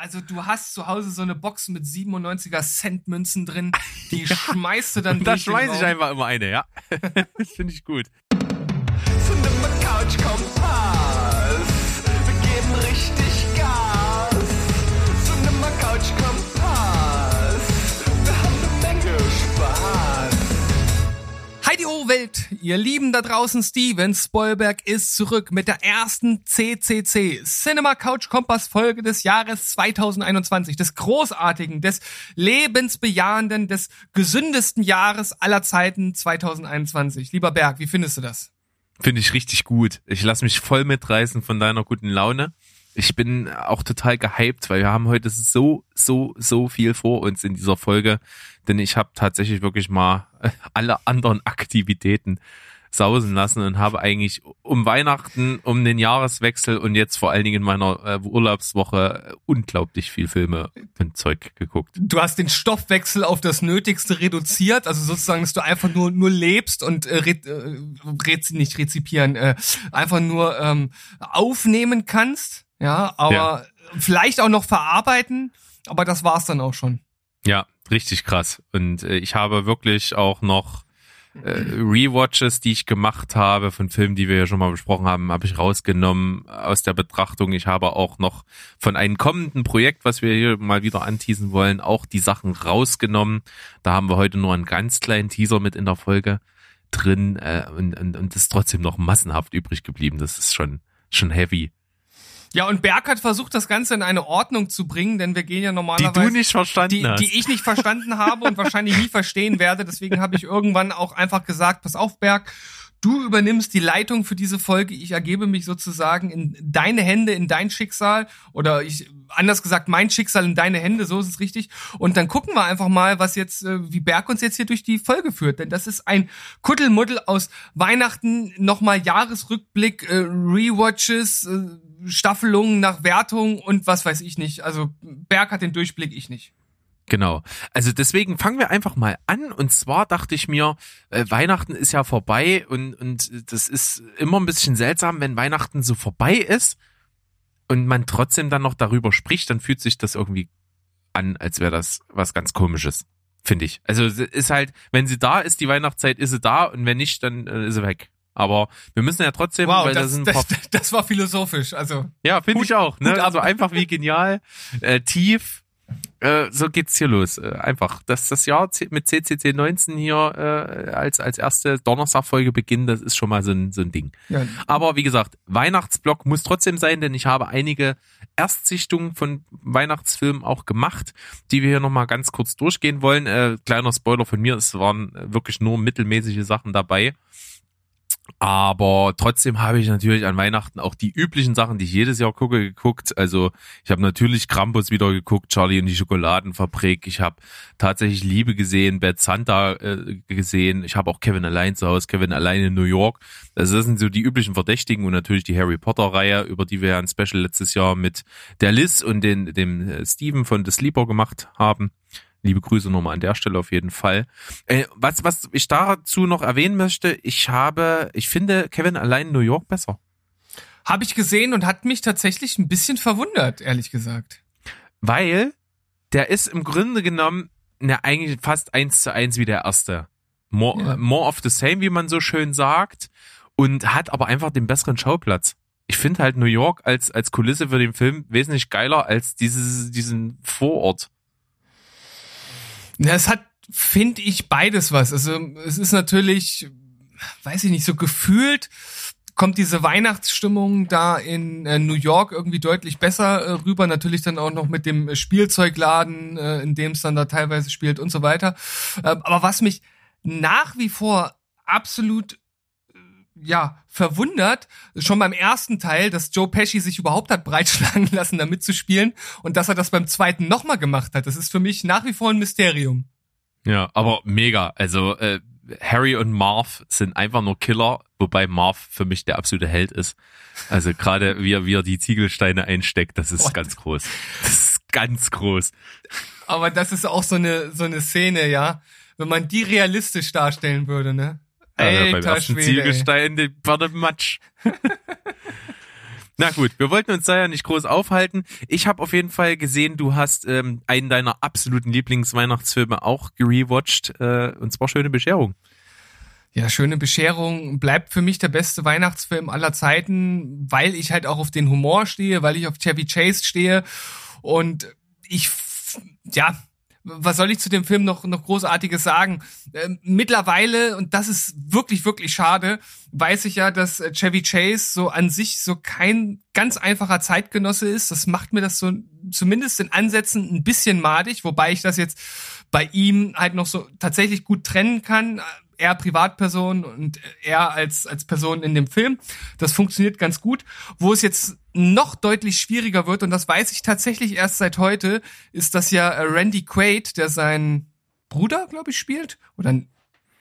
Also du hast zu Hause so eine Box mit 97er Cent Münzen drin, die ja. schmeißt du dann Da schmeiße ich einfach immer eine, ja. das finde ich gut. Couch Kompass. Welt, ihr Lieben da draußen, Steven Spoilberg ist zurück mit der ersten CCC Cinema Couch Kompass Folge des Jahres 2021, des großartigen, des lebensbejahenden, des gesündesten Jahres aller Zeiten 2021. Lieber Berg, wie findest du das? Finde ich richtig gut. Ich lasse mich voll mitreißen von deiner guten Laune. Ich bin auch total gehypt, weil wir haben heute so, so, so viel vor uns in dieser Folge. Denn ich habe tatsächlich wirklich mal alle anderen Aktivitäten sausen lassen und habe eigentlich um Weihnachten, um den Jahreswechsel und jetzt vor allen Dingen in meiner äh, Urlaubswoche unglaublich viel Filme und Zeug geguckt. Du hast den Stoffwechsel auf das Nötigste reduziert, also sozusagen, dass du einfach nur nur lebst und äh, re, äh, rez, nicht rezipieren, äh, einfach nur ähm, aufnehmen kannst, ja, aber ja. vielleicht auch noch verarbeiten, aber das war's dann auch schon. Ja, richtig krass. Und äh, ich habe wirklich auch noch äh, Rewatches, die ich gemacht habe von Filmen, die wir ja schon mal besprochen haben, habe ich rausgenommen aus der Betrachtung. Ich habe auch noch von einem kommenden Projekt, was wir hier mal wieder anteasen wollen, auch die Sachen rausgenommen. Da haben wir heute nur einen ganz kleinen Teaser mit in der Folge drin äh, und, und, und ist trotzdem noch massenhaft übrig geblieben. Das ist schon, schon heavy. Ja, und Berg hat versucht, das Ganze in eine Ordnung zu bringen, denn wir gehen ja normalerweise. Die du nicht verstanden die, hast. Die ich nicht verstanden habe und wahrscheinlich nie verstehen werde. Deswegen habe ich irgendwann auch einfach gesagt, pass auf, Berg, Du übernimmst die Leitung für diese Folge. Ich ergebe mich sozusagen in deine Hände, in dein Schicksal oder ich anders gesagt mein Schicksal in deine Hände. So ist es richtig. Und dann gucken wir einfach mal, was jetzt äh, wie Berg uns jetzt hier durch die Folge führt. Denn das ist ein Kuddelmuddel aus Weihnachten, nochmal Jahresrückblick, äh, Rewatches, äh, Staffelungen nach Wertung und was weiß ich nicht. Also Berg hat den Durchblick, ich nicht. Genau. Also deswegen fangen wir einfach mal an. Und zwar dachte ich mir, äh, Weihnachten ist ja vorbei und, und das ist immer ein bisschen seltsam, wenn Weihnachten so vorbei ist und man trotzdem dann noch darüber spricht, dann fühlt sich das irgendwie an, als wäre das was ganz komisches. Finde ich. Also ist halt, wenn sie da ist, die Weihnachtszeit, ist sie da und wenn nicht, dann äh, ist sie weg. Aber wir müssen ja trotzdem, wow, weil das, da sind das, das war philosophisch. Also ja, finde ich auch. Ne? Also einfach wie genial, äh, tief äh, so geht's hier los. Äh, einfach, dass das Jahr mit CCC 19 hier äh, als als erste Donnerstagfolge beginnt, das ist schon mal so ein, so ein Ding. Ja. Aber wie gesagt, Weihnachtsblock muss trotzdem sein, denn ich habe einige Erstsichtungen von Weihnachtsfilmen auch gemacht, die wir hier nochmal ganz kurz durchgehen wollen. Äh, kleiner Spoiler von mir, es waren wirklich nur mittelmäßige Sachen dabei. Aber trotzdem habe ich natürlich an Weihnachten auch die üblichen Sachen, die ich jedes Jahr gucke, geguckt. Also ich habe natürlich Krampus wieder geguckt, Charlie und die Schokoladenfabrik. Ich habe tatsächlich Liebe gesehen, Bad Santa äh, gesehen. Ich habe auch Kevin allein zu Hause, Kevin allein in New York. Also das sind so die üblichen Verdächtigen und natürlich die Harry Potter Reihe, über die wir ja ein Special letztes Jahr mit der Liz und den, dem äh, Steven von The Sleeper gemacht haben. Liebe Grüße nochmal an der Stelle auf jeden Fall. Äh, was, was ich dazu noch erwähnen möchte, ich habe, ich finde Kevin allein in New York besser. Habe ich gesehen und hat mich tatsächlich ein bisschen verwundert, ehrlich gesagt. Weil der ist im Grunde genommen ne, eigentlich fast eins zu eins wie der erste. More, ja. more of the same, wie man so schön sagt. Und hat aber einfach den besseren Schauplatz. Ich finde halt New York als, als Kulisse für den Film wesentlich geiler als dieses, diesen Vorort. Es hat, finde ich, beides was. Also es ist natürlich, weiß ich nicht, so gefühlt kommt diese Weihnachtsstimmung da in äh, New York irgendwie deutlich besser äh, rüber. Natürlich dann auch noch mit dem Spielzeugladen, äh, in dem es dann da teilweise spielt und so weiter. Äh, aber was mich nach wie vor absolut ja, verwundert, schon beim ersten Teil, dass Joe Pesci sich überhaupt hat breitschlagen lassen, da mitzuspielen und dass er das beim zweiten nochmal gemacht hat. Das ist für mich nach wie vor ein Mysterium. Ja, aber mega. Also äh, Harry und Marv sind einfach nur Killer, wobei Marv für mich der absolute Held ist. Also gerade wie er, wie er die Ziegelsteine einsteckt, das ist oh. ganz groß. Das ist ganz groß. Aber das ist auch so eine, so eine Szene, ja. Wenn man die realistisch darstellen würde, ne? Also beim ersten Schwede, Ziegelstein, den war der Matsch. Na gut, wir wollten uns da ja nicht groß aufhalten. Ich habe auf jeden Fall gesehen, du hast ähm, einen deiner absoluten Lieblingsweihnachtsfilme auch gerewatcht, äh, und zwar Schöne Bescherung. Ja, Schöne Bescherung bleibt für mich der beste Weihnachtsfilm aller Zeiten, weil ich halt auch auf den Humor stehe, weil ich auf Chevy Chase stehe und ich, ja, was soll ich zu dem Film noch, noch Großartiges sagen? Äh, mittlerweile, und das ist wirklich, wirklich schade, weiß ich ja, dass äh, Chevy Chase so an sich so kein ganz einfacher Zeitgenosse ist. Das macht mir das so zumindest in Ansätzen ein bisschen madig, wobei ich das jetzt bei ihm halt noch so tatsächlich gut trennen kann er Privatperson und er als, als Person in dem Film. Das funktioniert ganz gut. Wo es jetzt noch deutlich schwieriger wird, und das weiß ich tatsächlich erst seit heute, ist, dass ja äh, Randy Quaid, der seinen Bruder, glaube ich, spielt, oder ein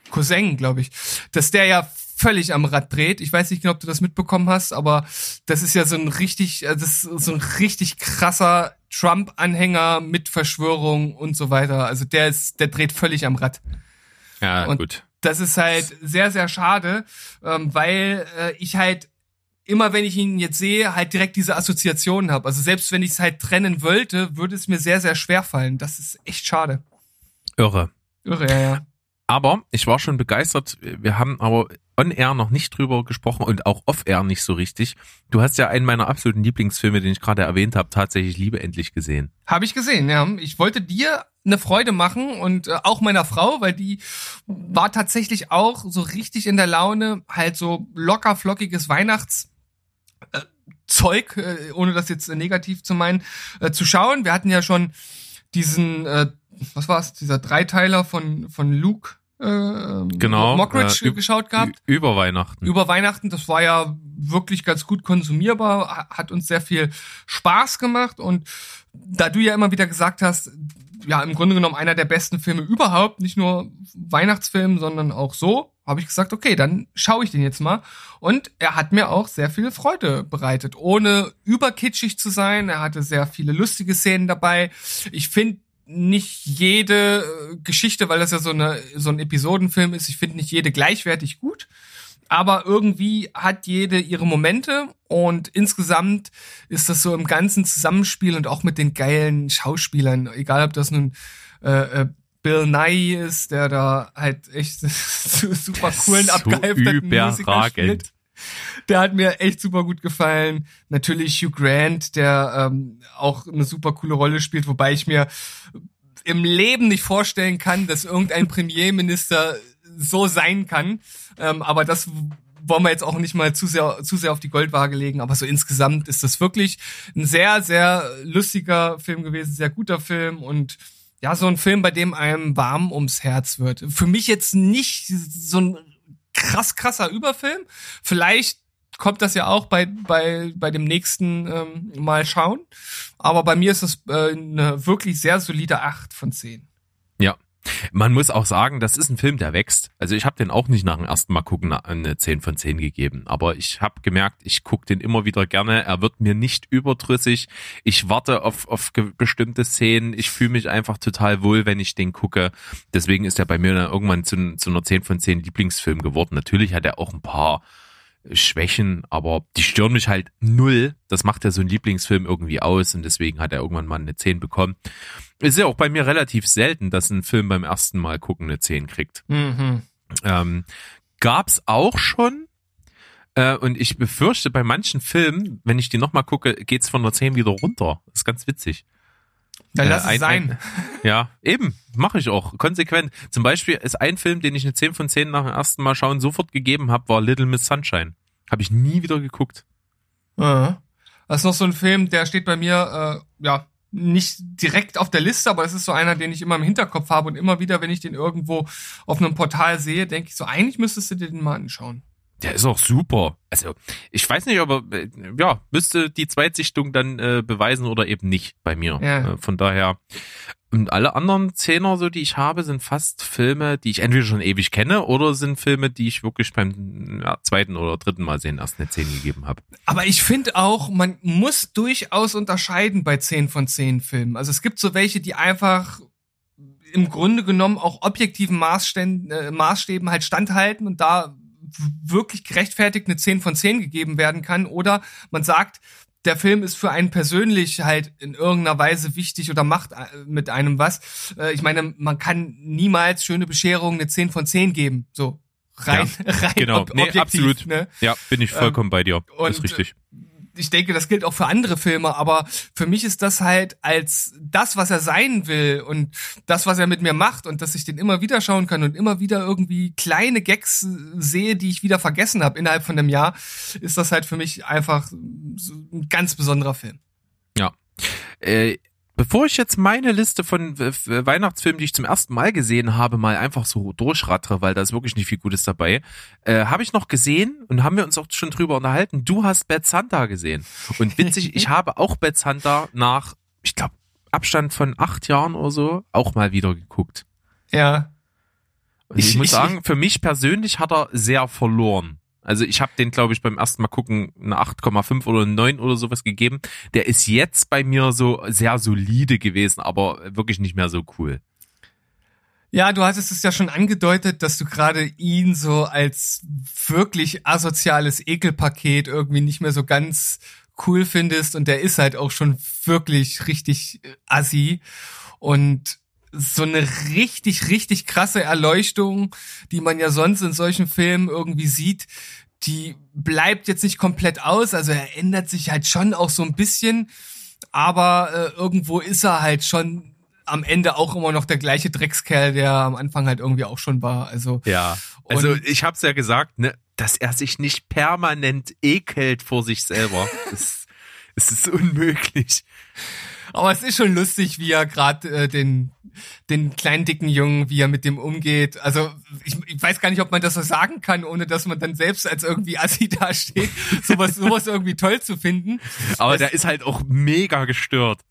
Cousin, glaube ich, dass der ja völlig am Rad dreht. Ich weiß nicht genau, ob du das mitbekommen hast, aber das ist ja so ein richtig, äh, das ist so ein richtig krasser Trump-Anhänger mit Verschwörung und so weiter. Also der ist, der dreht völlig am Rad. Ja, und gut das ist halt sehr, sehr schade, ähm, weil äh, ich halt immer, wenn ich ihn jetzt sehe, halt direkt diese Assoziationen habe. Also selbst wenn ich es halt trennen wollte, würde es mir sehr, sehr schwer fallen. Das ist echt schade. Irre. Irre, ja, ja. Aber ich war schon begeistert. Wir haben aber on-air noch nicht drüber gesprochen und auch off-air nicht so richtig. Du hast ja einen meiner absoluten Lieblingsfilme, den ich gerade erwähnt habe, tatsächlich Liebe endlich gesehen. Habe ich gesehen, ja. Ich wollte dir eine Freude machen und äh, auch meiner Frau, weil die war tatsächlich auch so richtig in der Laune, halt so locker flockiges Weihnachts äh, Zeug, äh, ohne das jetzt negativ zu meinen, äh, zu schauen. Wir hatten ja schon diesen, äh, was war's, dieser Dreiteiler von von Luke äh, genau, Mockridge äh, geschaut gehabt. Über Weihnachten. Über Weihnachten, das war ja wirklich ganz gut konsumierbar, hat uns sehr viel Spaß gemacht und da du ja immer wieder gesagt hast, ja, im Grunde genommen einer der besten Filme überhaupt, nicht nur Weihnachtsfilm, sondern auch so, habe ich gesagt, okay, dann schaue ich den jetzt mal. Und er hat mir auch sehr viel Freude bereitet, ohne überkitschig zu sein. Er hatte sehr viele lustige Szenen dabei. Ich finde nicht jede äh, Geschichte, weil das ja so eine so ein Episodenfilm ist, ich finde nicht jede gleichwertig gut, aber irgendwie hat jede ihre Momente und insgesamt ist das so im ganzen Zusammenspiel und auch mit den geilen Schauspielern, egal ob das nun äh, äh Bill Nye ist, der da halt echt super coolen, so abgehalfterten Musiker spielt. Der hat mir echt super gut gefallen. Natürlich Hugh Grant, der ähm, auch eine super coole Rolle spielt, wobei ich mir im Leben nicht vorstellen kann, dass irgendein Premierminister so sein kann. Ähm, aber das wollen wir jetzt auch nicht mal zu sehr, zu sehr auf die Goldwaage legen. Aber so insgesamt ist das wirklich ein sehr, sehr lustiger Film gewesen, sehr guter Film und ja, so ein Film, bei dem einem warm ums Herz wird. Für mich jetzt nicht so ein krass krasser Überfilm. Vielleicht kommt das ja auch bei bei bei dem nächsten ähm, Mal schauen. Aber bei mir ist es äh, eine wirklich sehr solide 8 von 10. Man muss auch sagen, das ist ein Film, der wächst. Also ich habe den auch nicht nach dem ersten Mal gucken eine 10 von 10 gegeben. Aber ich habe gemerkt, ich gucke den immer wieder gerne. Er wird mir nicht überdrüssig. Ich warte auf, auf bestimmte Szenen. Ich fühle mich einfach total wohl, wenn ich den gucke. Deswegen ist er bei mir dann irgendwann zu, zu einer 10 von 10 Lieblingsfilm geworden. Natürlich hat er auch ein paar Schwächen, aber die stören mich halt null. Das macht ja so ein Lieblingsfilm irgendwie aus und deswegen hat er irgendwann mal eine 10 bekommen. Ist ja auch bei mir relativ selten, dass ein Film beim ersten Mal gucken eine 10 kriegt. Mhm. Ähm, gab's auch schon. Äh, und ich befürchte, bei manchen Filmen, wenn ich die nochmal gucke, geht's von der 10 wieder runter. Ist ganz witzig. Dann lass äh, ein, es sein. Ein, ja, eben, mache ich auch, konsequent. Zum Beispiel ist ein Film, den ich eine 10 von 10 nach dem ersten Mal schauen sofort gegeben habe, war Little Miss Sunshine. Habe ich nie wieder geguckt. Ja. Das ist noch so ein Film, der steht bei mir, äh, ja, nicht direkt auf der Liste, aber das ist so einer, den ich immer im Hinterkopf habe und immer wieder, wenn ich den irgendwo auf einem Portal sehe, denke ich so, eigentlich müsstest du dir den mal anschauen. Der ist auch super. Also, ich weiß nicht, aber äh, ja, müsste die Zweitsichtung dann äh, beweisen oder eben nicht bei mir. Ja. Äh, von daher. Und alle anderen Zehner, so die ich habe, sind fast Filme, die ich entweder schon ewig kenne oder sind Filme, die ich wirklich beim ja, zweiten oder dritten Mal sehen erst eine 10 gegeben habe. Aber ich finde auch, man muss durchaus unterscheiden bei 10 von 10 Filmen. Also es gibt so welche, die einfach im Grunde genommen auch objektiven Maßständen, äh, Maßstäben halt standhalten und da wirklich gerechtfertigt eine 10 von 10 gegeben werden kann. Oder man sagt, der Film ist für einen persönlich halt in irgendeiner Weise wichtig oder macht äh, mit einem was. Äh, ich meine, man kann niemals schöne Bescherung eine 10 von 10 geben. So. Rein, ja, rein genau. Ob, nee, absolut. Ne? Ja, bin ich vollkommen ähm, bei dir. Und, ist richtig ich denke, das gilt auch für andere Filme, aber für mich ist das halt als das, was er sein will und das, was er mit mir macht und dass ich den immer wieder schauen kann und immer wieder irgendwie kleine Gags sehe, die ich wieder vergessen habe innerhalb von einem Jahr, ist das halt für mich einfach ein ganz besonderer Film. Ja. Äh, Bevor ich jetzt meine Liste von Weihnachtsfilmen, die ich zum ersten Mal gesehen habe, mal einfach so durchrattere, weil da ist wirklich nicht viel Gutes dabei, äh, habe ich noch gesehen und haben wir uns auch schon drüber unterhalten. Du hast Bad Santa gesehen. Und witzig, ich habe auch Bad Santa nach, ich glaube, Abstand von acht Jahren oder so auch mal wieder geguckt. Ja. Und ich, ich muss sagen, für mich persönlich hat er sehr verloren. Also ich habe den, glaube ich, beim ersten Mal gucken eine 8,5 oder eine 9 oder sowas gegeben. Der ist jetzt bei mir so sehr solide gewesen, aber wirklich nicht mehr so cool. Ja, du hattest es ja schon angedeutet, dass du gerade ihn so als wirklich asoziales Ekelpaket irgendwie nicht mehr so ganz cool findest und der ist halt auch schon wirklich richtig assi und so eine richtig, richtig krasse Erleuchtung, die man ja sonst in solchen Filmen irgendwie sieht, die bleibt jetzt nicht komplett aus. Also er ändert sich halt schon auch so ein bisschen, aber äh, irgendwo ist er halt schon am Ende auch immer noch der gleiche Dreckskerl, der am Anfang halt irgendwie auch schon war. Also ja, also ich hab's ja gesagt, ne, dass er sich nicht permanent ekelt vor sich selber. es, es ist unmöglich. Aber es ist schon lustig, wie er gerade äh, den den kleinen dicken Jungen, wie er mit dem umgeht. Also ich, ich weiß gar nicht, ob man das so sagen kann, ohne dass man dann selbst als irgendwie Assi dasteht, sowas sowas irgendwie toll zu finden. Aber es, der ist halt auch mega gestört.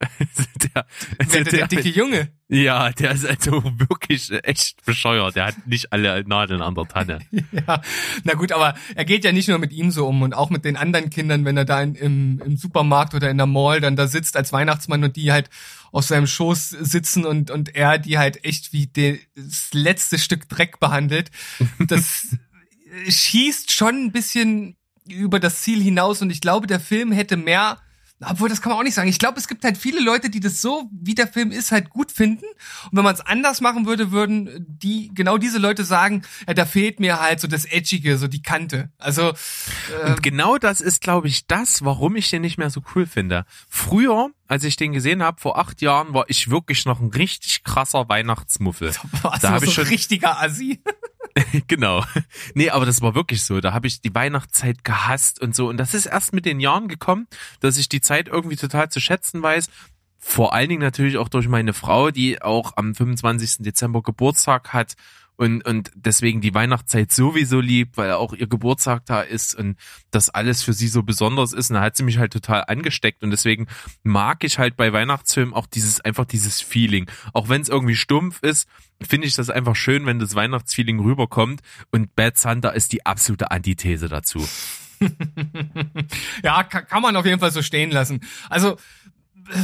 der, der, der, dicke Junge. Ja, der ist also wirklich echt bescheuert. Der hat nicht alle Nadeln an der Tanne. ja, na gut, aber er geht ja nicht nur mit ihm so um und auch mit den anderen Kindern, wenn er da in, im, im Supermarkt oder in der Mall dann da sitzt als Weihnachtsmann und die halt auf seinem Schoß sitzen und, und er die halt echt wie das letzte Stück Dreck behandelt. Das schießt schon ein bisschen über das Ziel hinaus und ich glaube, der Film hätte mehr obwohl, das kann man auch nicht sagen. Ich glaube, es gibt halt viele Leute, die das so, wie der Film ist, halt gut finden. Und wenn man es anders machen würde, würden die, genau diese Leute sagen, ja, da fehlt mir halt so das Edgige, so die Kante. Also. Äh, Und genau das ist, glaube ich, das, warum ich den nicht mehr so cool finde. Früher, als ich den gesehen habe, vor acht Jahren, war ich wirklich noch ein richtig krasser Weihnachtsmuffel. Da habe ich schon richtiger Assi. genau. Nee, aber das war wirklich so. Da habe ich die Weihnachtszeit gehasst und so. Und das ist erst mit den Jahren gekommen, dass ich die Zeit irgendwie total zu schätzen weiß. Vor allen Dingen natürlich auch durch meine Frau, die auch am 25. Dezember Geburtstag hat und, und deswegen die Weihnachtszeit sowieso liebt, weil auch ihr Geburtstag da ist und das alles für sie so besonders ist. Und da hat sie mich halt total angesteckt und deswegen mag ich halt bei Weihnachtsfilmen auch dieses, einfach dieses Feeling. Auch wenn es irgendwie stumpf ist, finde ich das einfach schön, wenn das Weihnachtsfeeling rüberkommt und Bad Santa ist die absolute Antithese dazu. ja, kann, man auf jeden Fall so stehen lassen. Also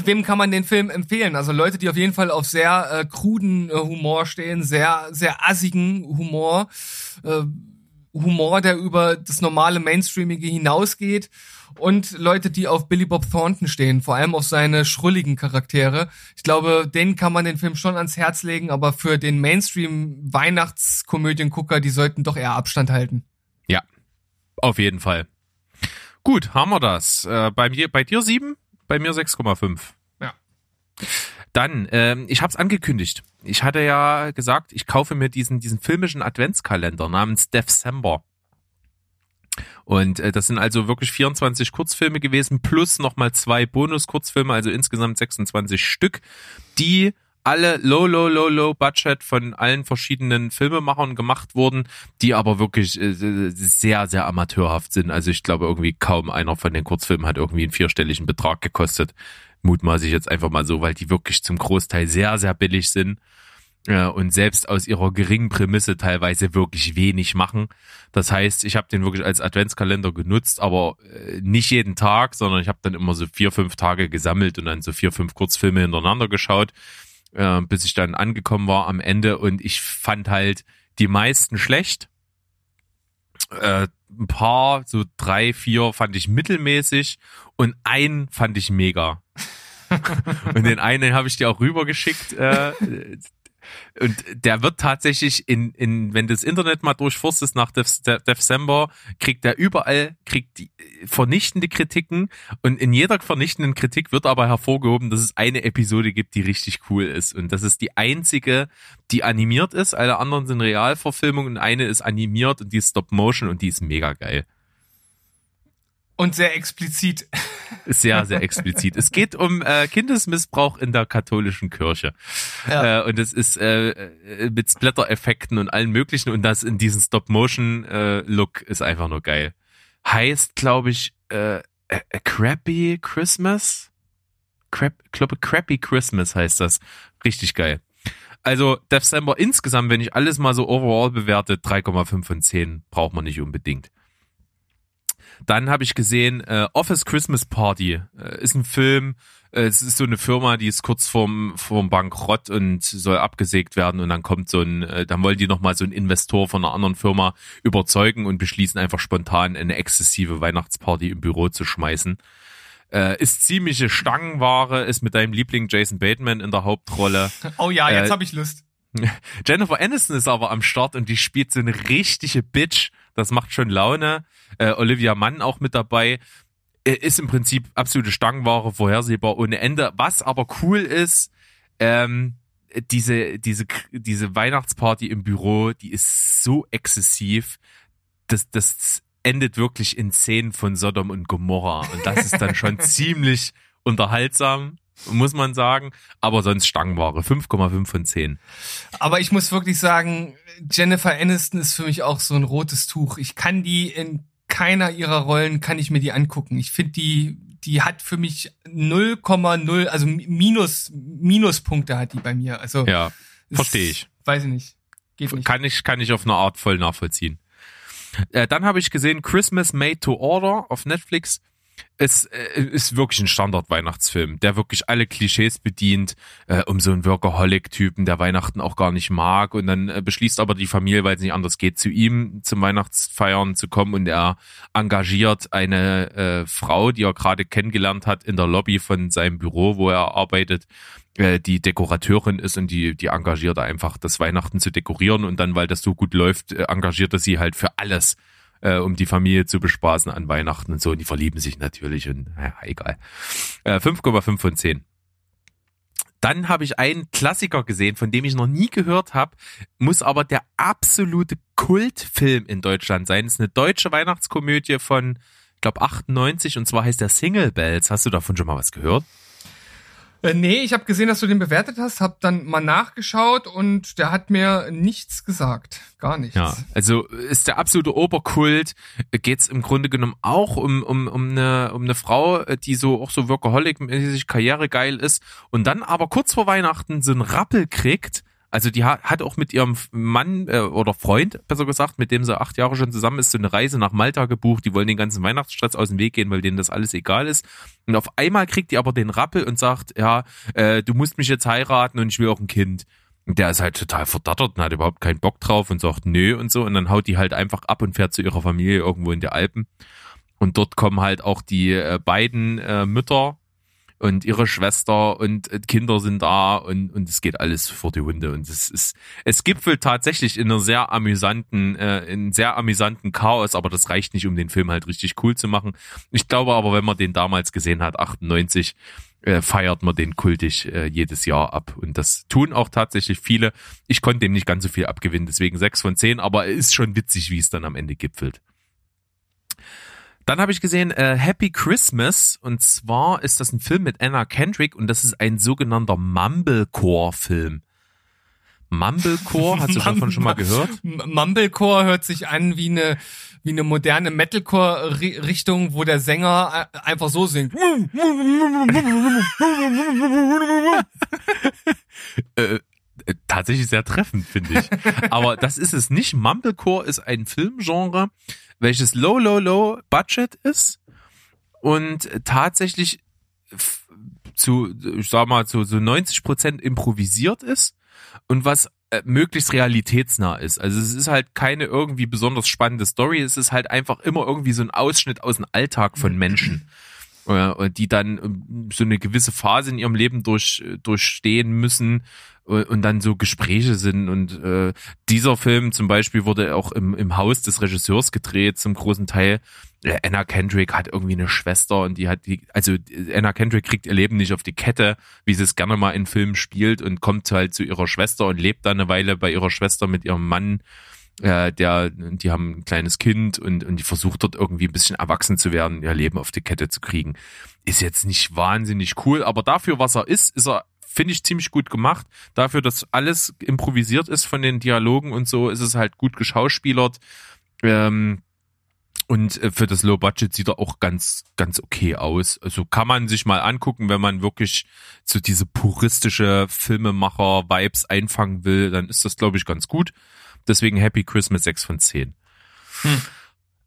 wem kann man den Film empfehlen? Also Leute, die auf jeden Fall auf sehr äh, kruden äh, Humor stehen, sehr, sehr assigen Humor, äh, Humor, der über das normale Mainstreamige hinausgeht und Leute, die auf Billy Bob Thornton stehen, vor allem auf seine schrulligen Charaktere. Ich glaube, denen kann man den Film schon ans Herz legen, aber für den Mainstream-Weihnachtskomödiengucker, die sollten doch eher Abstand halten. Ja, auf jeden Fall. Gut, haben wir das. Äh, bei, mir, bei dir sieben? Bei mir 6,5. Ja. Dann, ähm, ich habe es angekündigt. Ich hatte ja gesagt, ich kaufe mir diesen, diesen filmischen Adventskalender namens December. Und äh, das sind also wirklich 24 Kurzfilme gewesen, plus nochmal zwei Bonus-Kurzfilme, also insgesamt 26 Stück, die alle low, low, low, low Budget von allen verschiedenen Filmemachern gemacht wurden, die aber wirklich äh, sehr, sehr amateurhaft sind. Also ich glaube irgendwie kaum einer von den Kurzfilmen hat irgendwie einen vierstelligen Betrag gekostet. Mutmaße ich jetzt einfach mal so, weil die wirklich zum Großteil sehr, sehr billig sind äh, und selbst aus ihrer geringen Prämisse teilweise wirklich wenig machen. Das heißt, ich habe den wirklich als Adventskalender genutzt, aber äh, nicht jeden Tag, sondern ich habe dann immer so vier, fünf Tage gesammelt und dann so vier, fünf Kurzfilme hintereinander geschaut äh, bis ich dann angekommen war am Ende und ich fand halt die meisten schlecht. Äh, ein paar, so drei, vier fand ich mittelmäßig und einen fand ich mega. und den einen habe ich dir auch rübergeschickt. Äh, und der wird tatsächlich in, in wenn du das Internet mal durchforstest nach December, kriegt der überall, kriegt die vernichtende Kritiken und in jeder vernichtenden Kritik wird aber hervorgehoben, dass es eine Episode gibt, die richtig cool ist und das ist die einzige, die animiert ist. Alle anderen sind Realverfilmungen und eine ist animiert und die ist Stop Motion und die ist mega geil. Und sehr explizit. Sehr, sehr explizit. Es geht um äh, Kindesmissbrauch in der katholischen Kirche. Ja. Äh, und es ist äh, äh mit Splatter-Effekten und allen möglichen und das in diesem Stop-Motion-Look äh, ist einfach nur geil. Heißt, glaube ich, äh, a, a Crappy Christmas? Crap, glaube Crappy Christmas heißt das. Richtig geil. Also December insgesamt, wenn ich alles mal so overall bewerte, 3,5 von 10 braucht man nicht unbedingt. Dann habe ich gesehen, äh, Office Christmas Party äh, ist ein Film. Äh, es ist so eine Firma, die ist kurz vorm, vorm Bankrott und soll abgesägt werden. Und dann kommt so ein, äh, dann wollen die nochmal so einen Investor von einer anderen Firma überzeugen und beschließen einfach spontan eine exzessive Weihnachtsparty im Büro zu schmeißen. Äh, ist ziemliche Stangenware, ist mit deinem Liebling Jason Bateman in der Hauptrolle. Oh ja, jetzt äh, habe ich Lust. Jennifer Aniston ist aber am Start und die spielt so eine richtige Bitch. Das macht schon Laune. Äh, Olivia Mann auch mit dabei. Ist im Prinzip absolute Stangenware, vorhersehbar ohne Ende. Was aber cool ist, ähm, diese, diese, diese Weihnachtsparty im Büro, die ist so exzessiv, dass das endet wirklich in Szenen von Sodom und Gomorra. Und das ist dann schon ziemlich unterhaltsam muss man sagen. Aber sonst Stangenware. 5,5 von 10. Aber ich muss wirklich sagen, Jennifer Aniston ist für mich auch so ein rotes Tuch. Ich kann die in keiner ihrer Rollen, kann ich mir die angucken. Ich finde die, die hat für mich 0,0, also Minus, Minuspunkte hat die bei mir. Also. Ja, verstehe ich. Weiß ich nicht. Geht nicht. Kann ich, kann ich auf eine Art voll nachvollziehen. Äh, dann habe ich gesehen Christmas Made to Order auf Netflix es äh, ist wirklich ein Standard-Weihnachtsfilm, der wirklich alle Klischees bedient, äh, um so einen Workaholic-Typen, der Weihnachten auch gar nicht mag und dann äh, beschließt aber die Familie, weil es nicht anders geht, zu ihm zum Weihnachtsfeiern zu kommen und er engagiert eine äh, Frau, die er gerade kennengelernt hat in der Lobby von seinem Büro, wo er arbeitet, äh, die Dekorateurin ist und die, die engagiert einfach, das Weihnachten zu dekorieren und dann, weil das so gut läuft, äh, engagiert er sie halt für alles äh, um die Familie zu bespaßen an Weihnachten und so. Und die verlieben sich natürlich und naja, egal. Äh, 5,5 von 10. Dann habe ich einen Klassiker gesehen, von dem ich noch nie gehört habe, muss aber der absolute Kultfilm in Deutschland sein. Es ist eine deutsche Weihnachtskomödie von, ich glaube, 98 und zwar heißt der Single Bells. Hast du davon schon mal was gehört? Äh, nee, ich habe gesehen, dass du den bewertet hast, habe dann mal nachgeschaut und der hat mir nichts gesagt. Gar nichts. Ja, also ist der absolute Oberkult. Geht's im Grunde genommen auch um, um, um, eine, um eine Frau, die so auch so Workaholic-mäßig karrieregeil ist und dann aber kurz vor Weihnachten so einen Rappel kriegt also die hat, auch mit ihrem Mann äh, oder Freund, besser gesagt, mit dem sie acht Jahre schon zusammen ist, so eine Reise nach Malta gebucht. Die wollen den ganzen Weihnachtsstress aus dem Weg gehen, weil denen das alles egal ist. Und auf einmal kriegt die aber den Rappel und sagt, ja, äh, du musst mich jetzt heiraten und ich will auch ein Kind. Und der ist halt total verdattert und hat überhaupt keinen Bock drauf und sagt nö und so. Und dann haut die halt einfach ab und fährt zu ihrer Familie irgendwo in die Alpen. Und dort kommen halt auch die äh, beiden äh, Mütter und ihre Schwester und äh, Kinder sind da und, und es geht alles vor die Hunde und es ist, es gipfelt tatsächlich in einer sehr amüsanten, äh, in sehr amüsanten Chaos, aber das reicht nicht, um den Film halt richtig cool zu machen. Ich glaube aber, wenn man den damals gesehen hat, 98, äh, feiert man den kultig äh, jedes Jahr ab. Und das tun auch tatsächlich viele. Ich konnte dem nicht ganz so viel abgewinnen, deswegen sechs von zehn, aber es ist schon witzig, wie es dann am Ende gipfelt. Dann habe ich gesehen äh, Happy Christmas und zwar ist das ein Film mit Anna Kendrick und das ist ein sogenannter Mumblecore-Film. Mumblecore, hast du davon schon mal gehört? Mumblecore hört sich an wie eine wie eine moderne Metalcore-Richtung, wo der Sänger äh, einfach so singt. äh, tatsächlich sehr treffend, finde ich. Aber das ist es nicht. Mumblecore ist ein Filmgenre, welches low, low, low Budget ist und tatsächlich zu, ich sag mal, zu so 90 Prozent improvisiert ist und was äh, möglichst realitätsnah ist. Also es ist halt keine irgendwie besonders spannende Story, es ist halt einfach immer irgendwie so ein Ausschnitt aus dem Alltag von Menschen. Äh, die dann ähm, so eine gewisse Phase in ihrem Leben durch, durchstehen müssen und dann so Gespräche sind. Und äh, dieser Film zum Beispiel wurde auch im, im Haus des Regisseurs gedreht, zum großen Teil. Äh, Anna Kendrick hat irgendwie eine Schwester und die hat die, also Anna Kendrick kriegt ihr Leben nicht auf die Kette, wie sie es gerne mal in Filmen spielt und kommt halt zu ihrer Schwester und lebt dann eine Weile bei ihrer Schwester mit ihrem Mann. Äh, der, die haben ein kleines Kind und, und die versucht dort irgendwie ein bisschen erwachsen zu werden, ihr Leben auf die Kette zu kriegen. Ist jetzt nicht wahnsinnig cool, aber dafür, was er ist, ist er finde ich ziemlich gut gemacht. Dafür, dass alles improvisiert ist von den Dialogen und so, ist es halt gut geschauspielert. Ähm, und äh, für das Low Budget sieht er auch ganz, ganz okay aus. Also kann man sich mal angucken, wenn man wirklich so diese puristische Filmemacher-Vibes einfangen will, dann ist das, glaube ich, ganz gut. Deswegen Happy Christmas 6 von 10. Hm.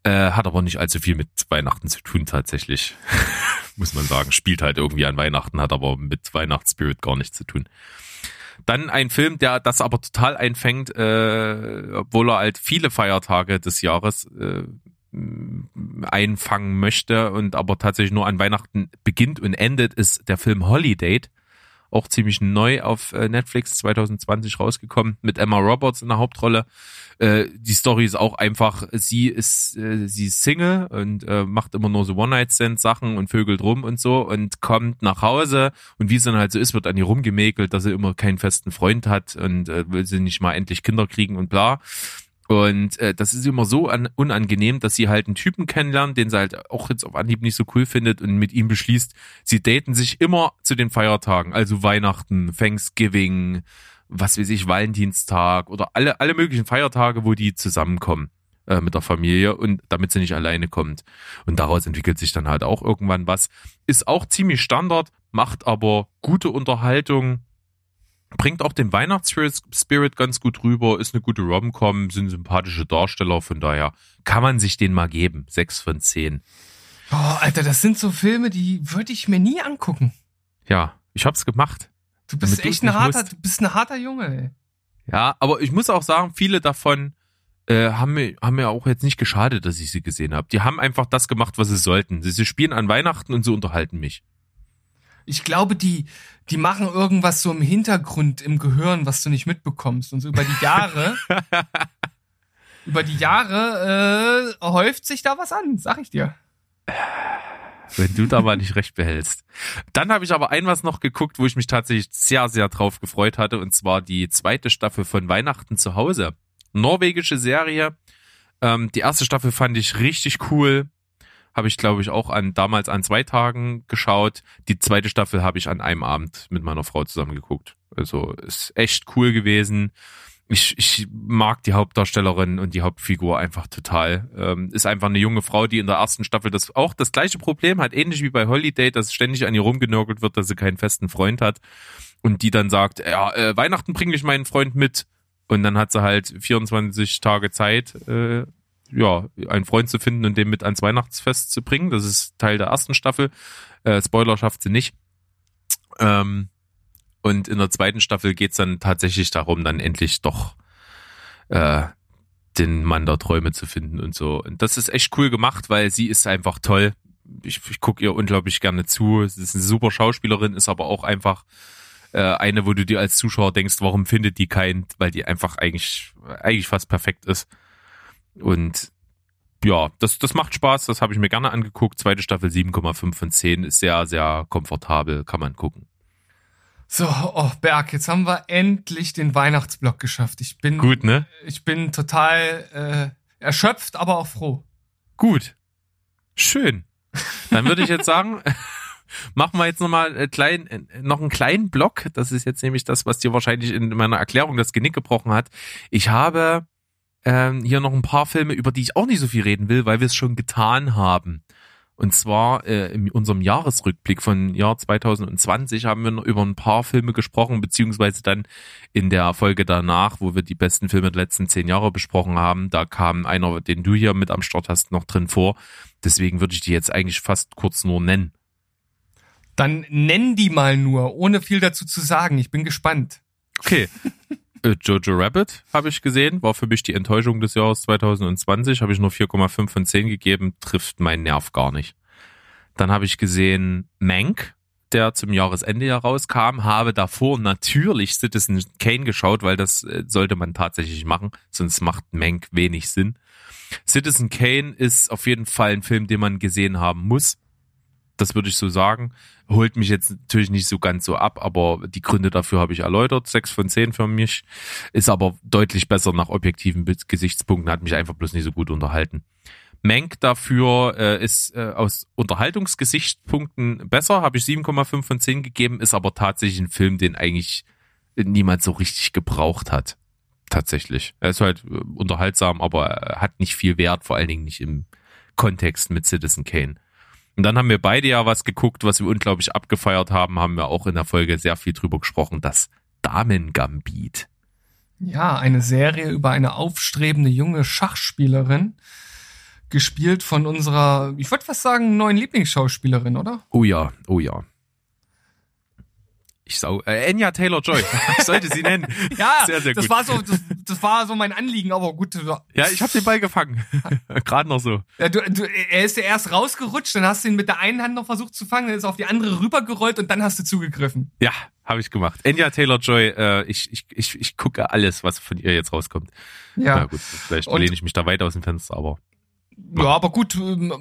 Äh, hat aber nicht allzu viel mit Weihnachten zu tun tatsächlich. Muss man sagen. Spielt halt irgendwie an Weihnachten, hat aber mit Weihnachtsspirit gar nichts zu tun. Dann ein Film, der das aber total einfängt, äh, obwohl er halt viele Feiertage des Jahres äh, einfangen möchte und aber tatsächlich nur an Weihnachten beginnt und endet, ist der Film Holiday auch ziemlich neu auf äh, Netflix 2020 rausgekommen mit Emma Roberts in der Hauptrolle. Äh, die Story ist auch einfach, sie ist äh, sie ist Single und äh, macht immer nur so One-Night-Stand-Sachen und vögelt rum und so und kommt nach Hause und wie es dann halt so ist, wird an ihr rumgemäkelt, dass sie immer keinen festen Freund hat und äh, will sie nicht mal endlich Kinder kriegen und bla. Und äh, das ist immer so an, unangenehm, dass sie halt einen Typen kennenlernt, den sie halt auch jetzt auf Anhieb nicht so cool findet und mit ihm beschließt, sie daten sich immer zu den Feiertagen, also Weihnachten, Thanksgiving, was weiß ich, Valentinstag oder alle, alle möglichen Feiertage, wo die zusammenkommen äh, mit der Familie und damit sie nicht alleine kommt. Und daraus entwickelt sich dann halt auch irgendwann was. Ist auch ziemlich Standard, macht aber gute Unterhaltung, bringt auch den Weihnachtsspirit ganz gut rüber, ist eine gute Rom-Com, sind sympathische Darsteller, von daher kann man sich den mal geben. Sechs von zehn. Oh, Alter, das sind so Filme, die würde ich mir nie angucken. Ja, ich hab's gemacht. Du bist echt ein harter, musst. du bist ein harter Junge, ey. Ja, aber ich muss auch sagen, viele davon äh, haben, mir, haben mir auch jetzt nicht geschadet, dass ich sie gesehen habe. Die haben einfach das gemacht, was sie sollten. Sie, sie spielen an Weihnachten und sie unterhalten mich. Ich glaube, die, die machen irgendwas so im Hintergrund im Gehirn, was du nicht mitbekommst. Und so über die Jahre, über die Jahre äh, häuft sich da was an, sag ich dir. Wenn du da mal nicht recht behältst. Dann habe ich aber ein was noch geguckt, wo ich mich tatsächlich sehr, sehr drauf gefreut hatte, und zwar die zweite Staffel von Weihnachten zu Hause. Norwegische Serie. Ähm, die erste Staffel fand ich richtig cool habe ich, glaube ich, auch an damals an zwei Tagen geschaut. Die zweite Staffel habe ich an einem Abend mit meiner Frau zusammen geguckt. Also ist echt cool gewesen. Ich, ich mag die Hauptdarstellerin und die Hauptfigur einfach total. Ähm, ist einfach eine junge Frau, die in der ersten Staffel das auch das gleiche Problem hat, ähnlich wie bei Holiday, dass ständig an ihr rumgenörgelt wird, dass sie keinen festen Freund hat und die dann sagt, ja, äh, Weihnachten bringe ich meinen Freund mit und dann hat sie halt 24 Tage Zeit, äh, ja, einen Freund zu finden und den mit ans Weihnachtsfest zu bringen. Das ist Teil der ersten Staffel. Äh, Spoiler schafft sie nicht. Ähm, und in der zweiten Staffel geht's dann tatsächlich darum, dann endlich doch äh, den Mann der Träume zu finden und so. Und das ist echt cool gemacht, weil sie ist einfach toll. Ich, ich gucke ihr unglaublich gerne zu. Sie ist eine super Schauspielerin, ist aber auch einfach äh, eine, wo du dir als Zuschauer denkst, warum findet die keinen, weil die einfach eigentlich, eigentlich fast perfekt ist. Und ja, das, das macht Spaß, das habe ich mir gerne angeguckt. Zweite Staffel 7,5 von 10 ist sehr, sehr komfortabel, kann man gucken. So, oh Berg, jetzt haben wir endlich den Weihnachtsblock geschafft. Ich bin gut, ne? Ich bin total äh, erschöpft, aber auch froh. Gut, schön. Dann würde ich jetzt sagen, machen wir jetzt noch mal klein, noch einen kleinen Block. Das ist jetzt nämlich das, was dir wahrscheinlich in meiner Erklärung das Genick gebrochen hat. Ich habe ähm, hier noch ein paar Filme, über die ich auch nicht so viel reden will, weil wir es schon getan haben. Und zwar äh, in unserem Jahresrückblick von Jahr 2020 haben wir noch über ein paar Filme gesprochen, beziehungsweise dann in der Folge danach, wo wir die besten Filme der letzten zehn Jahre besprochen haben, da kam einer, den du hier mit am Start hast, noch drin vor. Deswegen würde ich die jetzt eigentlich fast kurz nur nennen. Dann nenn die mal nur, ohne viel dazu zu sagen. Ich bin gespannt. Okay. Äh, Jojo Rabbit habe ich gesehen, war für mich die Enttäuschung des Jahres 2020, habe ich nur 4,5 von 10 gegeben, trifft meinen Nerv gar nicht. Dann habe ich gesehen Mank, der zum Jahresende ja rauskam, habe davor natürlich Citizen Kane geschaut, weil das äh, sollte man tatsächlich machen, sonst macht Mank wenig Sinn. Citizen Kane ist auf jeden Fall ein Film, den man gesehen haben muss. Das würde ich so sagen. Holt mich jetzt natürlich nicht so ganz so ab, aber die Gründe dafür habe ich erläutert. Sechs von zehn für mich. Ist aber deutlich besser nach objektiven Gesichtspunkten, hat mich einfach bloß nicht so gut unterhalten. Menk dafür äh, ist äh, aus Unterhaltungsgesichtspunkten besser, habe ich 7,5 von 10 gegeben, ist aber tatsächlich ein Film, den eigentlich niemand so richtig gebraucht hat. Tatsächlich. Er ist halt äh, unterhaltsam, aber hat nicht viel Wert, vor allen Dingen nicht im Kontext mit Citizen Kane. Und dann haben wir beide ja was geguckt, was wir unglaublich abgefeiert haben, haben wir auch in der Folge sehr viel drüber gesprochen, das Damen-Gambit. Ja, eine Serie über eine aufstrebende junge Schachspielerin, gespielt von unserer, ich würde fast sagen, neuen Lieblingsschauspielerin, oder? Oh ja, oh ja. Ich sau, äh, Enya Taylor Joy. Ich sollte sie nennen. ja, sehr, sehr gut. Das war so, das, das war so mein Anliegen, aber gut. Ja, ich habe den Ball gefangen. Gerade noch so. Ja, du, du, er ist ja erst rausgerutscht, dann hast du ihn mit der einen Hand noch versucht zu fangen, dann ist er auf die andere rübergerollt und dann hast du zugegriffen. Ja, habe ich gemacht. Enya Taylor Joy, äh, ich, ich, ich, ich gucke alles, was von ihr jetzt rauskommt. Ja. Na gut, vielleicht lehne ich mich da weit aus dem Fenster, aber. Ja, aber gut,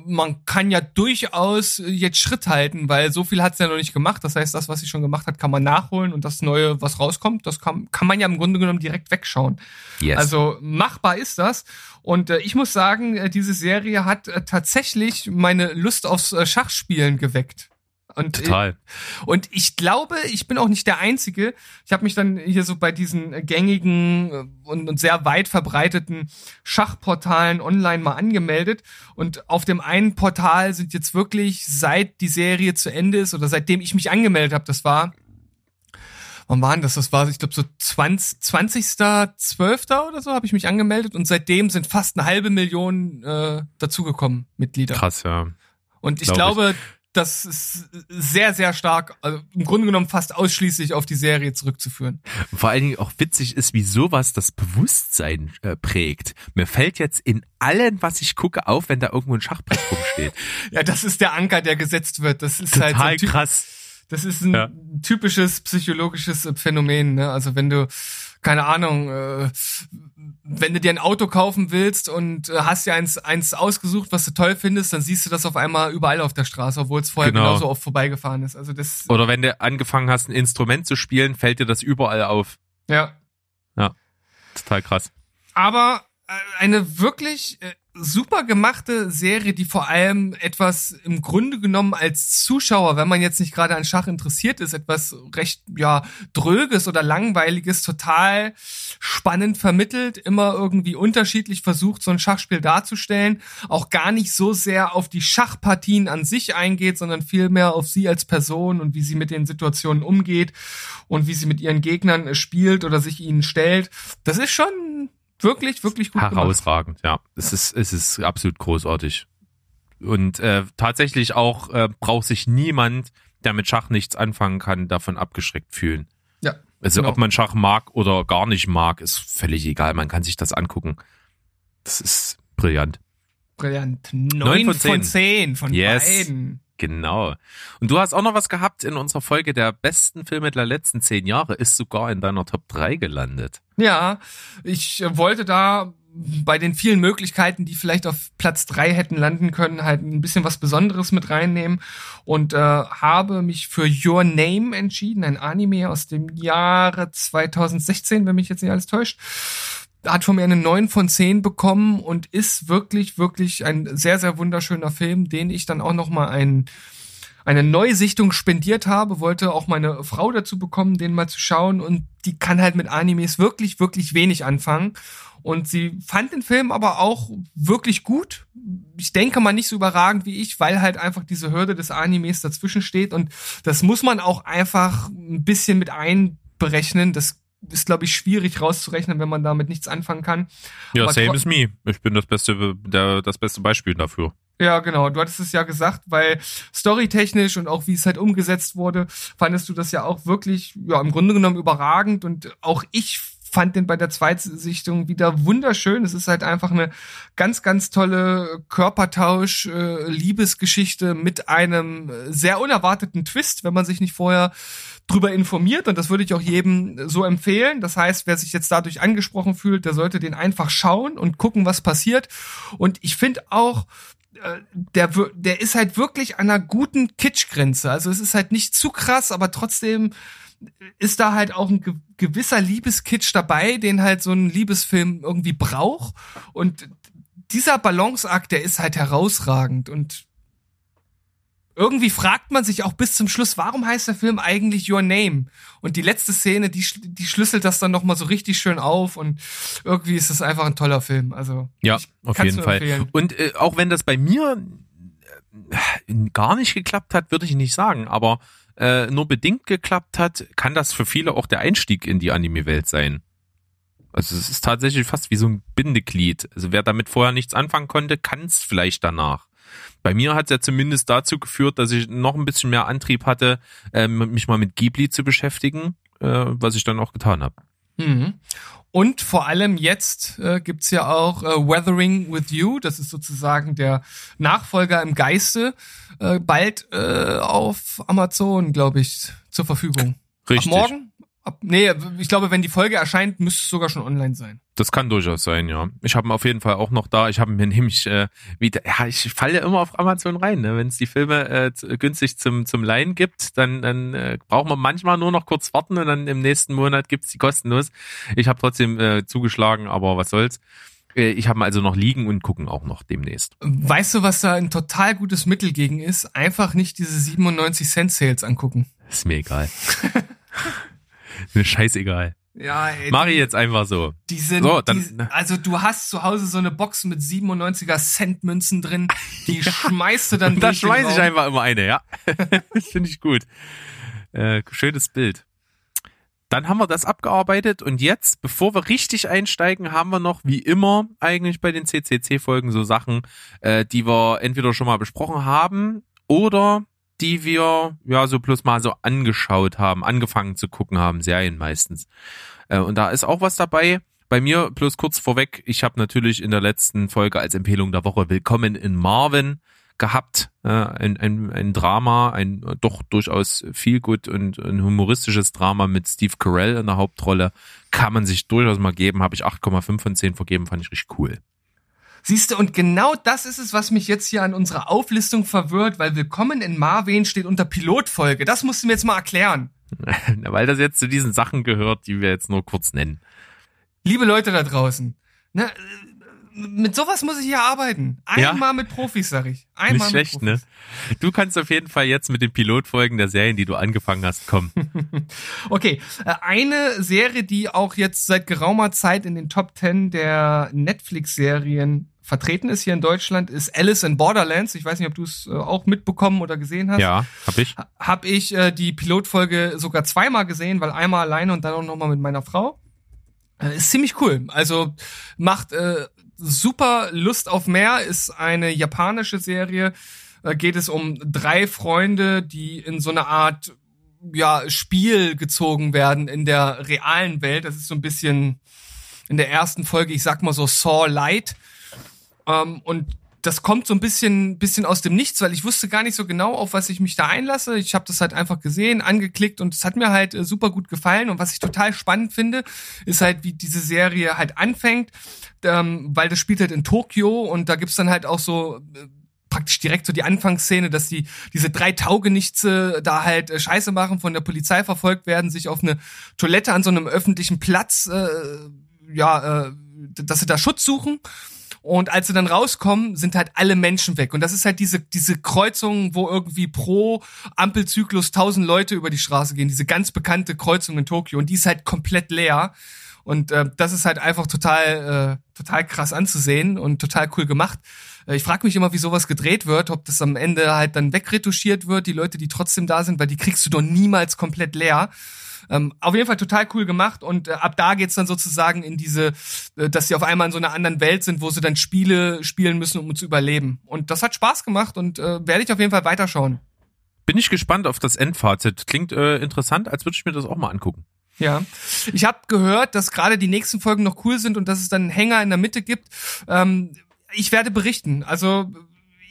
man kann ja durchaus jetzt Schritt halten, weil so viel hat es ja noch nicht gemacht. Das heißt, das, was sie schon gemacht hat, kann man nachholen und das Neue, was rauskommt, das kann, kann man ja im Grunde genommen direkt wegschauen. Yes. Also machbar ist das. Und äh, ich muss sagen, äh, diese Serie hat äh, tatsächlich meine Lust aufs äh, Schachspielen geweckt. Und, Total. Und ich glaube, ich bin auch nicht der Einzige. Ich habe mich dann hier so bei diesen gängigen äh, und, und sehr weit verbreiteten Schachportalen online mal angemeldet. Und auf dem einen Portal sind jetzt wirklich, seit die Serie zu Ende ist oder seitdem ich mich angemeldet habe, das war wann war denn das? Das war, ich glaube, so 20. 20.12. oder so habe ich mich angemeldet und seitdem sind fast eine halbe Million äh, dazugekommen, Mitglieder. Krass, ja. Und ich Glaub glaube, ich das ist sehr, sehr stark, also im Grunde genommen fast ausschließlich auf die Serie zurückzuführen. Vor allen Dingen auch witzig ist, wie sowas das Bewusstsein äh, prägt. Mir fällt jetzt in allem, was ich gucke, auf, wenn da irgendwo ein Schachbrett rumsteht. ja, das ist der Anker, der gesetzt wird. Das ist Total halt so krass. Das ist ein ja. typisches psychologisches Phänomen. Ne? Also wenn du keine Ahnung, äh, wenn du dir ein Auto kaufen willst und äh, hast dir eins, eins ausgesucht, was du toll findest, dann siehst du das auf einmal überall auf der Straße, obwohl es vorher genau. genauso oft vorbeigefahren ist. Also das. Oder wenn du angefangen hast, ein Instrument zu spielen, fällt dir das überall auf. Ja. Ja. Total krass. Aber äh, eine wirklich äh, super gemachte Serie, die vor allem etwas im Grunde genommen als Zuschauer, wenn man jetzt nicht gerade an Schach interessiert ist, etwas recht ja dröges oder langweiliges, total spannend vermittelt, immer irgendwie unterschiedlich versucht, so ein Schachspiel darzustellen, auch gar nicht so sehr auf die Schachpartien an sich eingeht, sondern vielmehr auf sie als Person und wie sie mit den Situationen umgeht und wie sie mit ihren Gegnern spielt oder sich ihnen stellt. Das ist schon wirklich, wirklich gut Herausragend, gemacht. ja. Es ist, es ist absolut großartig. Und äh, tatsächlich auch äh, braucht sich niemand, der mit Schach nichts anfangen kann, davon abgeschreckt fühlen. Ja. Also genau. ob man Schach mag oder gar nicht mag, ist völlig egal. Man kann sich das angucken. Das ist brillant. Brillant. Neun, von zehn von, zehn von yes. beiden. Genau. Und du hast auch noch was gehabt in unserer Folge der besten Filme der letzten zehn Jahre, ist sogar in deiner Top 3 gelandet. Ja, ich wollte da bei den vielen Möglichkeiten, die vielleicht auf Platz drei hätten landen können, halt ein bisschen was Besonderes mit reinnehmen und äh, habe mich für Your Name entschieden, ein Anime aus dem Jahre 2016, wenn mich jetzt nicht alles täuscht hat von mir eine 9 von 10 bekommen und ist wirklich, wirklich ein sehr, sehr wunderschöner Film, den ich dann auch nochmal ein, eine Neusichtung spendiert habe, wollte auch meine Frau dazu bekommen, den mal zu schauen und die kann halt mit Animes wirklich, wirklich wenig anfangen. Und sie fand den Film aber auch wirklich gut. Ich denke mal nicht so überragend wie ich, weil halt einfach diese Hürde des Animes dazwischen steht. Und das muss man auch einfach ein bisschen mit einberechnen. Das ist, glaube ich, schwierig rauszurechnen, wenn man damit nichts anfangen kann. Ja, Aber same as me. Ich bin das beste, der, das beste Beispiel dafür. Ja, genau. Du hattest es ja gesagt, weil storytechnisch und auch wie es halt umgesetzt wurde, fandest du das ja auch wirklich, ja, im Grunde genommen überragend und auch ich fand den bei der Zweitsichtung wieder wunderschön. Es ist halt einfach eine ganz, ganz tolle Körpertausch, äh, Liebesgeschichte mit einem sehr unerwarteten Twist, wenn man sich nicht vorher drüber informiert. Und das würde ich auch jedem so empfehlen. Das heißt, wer sich jetzt dadurch angesprochen fühlt, der sollte den einfach schauen und gucken, was passiert. Und ich finde auch, äh, der, der ist halt wirklich an einer guten Kitschgrenze. Also es ist halt nicht zu krass, aber trotzdem ist da halt auch ein gewisser Liebeskitsch dabei, den halt so ein Liebesfilm irgendwie braucht. Und dieser Balanceakt, der ist halt herausragend. Und irgendwie fragt man sich auch bis zum Schluss, warum heißt der Film eigentlich Your Name? Und die letzte Szene, die, die schlüsselt das dann nochmal so richtig schön auf und irgendwie ist es einfach ein toller Film. Also ja, auf jeden Fall. Empfehlen. Und äh, auch wenn das bei mir äh, gar nicht geklappt hat, würde ich nicht sagen, aber äh, nur bedingt geklappt hat, kann das für viele auch der Einstieg in die Anime-Welt sein. Also es ist tatsächlich fast wie so ein Bindeglied. Also wer damit vorher nichts anfangen konnte, kann es vielleicht danach. Bei mir hat es ja zumindest dazu geführt, dass ich noch ein bisschen mehr Antrieb hatte, äh, mich mal mit Ghibli zu beschäftigen, äh, was ich dann auch getan habe. Mhm. Und vor allem jetzt äh, gibt's ja auch äh, Weathering with You, das ist sozusagen der Nachfolger im Geiste, äh, bald äh, auf Amazon, glaube ich, zur Verfügung. Richtig. Ab morgen? Ab, nee, ich glaube, wenn die Folge erscheint, müsste es sogar schon online sein. Das kann durchaus sein, ja. Ich habe ihn auf jeden Fall auch noch da. Ich habe mir nämlich äh, wieder, ja, ich falle ja immer auf Amazon rein. Ne? Wenn es die Filme äh, günstig zum zum Leihen gibt, dann dann äh, braucht man manchmal nur noch kurz warten und dann im nächsten Monat gibt's die kostenlos. Ich habe trotzdem äh, zugeschlagen, aber was soll's. Äh, ich habe also noch liegen und gucken auch noch demnächst. Weißt du, was da ein total gutes Mittel gegen ist? Einfach nicht diese 97 Cent Sales angucken. Ist mir egal. Mir scheißegal. Ja, ey, Mach ich jetzt einfach so. Die sind, so, dann, die, also du hast zu Hause so eine Box mit 97er Cent Münzen drin, die ja. schmeißt du dann Da schmeiß ich einfach immer eine, ja. das finde ich gut. Äh, schönes Bild. Dann haben wir das abgearbeitet und jetzt, bevor wir richtig einsteigen, haben wir noch wie immer eigentlich bei den CCC-Folgen so Sachen, äh, die wir entweder schon mal besprochen haben oder die wir ja so plus mal so angeschaut haben, angefangen zu gucken haben, Serien meistens. Äh, und da ist auch was dabei. Bei mir bloß kurz vorweg, ich habe natürlich in der letzten Folge als Empfehlung der Woche Willkommen in Marvin gehabt. Äh, ein, ein, ein Drama, ein doch durchaus viel gut und ein humoristisches Drama mit Steve Carell in der Hauptrolle. Kann man sich durchaus mal geben. Habe ich 8,5 von 10 vergeben, fand ich richtig cool. Siehst du, und genau das ist es, was mich jetzt hier an unserer Auflistung verwirrt, weil Willkommen in Marvin steht unter Pilotfolge. Das musst du mir jetzt mal erklären. weil das jetzt zu diesen Sachen gehört, die wir jetzt nur kurz nennen. Liebe Leute da draußen, ne, mit sowas muss ich hier arbeiten. Einmal ja. mit Profis, sag ich. Einmal Nicht schlecht, ne? Du kannst auf jeden Fall jetzt mit den Pilotfolgen der Serien, die du angefangen hast, kommen. okay, äh, eine Serie, die auch jetzt seit geraumer Zeit in den Top 10 der Netflix-Serien vertreten ist hier in Deutschland, ist Alice in Borderlands. Ich weiß nicht, ob du es äh, auch mitbekommen oder gesehen hast. Ja, hab ich. Hab ich äh, die Pilotfolge sogar zweimal gesehen, weil einmal alleine und dann auch nochmal mit meiner Frau. Ist ziemlich cool. Also macht äh, super Lust auf mehr, ist eine japanische Serie. Äh, geht es um drei Freunde, die in so eine Art ja, Spiel gezogen werden in der realen Welt. Das ist so ein bisschen in der ersten Folge, ich sag mal so Saw Light ähm, und das kommt so ein bisschen, bisschen aus dem Nichts, weil ich wusste gar nicht so genau, auf was ich mich da einlasse. Ich habe das halt einfach gesehen, angeklickt und es hat mir halt äh, super gut gefallen. Und was ich total spannend finde, ist halt, wie diese Serie halt anfängt, ähm, weil das spielt halt in Tokio und da gibt's dann halt auch so äh, praktisch direkt so die Anfangsszene, dass die diese drei Taugenichtse da halt äh, Scheiße machen, von der Polizei verfolgt werden, sich auf eine Toilette an so einem öffentlichen Platz, äh, ja, äh, dass sie da Schutz suchen. Und als sie dann rauskommen, sind halt alle Menschen weg. Und das ist halt diese, diese Kreuzung, wo irgendwie pro Ampelzyklus tausend Leute über die Straße gehen. Diese ganz bekannte Kreuzung in Tokio. Und die ist halt komplett leer. Und äh, das ist halt einfach total, äh, total krass anzusehen und total cool gemacht. Äh, ich frage mich immer, wie sowas gedreht wird, ob das am Ende halt dann wegretuschiert wird, die Leute, die trotzdem da sind, weil die kriegst du doch niemals komplett leer. Ähm, auf jeden Fall total cool gemacht und äh, ab da geht's dann sozusagen in diese, äh, dass sie auf einmal in so einer anderen Welt sind, wo sie dann Spiele spielen müssen, um zu überleben. Und das hat Spaß gemacht und äh, werde ich auf jeden Fall weiterschauen. Bin ich gespannt auf das Endfazit. Klingt äh, interessant, als würde ich mir das auch mal angucken. Ja, ich habe gehört, dass gerade die nächsten Folgen noch cool sind und dass es dann einen Hänger in der Mitte gibt. Ähm, ich werde berichten. Also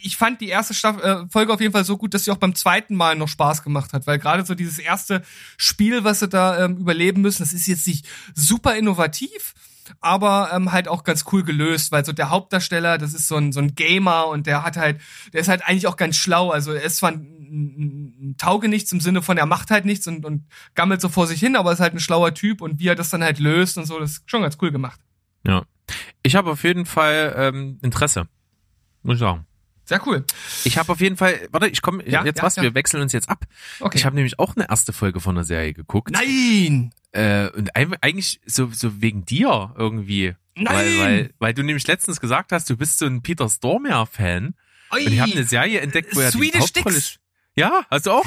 ich fand die erste Staffel, äh, Folge auf jeden Fall so gut, dass sie auch beim zweiten Mal noch Spaß gemacht hat, weil gerade so dieses erste Spiel, was sie da ähm, überleben müssen, das ist jetzt nicht super innovativ, aber ähm, halt auch ganz cool gelöst, weil so der Hauptdarsteller, das ist so ein, so ein Gamer und der hat halt, der ist halt eigentlich auch ganz schlau. Also er ist zwar ein, ein, ein Taugenichts im Sinne von, er macht halt nichts und, und gammelt so vor sich hin, aber ist halt ein schlauer Typ und wie er das dann halt löst und so, das ist schon ganz cool gemacht. Ja. Ich habe auf jeden Fall ähm, Interesse. Muss ich sagen. Sehr cool. Ich habe auf jeden Fall, warte, ich komme ja, jetzt ja, was, ja. wir wechseln uns jetzt ab. Okay. Ich habe nämlich auch eine erste Folge von der Serie geguckt. Nein! Äh, und eigentlich so, so wegen dir irgendwie. Nein! Weil, weil, weil du nämlich letztens gesagt hast, du bist so ein Peter Stormare-Fan. Und ich habe eine Serie entdeckt, wo er die Hauptrolle... Sticks. Ja, hast du auch?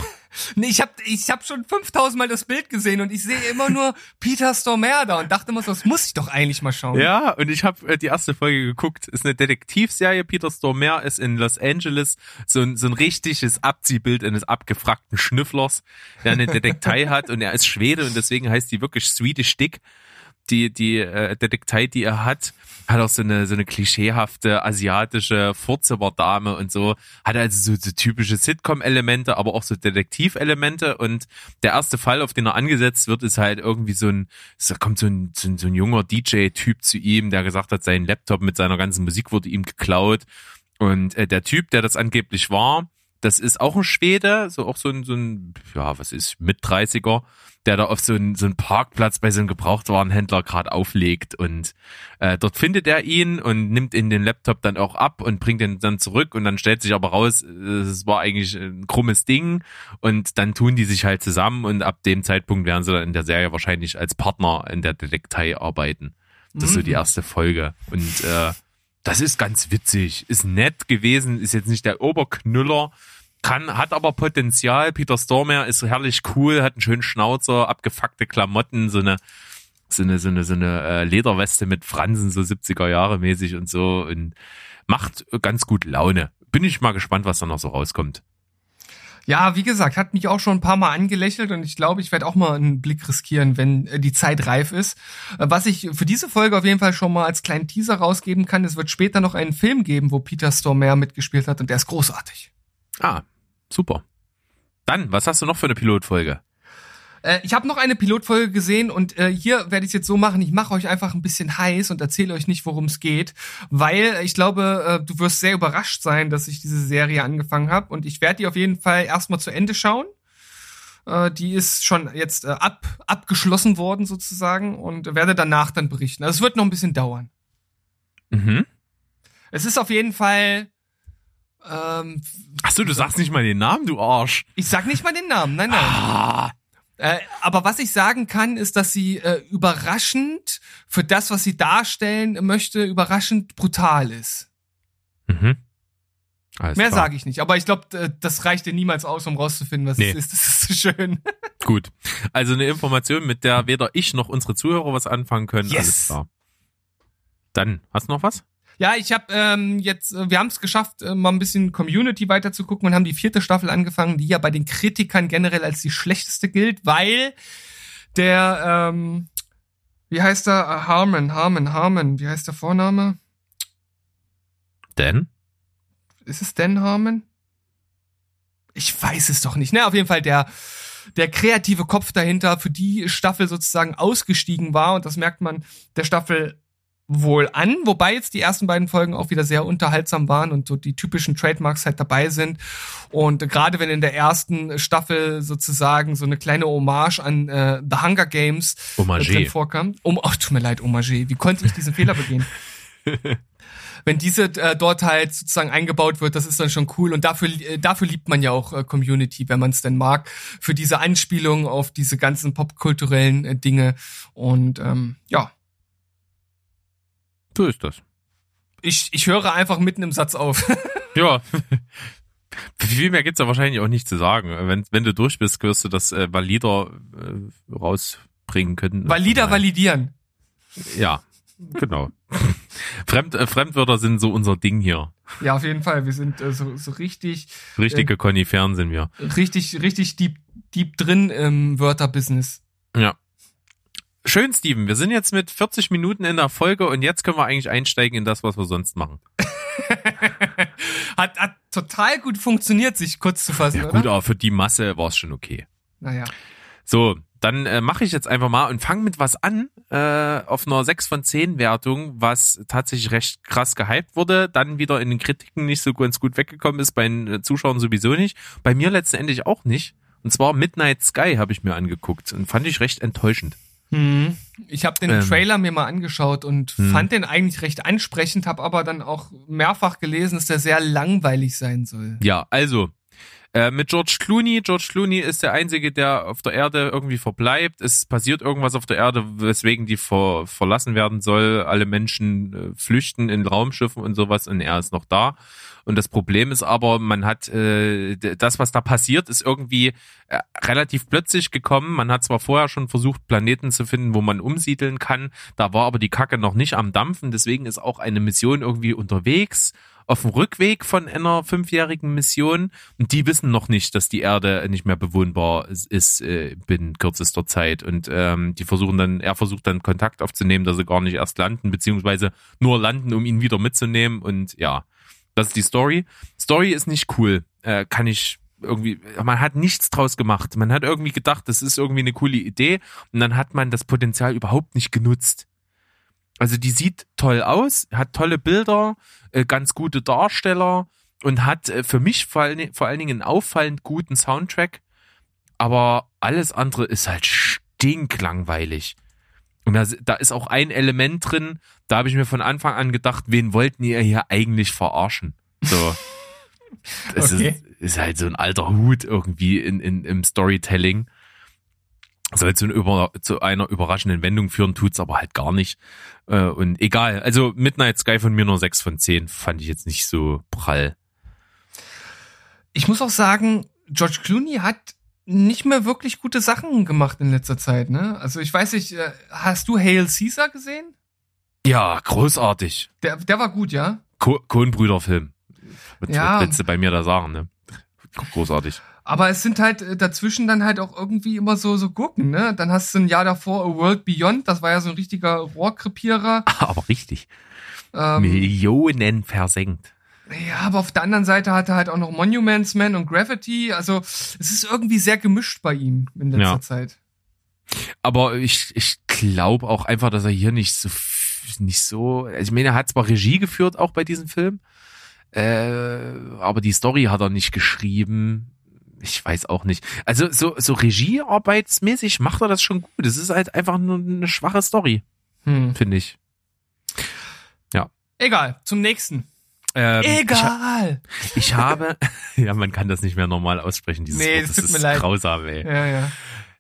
Nee, ich habe ich hab schon 5000 Mal das Bild gesehen und ich sehe immer nur Peter Stormare da und dachte immer so, das muss ich doch eigentlich mal schauen. Ja, und ich habe äh, die erste Folge geguckt. Ist eine Detektivserie. Peter Stormare ist in Los Angeles so ein, so ein richtiges Abziehbild eines abgefragten Schnüfflers, der eine Detektei hat und er ist Schwede und deswegen heißt die wirklich Swedish Dick die, die äh, Detektei, die er hat, hat auch so eine, so eine klischeehafte asiatische Vorzimmerdame und so. Hat also so, so typische Sitcom-Elemente, aber auch so Detektiv-Elemente. Und der erste Fall, auf den er angesetzt wird, ist halt irgendwie so ein, da kommt so ein, so ein, so ein junger DJ-Typ zu ihm, der gesagt hat, sein Laptop mit seiner ganzen Musik wurde ihm geklaut. Und äh, der Typ, der das angeblich war, das ist auch ein Schwede, so auch so ein, so ein, ja, was ist, mit 30er, der da auf so einen, so einen Parkplatz bei so einem Gebrauchtwarenhändler gerade auflegt und äh, dort findet er ihn und nimmt ihn den Laptop dann auch ab und bringt ihn dann zurück und dann stellt sich aber raus, es war eigentlich ein krummes Ding und dann tun die sich halt zusammen und ab dem Zeitpunkt werden sie dann in der Serie wahrscheinlich als Partner in der Detektei arbeiten. Das ist so die mhm. erste Folge und äh, das ist ganz witzig, ist nett gewesen, ist jetzt nicht der Oberknüller, kann, hat aber Potenzial. Peter Stormare ist herrlich cool, hat einen schönen Schnauzer, abgefuckte Klamotten, so eine, so eine, so eine, so eine äh, Lederweste mit Fransen, so 70er Jahre mäßig und so und macht ganz gut Laune. Bin ich mal gespannt, was da noch so rauskommt. Ja, wie gesagt, hat mich auch schon ein paar Mal angelächelt und ich glaube, ich werde auch mal einen Blick riskieren, wenn äh, die Zeit reif ist. Äh, was ich für diese Folge auf jeden Fall schon mal als kleinen Teaser rausgeben kann, es wird später noch einen Film geben, wo Peter Stormare mitgespielt hat und der ist großartig. Ah, super. Dann, was hast du noch für eine Pilotfolge? Äh, ich habe noch eine Pilotfolge gesehen und äh, hier werde ich es jetzt so machen, ich mache euch einfach ein bisschen heiß und erzähle euch nicht, worum es geht, weil ich glaube, äh, du wirst sehr überrascht sein, dass ich diese Serie angefangen habe und ich werde die auf jeden Fall erstmal zu Ende schauen. Äh, die ist schon jetzt äh, ab, abgeschlossen worden sozusagen und werde danach dann berichten. Also es wird noch ein bisschen dauern. Mhm. Es ist auf jeden Fall ähm, Ach so, du sagst nicht mal den Namen, du Arsch. Ich sag nicht mal den Namen, nein, nein. Ah. Äh, aber was ich sagen kann, ist, dass sie äh, überraschend für das, was sie darstellen möchte, überraschend brutal ist. Mhm. Alles Mehr sage ich nicht, aber ich glaube, das reicht dir niemals aus, um rauszufinden, was nee. es ist. Das ist so schön. Gut. Also eine Information, mit der weder ich noch unsere Zuhörer was anfangen können. Yes. Alles klar. Dann, hast du noch was? Ja, ich habe ähm, jetzt, äh, wir haben es geschafft, äh, mal ein bisschen Community weiter zu gucken und haben die vierte Staffel angefangen, die ja bei den Kritikern generell als die schlechteste gilt, weil der, ähm, wie heißt er? Uh, Harmon, Harmon, Harmon, wie heißt der Vorname? Dan? Ist es Dan Harmon? Ich weiß es doch nicht. Ne, auf jeden Fall der der kreative Kopf dahinter für die Staffel sozusagen ausgestiegen war und das merkt man der Staffel wohl an, wobei jetzt die ersten beiden Folgen auch wieder sehr unterhaltsam waren und so die typischen Trademarks halt dabei sind. Und gerade wenn in der ersten Staffel sozusagen so eine kleine Hommage an äh, The Hunger Games Hommage. drin vorkam. Um, oh, tut mir leid, Hommage. Wie konnte ich diesen Fehler begehen? wenn diese äh, dort halt sozusagen eingebaut wird, das ist dann schon cool und dafür äh, dafür liebt man ja auch äh, Community, wenn man es denn mag, für diese Anspielung auf diese ganzen popkulturellen äh, Dinge und ähm, ja, so ist das. Ich, ich höre einfach mitten im Satz auf. ja. Viel mehr gibt's da wahrscheinlich auch nicht zu sagen. Wenn, wenn du durch bist, wirst du das äh, Valider äh, rausbringen können. Valider Nein. validieren. Ja, genau. Fremd, äh, Fremdwörter sind so unser Ding hier. Ja, auf jeden Fall. Wir sind äh, so, so richtig. Richtige äh, Koniferen sind wir. Richtig, richtig deep, deep drin im Wörterbusiness. Ja. Schön, Steven. Wir sind jetzt mit 40 Minuten in der Folge und jetzt können wir eigentlich einsteigen in das, was wir sonst machen. hat, hat total gut funktioniert, sich kurz zu fassen. Ja, gut, oder? aber für die Masse war es schon okay. Naja. So, dann äh, mache ich jetzt einfach mal und fange mit was an, äh, auf einer 6 von 10 Wertung, was tatsächlich recht krass gehypt wurde, dann wieder in den Kritiken nicht so ganz gut weggekommen ist, bei den äh, Zuschauern sowieso nicht, bei mir letztendlich auch nicht. Und zwar Midnight Sky habe ich mir angeguckt und fand ich recht enttäuschend. Hm. Ich habe den ähm. Trailer mir mal angeschaut und hm. fand den eigentlich recht ansprechend, habe aber dann auch mehrfach gelesen, dass der sehr langweilig sein soll. Ja, also äh, mit George Clooney. George Clooney ist der Einzige, der auf der Erde irgendwie verbleibt. Es passiert irgendwas auf der Erde, weswegen die ver verlassen werden soll. Alle Menschen äh, flüchten in Raumschiffen und sowas und er ist noch da. Und das Problem ist aber, man hat äh, das, was da passiert, ist irgendwie äh, relativ plötzlich gekommen. Man hat zwar vorher schon versucht, Planeten zu finden, wo man umsiedeln kann. Da war aber die Kacke noch nicht am Dampfen. Deswegen ist auch eine Mission irgendwie unterwegs auf dem Rückweg von einer fünfjährigen Mission und die wissen noch nicht, dass die Erde nicht mehr bewohnbar ist äh, binnen kürzester Zeit und ähm, die versuchen dann, er versucht dann Kontakt aufzunehmen, dass sie gar nicht erst landen, beziehungsweise nur landen, um ihn wieder mitzunehmen und ja, das ist die Story. Story ist nicht cool, äh, kann ich irgendwie, man hat nichts draus gemacht. Man hat irgendwie gedacht, das ist irgendwie eine coole Idee und dann hat man das Potenzial überhaupt nicht genutzt. Also die sieht toll aus, hat tolle Bilder, äh, ganz gute Darsteller und hat äh, für mich vor allen, vor allen Dingen einen auffallend guten Soundtrack. Aber alles andere ist halt stinklangweilig. Und da, da ist auch ein Element drin, da habe ich mir von Anfang an gedacht, wen wollten ihr hier eigentlich verarschen? So. Das okay. ist, ist halt so ein alter Hut irgendwie in, in, im Storytelling. Soll zu, über, zu einer überraschenden Wendung führen, tut's aber halt gar nicht. Äh, und egal, also Midnight Sky von mir nur 6 von 10, fand ich jetzt nicht so prall. Ich muss auch sagen, George Clooney hat nicht mehr wirklich gute Sachen gemacht in letzter Zeit, ne? Also ich weiß nicht, äh, hast du Hail Caesar gesehen? Ja, großartig. Der, der war gut, ja? Kohlenbrüder-Film. Was ja. willst du bei mir da sagen, ne? Großartig. Aber es sind halt äh, dazwischen dann halt auch irgendwie immer so, so Gurken, ne? Dann hast du ein Jahr davor A World Beyond, das war ja so ein richtiger Rohrkrepierer. Aber richtig. Ähm, Millionen versenkt. Ja, aber auf der anderen Seite hat er halt auch noch Monuments Man und Gravity. Also es ist irgendwie sehr gemischt bei ihm in letzter ja. Zeit. Aber ich, ich glaube auch einfach, dass er hier nicht so nicht so. Also ich meine, er hat zwar Regie geführt auch bei diesem Film, äh, aber die Story hat er nicht geschrieben. Ich weiß auch nicht. Also so so Regiearbeitsmäßig macht er das schon gut. Es ist halt einfach nur eine schwache Story, hm. finde ich. Ja. Egal. Zum nächsten. Ähm, Egal. Ich, ich, habe, ja, man kann das nicht mehr normal aussprechen, dieses nee, Wort. Das, das ist leid. grausam, ey. Ja, ja.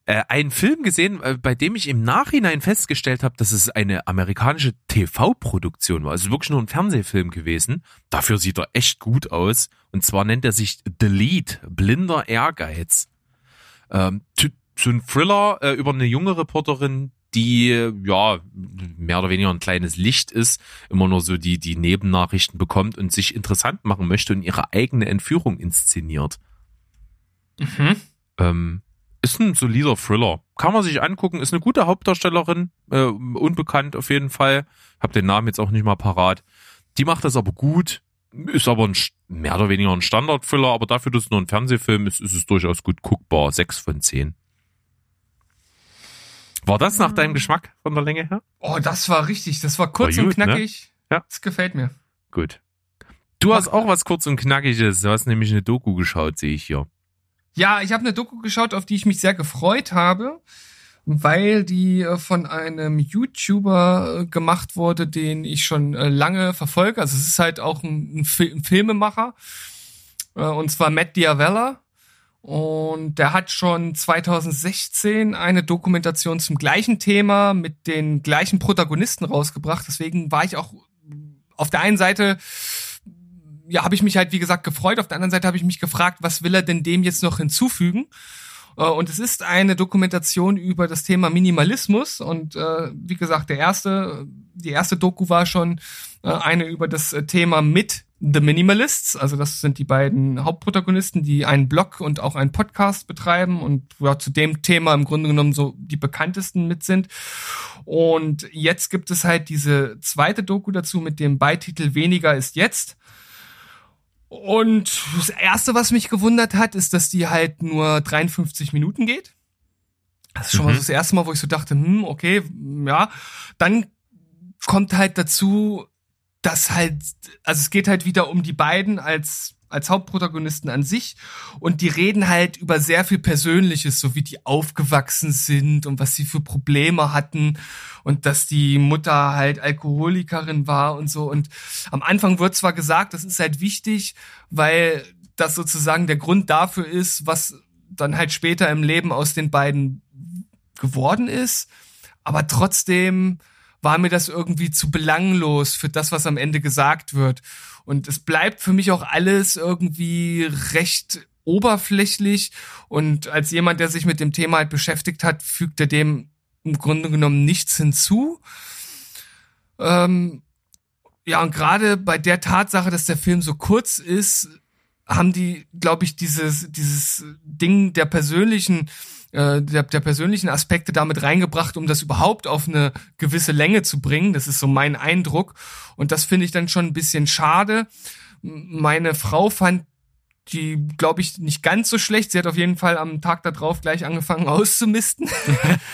Äh, einen Film gesehen, äh, bei dem ich im Nachhinein festgestellt habe, dass es eine amerikanische TV-Produktion war. Also wirklich nur ein Fernsehfilm gewesen. Dafür sieht er echt gut aus. Und zwar nennt er sich The Lead, blinder Ehrgeiz. Ähm, so ein Thriller äh, über eine junge Reporterin, die ja mehr oder weniger ein kleines Licht ist, immer nur so die die Nebennachrichten bekommt und sich interessant machen möchte und ihre eigene Entführung inszeniert. Mhm. Ähm, ist ein solider Thriller. Kann man sich angucken, ist eine gute Hauptdarstellerin, äh, unbekannt auf jeden Fall. Hab den Namen jetzt auch nicht mal parat. Die macht das aber gut, ist aber ein, mehr oder weniger ein Standard-Thriller, aber dafür, dass es nur ein Fernsehfilm ist, ist es durchaus gut guckbar. Sechs von zehn. War das nach deinem Geschmack von der Länge her? Oh, das war richtig. Das war kurz war gut, und ne? knackig. Ne? Ja. Das gefällt mir. Gut. Du hast auch was kurz und knackiges. Du hast nämlich eine Doku geschaut, sehe ich hier. Ja, ich habe eine Doku geschaut, auf die ich mich sehr gefreut habe, weil die äh, von einem YouTuber äh, gemacht wurde, den ich schon äh, lange verfolge. Also es ist halt auch ein, ein Filmemacher. Und zwar Matt Diavella. Und der hat schon 2016 eine Dokumentation zum gleichen Thema mit den gleichen Protagonisten rausgebracht. Deswegen war ich auch auf der einen Seite, ja, habe ich mich halt, wie gesagt, gefreut. Auf der anderen Seite habe ich mich gefragt, was will er denn dem jetzt noch hinzufügen? Äh, und es ist eine Dokumentation über das Thema Minimalismus. Und äh, wie gesagt, der erste, die erste Doku war schon äh, eine über das Thema mit The Minimalists, also das sind die beiden Hauptprotagonisten, die einen Blog und auch einen Podcast betreiben und ja, zu dem Thema im Grunde genommen so die bekanntesten mit sind. Und jetzt gibt es halt diese zweite Doku dazu mit dem Beititel Weniger ist jetzt. Und das erste, was mich gewundert hat, ist, dass die halt nur 53 Minuten geht. Das ist schon mhm. mal so das erste Mal, wo ich so dachte, hm, okay, ja. Dann kommt halt dazu, dass halt, also es geht halt wieder um die beiden als als Hauptprotagonisten an sich. Und die reden halt über sehr viel Persönliches, so wie die aufgewachsen sind und was sie für Probleme hatten und dass die Mutter halt Alkoholikerin war und so. Und am Anfang wird zwar gesagt, das ist halt wichtig, weil das sozusagen der Grund dafür ist, was dann halt später im Leben aus den beiden geworden ist, aber trotzdem war mir das irgendwie zu belanglos für das, was am Ende gesagt wird. Und es bleibt für mich auch alles irgendwie recht oberflächlich. Und als jemand, der sich mit dem Thema halt beschäftigt hat, fügt er dem im Grunde genommen nichts hinzu. Ähm, ja, und gerade bei der Tatsache, dass der Film so kurz ist, haben die, glaube ich, dieses, dieses Ding der persönlichen äh, der, der persönlichen Aspekte damit reingebracht, um das überhaupt auf eine gewisse Länge zu bringen. Das ist so mein Eindruck. Und das finde ich dann schon ein bisschen schade. Meine Frau fand die, glaube ich, nicht ganz so schlecht. Sie hat auf jeden Fall am Tag darauf gleich angefangen auszumisten.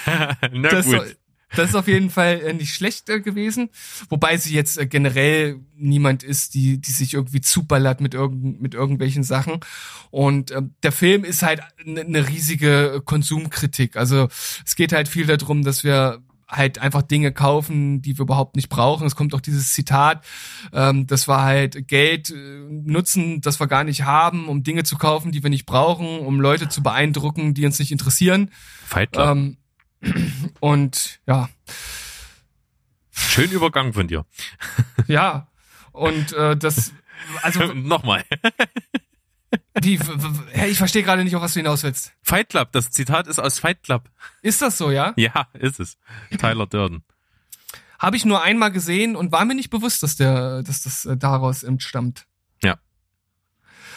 Na das, gut. Das ist auf jeden Fall äh, nicht schlecht äh, gewesen. Wobei sie jetzt äh, generell niemand ist, die, die sich irgendwie zuballert mit, irgend, mit irgendwelchen Sachen. Und äh, der Film ist halt eine ne riesige Konsumkritik. Also es geht halt viel darum, dass wir halt einfach Dinge kaufen, die wir überhaupt nicht brauchen. Es kommt auch dieses Zitat, ähm, dass wir halt Geld nutzen, das wir gar nicht haben, um Dinge zu kaufen, die wir nicht brauchen, um Leute zu beeindrucken, die uns nicht interessieren. Fight Club. Ähm, und ja. Schön Übergang von dir. ja. Und äh, das, also. Nochmal. Wie, hey, ich verstehe gerade nicht, auf was du hinaus willst. Fight Club, das Zitat ist aus Fight Club. Ist das so, ja? Ja, ist es. Tyler Durden. Habe ich nur einmal gesehen und war mir nicht bewusst, dass der, dass das äh, daraus entstammt. Ja.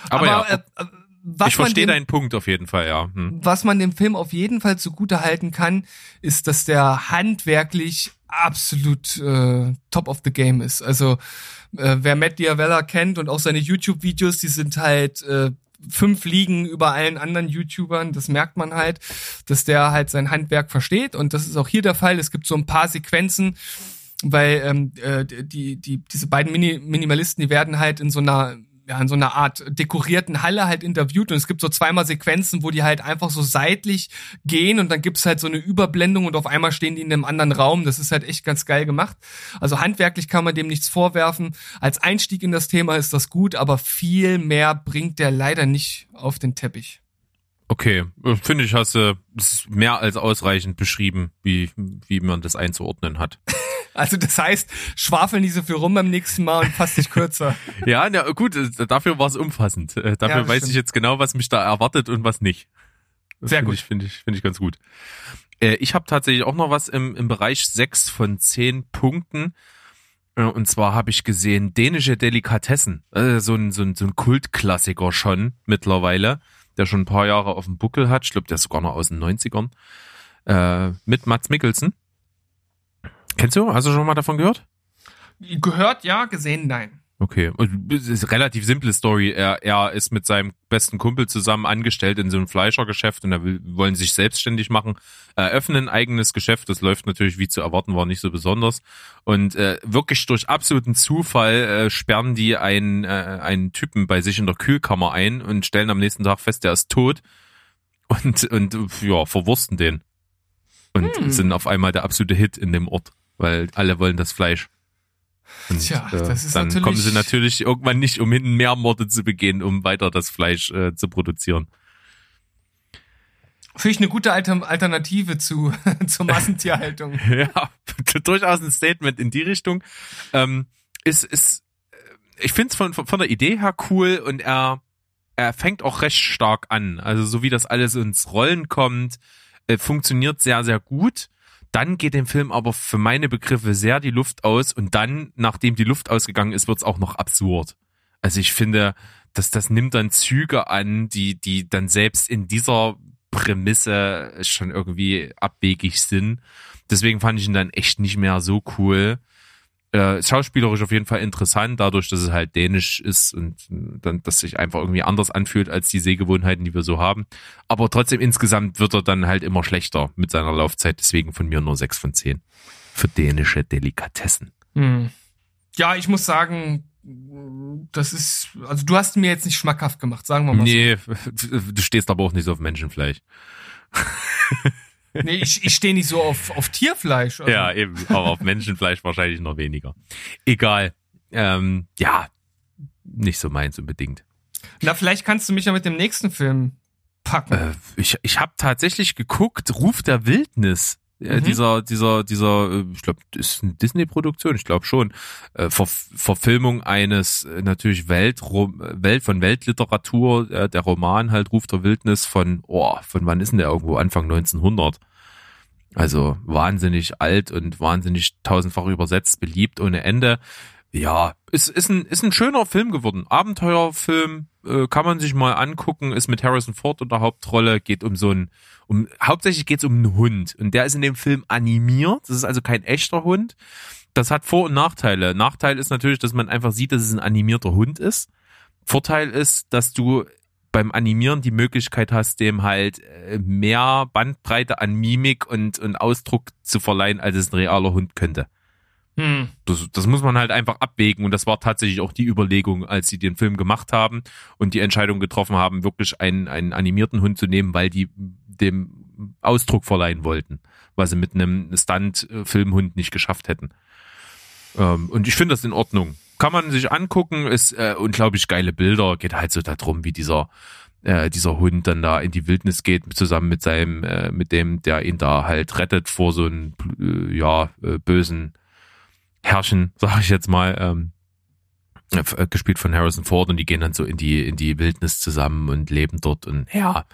Aber, Aber ja, äh, was ich verstehe deinen Punkt auf jeden Fall, ja. Hm. Was man dem Film auf jeden Fall zugute halten kann, ist, dass der handwerklich absolut äh, top of the game ist. Also äh, wer Matt Diavella kennt und auch seine YouTube-Videos, die sind halt äh, fünf Ligen über allen anderen YouTubern. Das merkt man halt, dass der halt sein Handwerk versteht. Und das ist auch hier der Fall. Es gibt so ein paar Sequenzen, weil ähm, äh, die, die, diese beiden Mini Minimalisten, die werden halt in so einer ja, in so einer Art dekorierten Halle halt interviewt und es gibt so zweimal Sequenzen, wo die halt einfach so seitlich gehen und dann gibt's halt so eine Überblendung und auf einmal stehen die in einem anderen Raum. Das ist halt echt ganz geil gemacht. Also handwerklich kann man dem nichts vorwerfen. Als Einstieg in das Thema ist das gut, aber viel mehr bringt der leider nicht auf den Teppich. Okay, finde ich, hast du mehr als ausreichend beschrieben, wie, wie man das einzuordnen hat. Also das heißt, schwafeln nicht so viel rum beim nächsten Mal und fass dich kürzer. ja, na gut, äh, dafür war es umfassend. Äh, dafür ja, weiß stimmt. ich jetzt genau, was mich da erwartet und was nicht. Das Sehr gut. Ich, finde ich, finde ich ganz gut. Äh, ich habe tatsächlich auch noch was im, im Bereich sechs von zehn Punkten. Und zwar habe ich gesehen dänische Delikatessen. so, ein, so, ein, so ein Kultklassiker schon mittlerweile, der schon ein paar Jahre auf dem Buckel hat. Ich glaube, der ist sogar noch aus den 90ern. Äh, mit Mats Mikkelsen. Kennst du? Hast du schon mal davon gehört? Gehört, ja, gesehen, nein. Okay, ist relativ simple Story. Er, er ist mit seinem besten Kumpel zusammen angestellt in so einem Fleischergeschäft und er will, wollen sich selbstständig machen, eröffnen ein eigenes Geschäft. Das läuft natürlich, wie zu erwarten war, nicht so besonders. Und äh, wirklich durch absoluten Zufall äh, sperren die einen, äh, einen Typen bei sich in der Kühlkammer ein und stellen am nächsten Tag fest, der ist tot und, und ja, verwursten den. Und hm. sind auf einmal der absolute Hit in dem Ort weil alle wollen das Fleisch. Und, Tja, äh, das ist dann natürlich... kommen sie natürlich irgendwann nicht umhin, mehr Morde zu begehen, um weiter das Fleisch äh, zu produzieren. Finde ich eine gute Alternative zu zur Massentierhaltung. ja, durchaus ein Statement in die Richtung. Ähm, ist, ist, äh, ich finde es von, von der Idee her cool und er, er fängt auch recht stark an. Also so wie das alles ins Rollen kommt, äh, funktioniert sehr, sehr gut. Dann geht dem Film aber für meine Begriffe sehr die Luft aus und dann, nachdem die Luft ausgegangen ist, wird's auch noch absurd. Also ich finde, dass das nimmt dann Züge an, die, die dann selbst in dieser Prämisse schon irgendwie abwegig sind. Deswegen fand ich ihn dann echt nicht mehr so cool. Äh, schauspielerisch auf jeden Fall interessant, dadurch, dass es halt dänisch ist und dann, dass sich einfach irgendwie anders anfühlt als die Sehgewohnheiten, die wir so haben. Aber trotzdem insgesamt wird er dann halt immer schlechter mit seiner Laufzeit, deswegen von mir nur sechs von zehn für dänische Delikatessen. Hm. Ja, ich muss sagen, das ist, also du hast mir jetzt nicht schmackhaft gemacht, sagen wir mal nee, so. Nee, du stehst aber auch nicht so auf Menschenfleisch. nee, ich, ich stehe nicht so auf, auf Tierfleisch. Also. Ja, eben, aber auf Menschenfleisch wahrscheinlich noch weniger. Egal. Ähm, ja, nicht so meins unbedingt. Na, vielleicht kannst du mich ja mit dem nächsten Film packen. Äh, ich ich habe tatsächlich geguckt, Ruf der Wildnis. Äh, mhm. dieser, dieser, dieser, äh, ich glaube, ist eine Disney-Produktion, ich glaube schon, äh, Ver Verfilmung eines äh, natürlich Welt, Welt von Weltliteratur, äh, der Roman halt Ruf der Wildnis von, oh, von wann ist denn der irgendwo? Anfang 1900. Also wahnsinnig alt und wahnsinnig tausendfach übersetzt, beliebt ohne Ende. Ja, ist, ist, ein, ist ein schöner Film geworden. Abenteuerfilm, äh, kann man sich mal angucken, ist mit Harrison Ford in der Hauptrolle, geht um so ein, um, hauptsächlich geht es um einen Hund. Und der ist in dem Film animiert. Das ist also kein echter Hund. Das hat Vor- und Nachteile. Nachteil ist natürlich, dass man einfach sieht, dass es ein animierter Hund ist. Vorteil ist, dass du beim Animieren die Möglichkeit hast, dem halt äh, mehr Bandbreite an Mimik und, und Ausdruck zu verleihen, als es ein realer Hund könnte. Hm. Das, das muss man halt einfach abwägen und das war tatsächlich auch die Überlegung, als sie den Film gemacht haben und die Entscheidung getroffen haben, wirklich einen, einen animierten Hund zu nehmen, weil die dem Ausdruck verleihen wollten, was sie mit einem Stunt-Filmhund nicht geschafft hätten. Ähm, und ich finde das in Ordnung. Kann man sich angucken, ist äh, unglaublich geile Bilder, geht halt so darum, wie dieser äh, dieser Hund dann da in die Wildnis geht, zusammen mit seinem, äh, mit dem, der ihn da halt rettet vor so einem äh, ja, äh, bösen herrschen, sage ich jetzt mal, ähm, äh, gespielt von Harrison Ford und die gehen dann so in die in die Wildnis zusammen und leben dort und ja,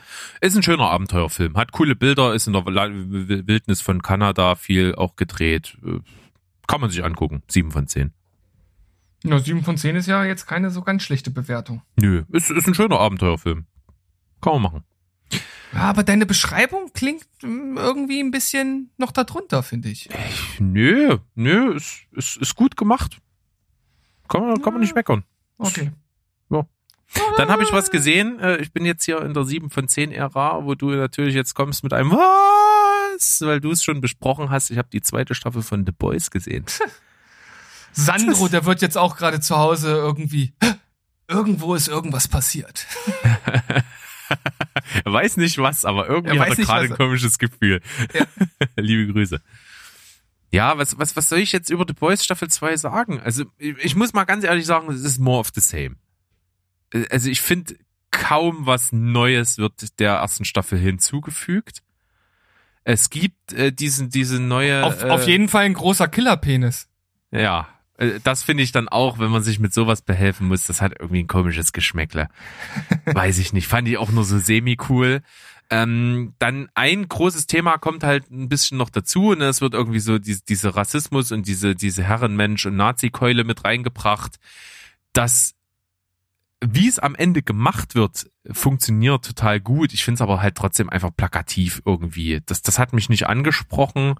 ist ein schöner Abenteuerfilm, hat coole Bilder, ist in der Wildnis von Kanada viel auch gedreht, äh, kann man sich angucken, sieben von zehn. Ja, sieben von zehn ist ja jetzt keine so ganz schlechte Bewertung. Nö, ist, ist ein schöner Abenteuerfilm. Kann man machen. Ja, aber deine Beschreibung klingt hm, irgendwie ein bisschen noch darunter, finde ich. Nö, nö, ist, ist, ist gut gemacht. Kann man, kann man nicht meckern. Okay. Ja. Dann habe ich was gesehen. Äh, ich bin jetzt hier in der 7 von 10 Ära, wo du natürlich jetzt kommst mit einem Was? Weil du es schon besprochen hast. Ich habe die zweite Staffel von The Boys gesehen. Sandro, der wird jetzt auch gerade zu Hause irgendwie. Irgendwo ist irgendwas passiert. er weiß nicht was, aber irgendwie er hat er gerade ein komisches Gefühl. Ja. Liebe Grüße. Ja, was, was, was soll ich jetzt über The Boys Staffel 2 sagen? Also, ich muss mal ganz ehrlich sagen, es ist more of the same. Also, ich finde, kaum was Neues wird der ersten Staffel hinzugefügt. Es gibt äh, diesen, diese neue. Auf, äh, auf jeden Fall ein großer Killerpenis. Ja, das finde ich dann auch, wenn man sich mit sowas behelfen muss, das hat irgendwie ein komisches Geschmäckle. Weiß ich nicht. Fand ich auch nur so semi-cool. Ähm, dann ein großes Thema kommt halt ein bisschen noch dazu und es wird irgendwie so diese, diese Rassismus und diese, diese Herrenmensch- und Nazi-Keule mit reingebracht. Das, wie es am Ende gemacht wird, funktioniert total gut. Ich finde es aber halt trotzdem einfach plakativ irgendwie. Das, das hat mich nicht angesprochen.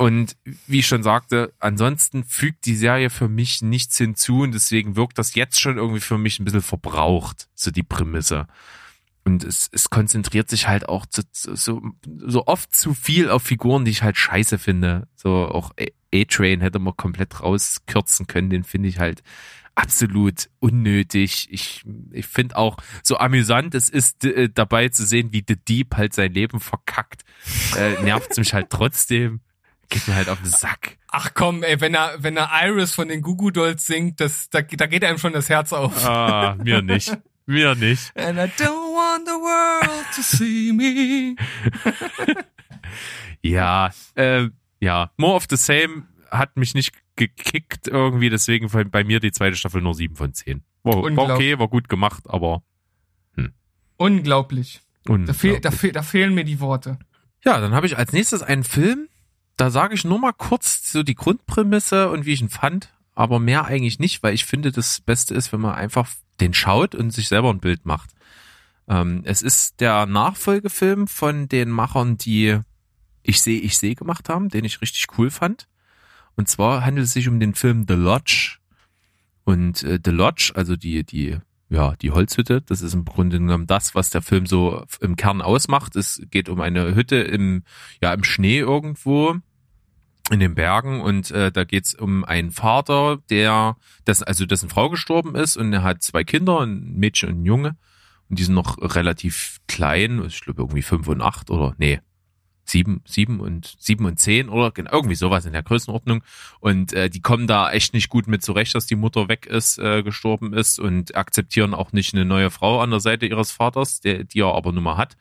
Und wie ich schon sagte, ansonsten fügt die Serie für mich nichts hinzu und deswegen wirkt das jetzt schon irgendwie für mich ein bisschen verbraucht, so die Prämisse. Und es, es konzentriert sich halt auch zu, so, so oft zu viel auf Figuren, die ich halt scheiße finde. So auch A-Train hätte man komplett rauskürzen können, den finde ich halt absolut unnötig. Ich, ich finde auch so amüsant, es ist äh, dabei zu sehen, wie The Deep halt sein Leben verkackt. Äh, nervt mich halt trotzdem geht mir halt auf den Sack. Ach komm, ey, wenn er, wenn er Iris von den Gugu Dolls singt, das, da, da geht einem schon das Herz auf. Ah, mir nicht. Mir nicht. And I don't want the world to see me. ja, äh, ja, more of the same hat mich nicht gekickt irgendwie, deswegen bei mir die zweite Staffel nur 7 von 10. War, war okay, war gut gemacht, aber hm. Unglaublich. Unglaublich. Da, fehl, da, fehl, da fehlen mir die Worte. Ja, dann habe ich als nächstes einen Film, da sage ich nur mal kurz so die Grundprämisse und wie ich ihn fand. aber mehr eigentlich nicht, weil ich finde, das Beste ist, wenn man einfach den schaut und sich selber ein Bild macht. Ähm, es ist der Nachfolgefilm von den Machern, die Ich sehe, ich sehe gemacht haben, den ich richtig cool fand. Und zwar handelt es sich um den Film The Lodge. Und äh, The Lodge, also die, die, ja, die Holzhütte, das ist im Grunde genommen das, was der Film so im Kern ausmacht. Es geht um eine Hütte im, ja, im Schnee irgendwo in den Bergen und äh, da geht's um einen Vater, der, das, also dessen Frau gestorben ist und er hat zwei Kinder, ein Mädchen und ein Junge und die sind noch relativ klein, ich glaube irgendwie fünf und acht oder nee, sieben, sieben und sieben und zehn oder irgendwie sowas in der Größenordnung. Und äh, die kommen da echt nicht gut mit zurecht, dass die Mutter weg ist, äh, gestorben ist und akzeptieren auch nicht eine neue Frau an der Seite ihres Vaters, der, die er aber nun mal hat.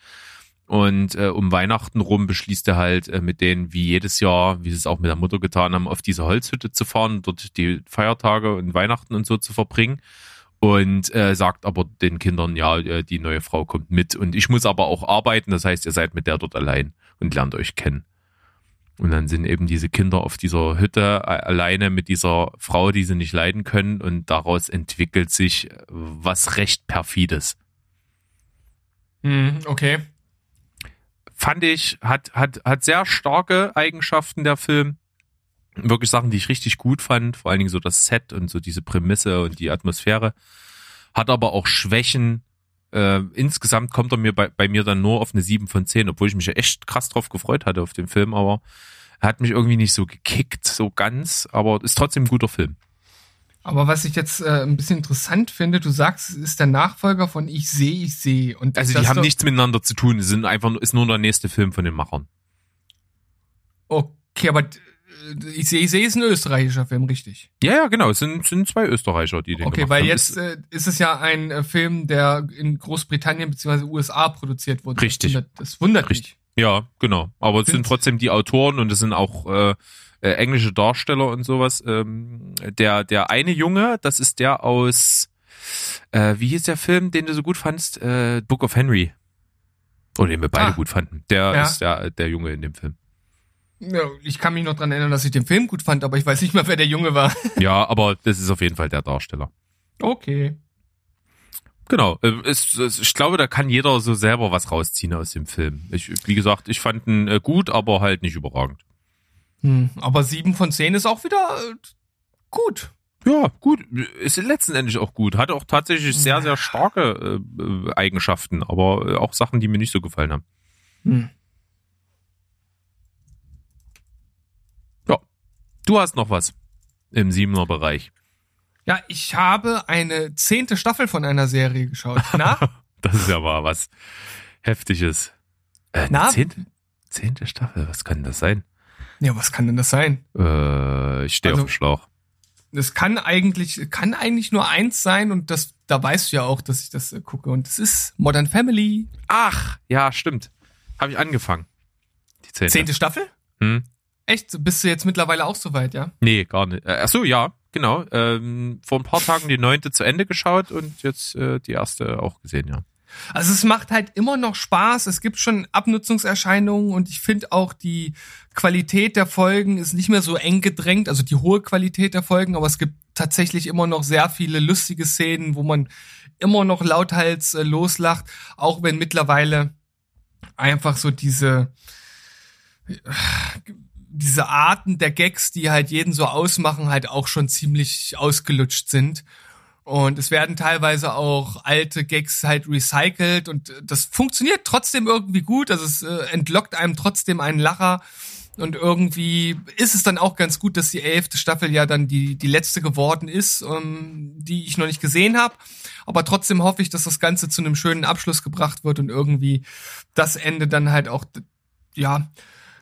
Und äh, um Weihnachten rum beschließt er halt äh, mit denen, wie jedes Jahr, wie sie es auch mit der Mutter getan haben, auf diese Holzhütte zu fahren, dort die Feiertage und Weihnachten und so zu verbringen und äh, sagt aber den Kindern, ja, äh, die neue Frau kommt mit und ich muss aber auch arbeiten, das heißt, ihr seid mit der dort allein und lernt euch kennen. Und dann sind eben diese Kinder auf dieser Hütte äh, alleine mit dieser Frau, die sie nicht leiden können und daraus entwickelt sich was recht perfides. Hm, okay. Fand ich, hat, hat, hat sehr starke Eigenschaften der Film wirklich Sachen, die ich richtig gut fand, vor allen Dingen so das Set und so diese Prämisse und die Atmosphäre. Hat aber auch Schwächen. Äh, insgesamt kommt er mir bei, bei mir dann nur auf eine 7 von 10, obwohl ich mich ja echt krass drauf gefreut hatte auf den Film, aber er hat mich irgendwie nicht so gekickt, so ganz, aber ist trotzdem ein guter Film. Aber was ich jetzt äh, ein bisschen interessant finde, du sagst, es ist der Nachfolger von Ich sehe, ich sehe. Und also die haben nichts miteinander zu tun, es sind einfach, ist nur der nächste Film von den Machern. Okay, aber ich sehe, ich sehe, ist ein österreichischer Film, richtig? Ja, ja, genau. Es sind, sind zwei Österreicher, die den Okay, weil haben. jetzt äh, ist es ja ein äh, Film, der in Großbritannien bzw. USA produziert wurde. Richtig. Das wundert, das wundert richtig. mich. Ja, genau. Aber es sind trotzdem die Autoren und es sind auch äh, äh, englische Darsteller und sowas. Ähm, der, der eine Junge, das ist der aus, äh, wie hieß der Film, den du so gut fandst? Äh, Book of Henry. Oder den wir beide ah. gut fanden. Der ja. ist der, der Junge in dem Film. Ja, ich kann mich noch dran erinnern, dass ich den Film gut fand, aber ich weiß nicht mehr, wer der Junge war. Ja, aber das ist auf jeden Fall der Darsteller. Okay. Genau, äh, es, es, ich glaube, da kann jeder so selber was rausziehen aus dem Film. Ich, wie gesagt, ich fand ihn äh, gut, aber halt nicht überragend. Hm, aber sieben von zehn ist auch wieder äh, gut. Ja, gut. Ist letzten Endes auch gut. Hat auch tatsächlich sehr, sehr starke äh, Eigenschaften, aber auch Sachen, die mir nicht so gefallen haben. Hm. Du hast noch was im Siebener Bereich. Ja, ich habe eine zehnte Staffel von einer Serie geschaut. Na? das ist ja mal was Heftiges. Äh, Na? Zehnte, zehnte Staffel, was kann das sein? Ja, was kann denn das sein? Äh, ich stehe also, auf dem Schlauch. Es kann eigentlich, kann eigentlich nur eins sein und das, da weißt du ja auch, dass ich das äh, gucke und es ist Modern Family. Ach, ja, stimmt. Habe ich angefangen. Die zehnte. Zehnte Staffel? Hm. Echt? Bist du jetzt mittlerweile auch so weit, ja? Nee, gar nicht. Äh, ach so, ja, genau. Ähm, vor ein paar Tagen die neunte zu Ende geschaut und jetzt äh, die erste auch gesehen, ja. Also es macht halt immer noch Spaß. Es gibt schon Abnutzungserscheinungen und ich finde auch die Qualität der Folgen ist nicht mehr so eng gedrängt, also die hohe Qualität der Folgen, aber es gibt tatsächlich immer noch sehr viele lustige Szenen, wo man immer noch lauthals äh, loslacht, auch wenn mittlerweile einfach so diese diese Arten der Gags, die halt jeden so ausmachen, halt auch schon ziemlich ausgelutscht sind. Und es werden teilweise auch alte Gags halt recycelt und das funktioniert trotzdem irgendwie gut. Also es äh, entlockt einem trotzdem einen Lacher. Und irgendwie ist es dann auch ganz gut, dass die elfte Staffel ja dann die, die letzte geworden ist, ähm, die ich noch nicht gesehen habe. Aber trotzdem hoffe ich, dass das Ganze zu einem schönen Abschluss gebracht wird und irgendwie das Ende dann halt auch, ja,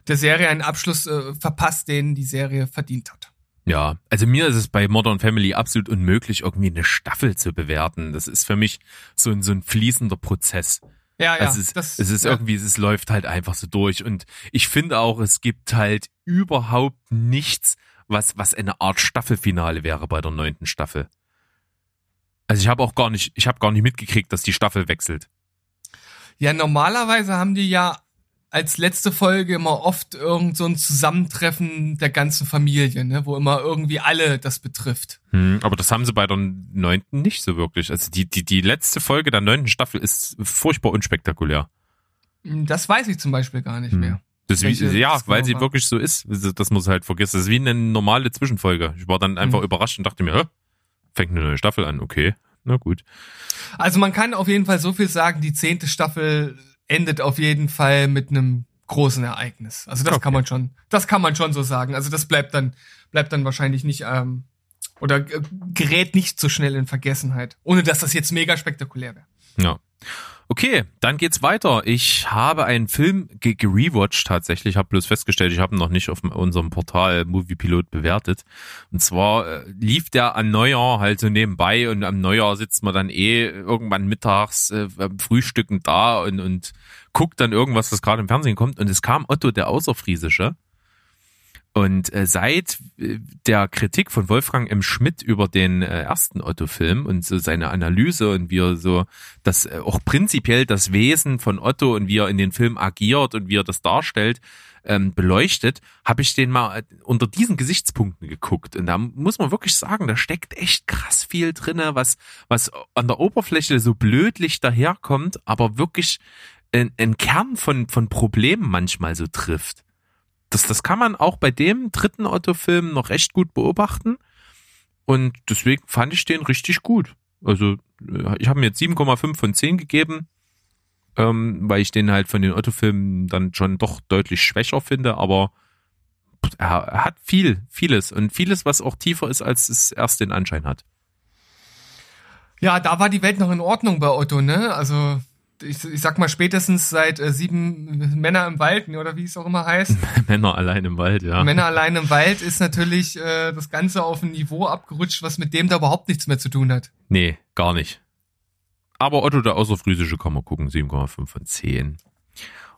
der Serie einen Abschluss äh, verpasst, den die Serie verdient hat. Ja, also mir ist es bei Modern Family absolut unmöglich, irgendwie eine Staffel zu bewerten. Das ist für mich so ein, so ein fließender Prozess. Ja, ja. Also es, das, es ist ja. irgendwie, es läuft halt einfach so durch. Und ich finde auch, es gibt halt überhaupt nichts, was, was eine Art Staffelfinale wäre bei der neunten Staffel. Also ich habe auch gar nicht, ich habe gar nicht mitgekriegt, dass die Staffel wechselt. Ja, normalerweise haben die ja als letzte Folge immer oft irgend so ein Zusammentreffen der ganzen Familie, ne, wo immer irgendwie alle das betrifft. Hm, aber das haben sie bei der neunten nicht so wirklich. Also die, die, die letzte Folge der neunten Staffel ist furchtbar unspektakulär. Das weiß ich zum Beispiel gar nicht hm. mehr. Das wie, ja, weil sie war. wirklich so ist, das muss halt vergessen. Das ist wie eine normale Zwischenfolge. Ich war dann einfach hm. überrascht und dachte mir, Hä? fängt eine neue Staffel an, okay, na gut. Also man kann auf jeden Fall so viel sagen, die zehnte Staffel endet auf jeden Fall mit einem großen Ereignis. Also das okay. kann man schon, das kann man schon so sagen. Also das bleibt dann, bleibt dann wahrscheinlich nicht, ähm, oder gerät nicht so schnell in Vergessenheit, ohne dass das jetzt mega spektakulär wäre. Ja. Okay, dann geht's weiter. Ich habe einen Film ge gerewatcht tatsächlich, habe bloß festgestellt, ich habe ihn noch nicht auf unserem Portal Moviepilot bewertet. Und zwar äh, lief der an Neujahr halt so nebenbei und am Neujahr sitzt man dann eh irgendwann mittags äh, Frühstücken da und, und guckt dann irgendwas, was gerade im Fernsehen kommt. Und es kam Otto der Außerfriesische und äh, seit äh, der Kritik von Wolfgang M. Schmidt über den äh, ersten Otto-Film und so seine Analyse und wie er so das äh, auch prinzipiell das Wesen von Otto und wie er in den Film agiert und wie er das darstellt, ähm, beleuchtet, habe ich den mal äh, unter diesen Gesichtspunkten geguckt. Und da muss man wirklich sagen, da steckt echt krass viel drinne, was, was an der Oberfläche so blödlich daherkommt, aber wirklich ein Kern von, von Problemen manchmal so trifft das, das kann man auch bei dem dritten Otto-Film noch recht gut beobachten. Und deswegen fand ich den richtig gut. Also äh, ich habe mir jetzt 7,5 von 10 gegeben, ähm, weil ich den halt von den Otto-Filmen dann schon doch deutlich schwächer finde, aber er hat viel, vieles und vieles, was auch tiefer ist, als es erst den Anschein hat. Ja, da war die Welt noch in Ordnung bei Otto, ne? Also ich, ich sag mal spätestens seit äh, sieben Männer im Wald, oder wie es auch immer heißt. Männer allein im Wald, ja. Männer allein im Wald ist natürlich äh, das Ganze auf ein Niveau abgerutscht, was mit dem da überhaupt nichts mehr zu tun hat. Nee, gar nicht. Aber Otto der Außerfriesische kann man gucken, 7,5 von 10.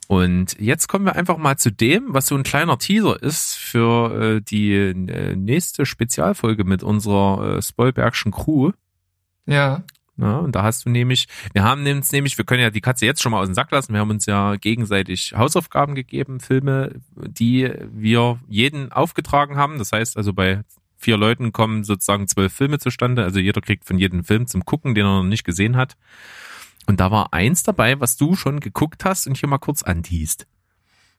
Und jetzt kommen wir einfach mal zu dem, was so ein kleiner Teaser ist für äh, die äh, nächste Spezialfolge mit unserer äh, Spoilbergschen Crew. Ja. Ja, und da hast du nämlich, wir haben uns nämlich, wir können ja die Katze jetzt schon mal aus dem Sack lassen, wir haben uns ja gegenseitig Hausaufgaben gegeben, Filme, die wir jeden aufgetragen haben. Das heißt also bei vier Leuten kommen sozusagen zwölf Filme zustande. Also jeder kriegt von jedem Film zum Gucken, den er noch nicht gesehen hat. Und da war eins dabei, was du schon geguckt hast und hier mal kurz antiest.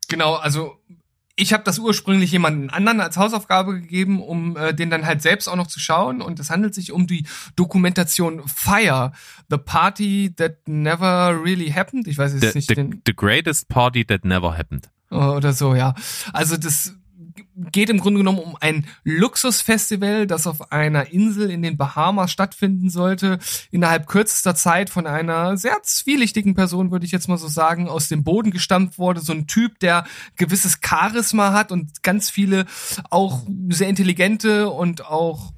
Genau, also ich habe das ursprünglich jemanden anderen als Hausaufgabe gegeben, um äh, den dann halt selbst auch noch zu schauen. Und es handelt sich um die Dokumentation Fire, The Party That Never Really Happened. Ich weiß jetzt the, nicht the, den. The Greatest Party That Never Happened. Oder so, ja. Also das geht im Grunde genommen um ein Luxusfestival, das auf einer Insel in den Bahamas stattfinden sollte, innerhalb kürzester Zeit von einer sehr zwielichtigen Person, würde ich jetzt mal so sagen, aus dem Boden gestampft wurde. So ein Typ, der gewisses Charisma hat und ganz viele auch sehr intelligente und auch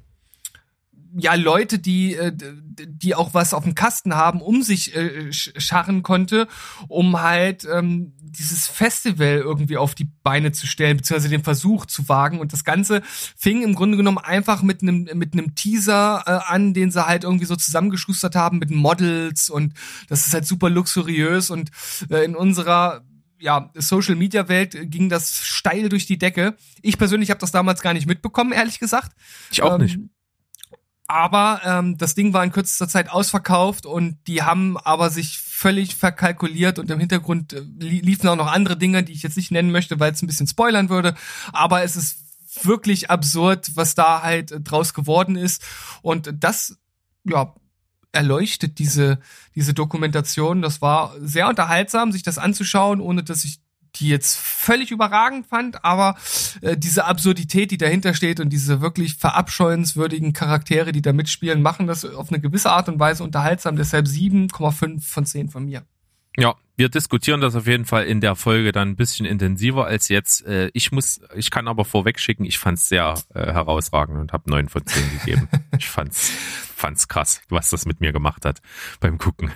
ja Leute, die äh, die auch was auf dem Kasten haben, um sich äh, scharren konnte, um halt ähm, dieses Festival irgendwie auf die Beine zu stellen, beziehungsweise den Versuch zu wagen. Und das Ganze fing im Grunde genommen einfach mit einem mit einem Teaser äh, an, den sie halt irgendwie so zusammengeschustert haben mit Models und das ist halt super luxuriös und äh, in unserer ja, Social Media Welt ging das steil durch die Decke. Ich persönlich habe das damals gar nicht mitbekommen, ehrlich gesagt. Ich auch ähm, nicht. Aber ähm, das Ding war in kürzester Zeit ausverkauft und die haben aber sich völlig verkalkuliert und im Hintergrund äh, liefen auch noch andere Dinge, die ich jetzt nicht nennen möchte, weil es ein bisschen spoilern würde. Aber es ist wirklich absurd, was da halt äh, draus geworden ist. Und das, ja, erleuchtet diese, diese Dokumentation. Das war sehr unterhaltsam, sich das anzuschauen, ohne dass ich die jetzt völlig überragend fand, aber äh, diese Absurdität, die dahinter steht und diese wirklich verabscheuenswürdigen Charaktere, die da mitspielen, machen das auf eine gewisse Art und Weise unterhaltsam. Deshalb 7,5 von 10 von mir. Ja, wir diskutieren das auf jeden Fall in der Folge dann ein bisschen intensiver als jetzt. Äh, ich muss, ich kann aber vorweg schicken, ich fand's sehr äh, herausragend und habe 9 von 10 gegeben. ich fand's, fand's krass, was das mit mir gemacht hat beim Gucken.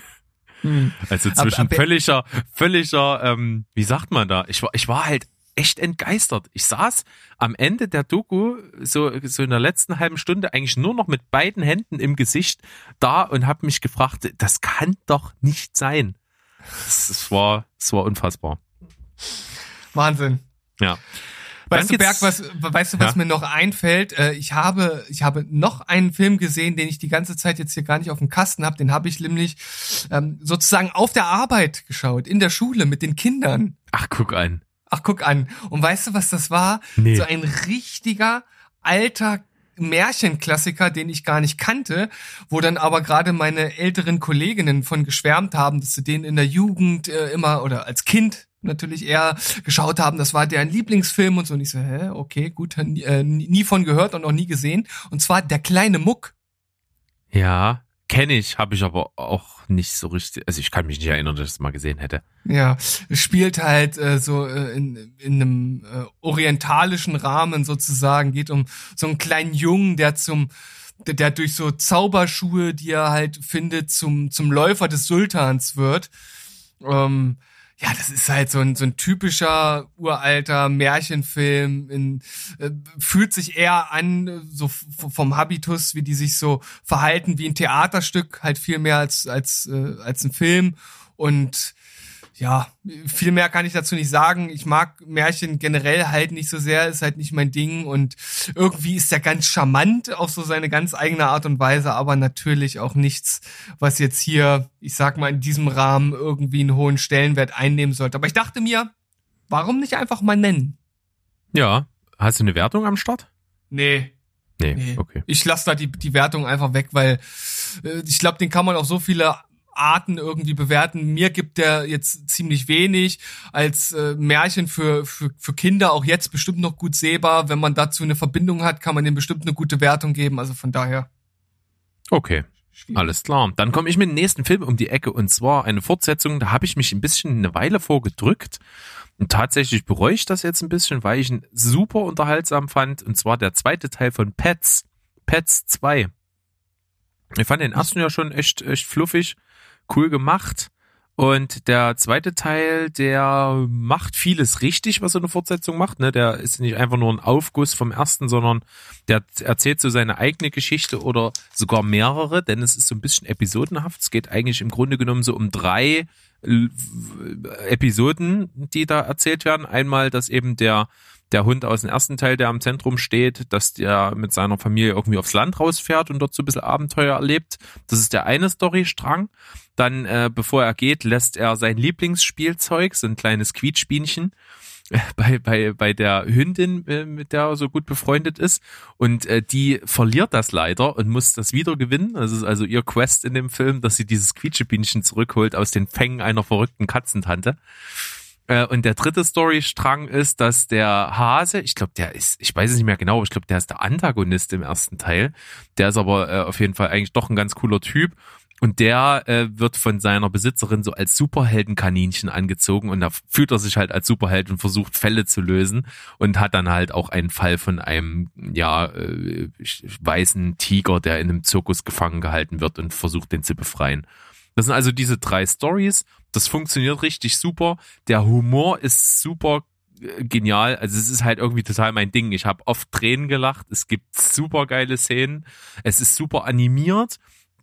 Hm. Also zwischen aber, aber, völliger, völliger, ähm, wie sagt man da? Ich war, ich war halt echt entgeistert. Ich saß am Ende der Doku so so in der letzten halben Stunde eigentlich nur noch mit beiden Händen im Gesicht da und habe mich gefragt, das kann doch nicht sein. Es war es war unfassbar. Wahnsinn. Ja. Weißt du, Berg, was, weißt du, was ja? mir noch einfällt? Äh, ich habe, ich habe noch einen Film gesehen, den ich die ganze Zeit jetzt hier gar nicht auf dem Kasten habe. Den habe ich nämlich ähm, sozusagen auf der Arbeit geschaut, in der Schule mit den Kindern. Ach, guck an. Ach, guck an. Und weißt du, was das war? Nee. So ein richtiger alter Märchenklassiker, den ich gar nicht kannte, wo dann aber gerade meine älteren Kolleginnen von geschwärmt haben, dass sie den in der Jugend äh, immer oder als Kind natürlich eher geschaut haben, das war deren Lieblingsfilm und so. Und ich so, hä, okay, gut, äh, nie von gehört und auch nie gesehen. Und zwar Der kleine Muck. Ja, kenne ich, habe ich aber auch nicht so richtig, also ich kann mich nicht erinnern, dass ich es mal gesehen hätte. Ja, spielt halt äh, so äh, in, in einem äh, orientalischen Rahmen sozusagen, geht um so einen kleinen Jungen, der zum der, der durch so Zauberschuhe, die er halt findet, zum zum Läufer des Sultans wird. Ähm, ja, das ist halt so ein, so ein typischer uralter Märchenfilm. In, äh, fühlt sich eher an, so vom Habitus, wie die sich so verhalten, wie ein Theaterstück, halt viel mehr als, als, äh, als ein Film. Und ja, viel mehr kann ich dazu nicht sagen. Ich mag Märchen generell halt nicht so sehr, ist halt nicht mein Ding und irgendwie ist der ganz charmant auf so seine ganz eigene Art und Weise, aber natürlich auch nichts, was jetzt hier, ich sag mal, in diesem Rahmen irgendwie einen hohen Stellenwert einnehmen sollte. Aber ich dachte mir, warum nicht einfach mal nennen? Ja, hast du eine Wertung am Start? Nee. Nee, nee. okay. Ich lasse da die, die Wertung einfach weg, weil äh, ich glaube, den kann man auf so viele Arten irgendwie bewerten. Mir gibt der jetzt ziemlich wenig als äh, Märchen für, für, für Kinder auch jetzt bestimmt noch gut sehbar. Wenn man dazu eine Verbindung hat, kann man dem bestimmt eine gute Wertung geben. Also von daher. Okay. Alles klar. Dann komme ich mit dem nächsten Film um die Ecke und zwar eine Fortsetzung. Da habe ich mich ein bisschen eine Weile vorgedrückt und tatsächlich bereue ich das jetzt ein bisschen, weil ich ihn super unterhaltsam fand. Und zwar der zweite Teil von Pets. Pets 2. Ich fand den ersten ja schon echt, echt fluffig cool gemacht. Und der zweite Teil, der macht vieles richtig, was so eine Fortsetzung macht. Ne? Der ist nicht einfach nur ein Aufguss vom ersten, sondern der erzählt so seine eigene Geschichte oder sogar mehrere, denn es ist so ein bisschen episodenhaft. Es geht eigentlich im Grunde genommen so um drei Episoden, die da erzählt werden. Einmal, dass eben der der Hund aus dem ersten Teil, der am Zentrum steht, dass der mit seiner Familie irgendwie aufs Land rausfährt und dort so ein bisschen Abenteuer erlebt. Das ist der eine Storystrang. Dann, äh, bevor er geht, lässt er sein Lieblingsspielzeug, so ein kleines Quietschbienchen, bei, bei, bei der Hündin, äh, mit der er so gut befreundet ist. Und äh, die verliert das leider und muss das wieder gewinnen. Das ist also ihr Quest in dem Film, dass sie dieses Quietschebienchen zurückholt aus den Fängen einer verrückten Katzentante. Äh, und der dritte Storystrang ist, dass der Hase, ich glaube, der ist, ich weiß es nicht mehr genau, ich glaube, der ist der Antagonist im ersten Teil. Der ist aber äh, auf jeden Fall eigentlich doch ein ganz cooler Typ. Und der äh, wird von seiner Besitzerin so als Superheldenkaninchen angezogen und da fühlt er sich halt als Superheld und versucht Fälle zu lösen und hat dann halt auch einen Fall von einem ja äh, weißen Tiger, der in einem Zirkus gefangen gehalten wird und versucht den zu befreien. Das sind also diese drei Stories. Das funktioniert richtig super. Der Humor ist super äh, genial. Also es ist halt irgendwie total mein Ding. Ich habe oft Tränen gelacht. Es gibt super geile Szenen. Es ist super animiert.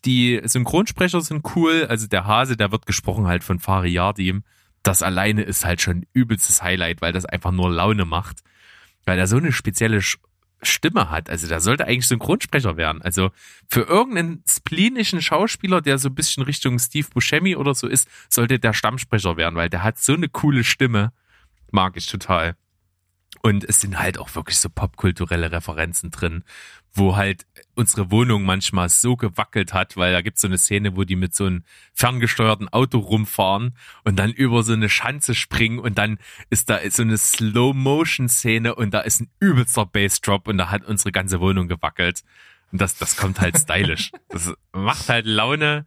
Die Synchronsprecher sind cool. Also der Hase, der wird gesprochen halt von Fari Yardim. Das alleine ist halt schon übelstes Highlight, weil das einfach nur Laune macht. Weil er so eine spezielle Stimme hat. Also der sollte eigentlich Synchronsprecher werden. Also für irgendeinen splenischen Schauspieler, der so ein bisschen Richtung Steve Buscemi oder so ist, sollte der Stammsprecher werden, weil der hat so eine coole Stimme. Mag ich total. Und es sind halt auch wirklich so popkulturelle Referenzen drin, wo halt unsere Wohnung manchmal so gewackelt hat, weil da gibt's so eine Szene, wo die mit so einem ferngesteuerten Auto rumfahren und dann über so eine Schanze springen und dann ist da so eine Slow-Motion-Szene und da ist ein übelster Bassdrop und da hat unsere ganze Wohnung gewackelt. Und das, das kommt halt stylisch. Das macht halt Laune.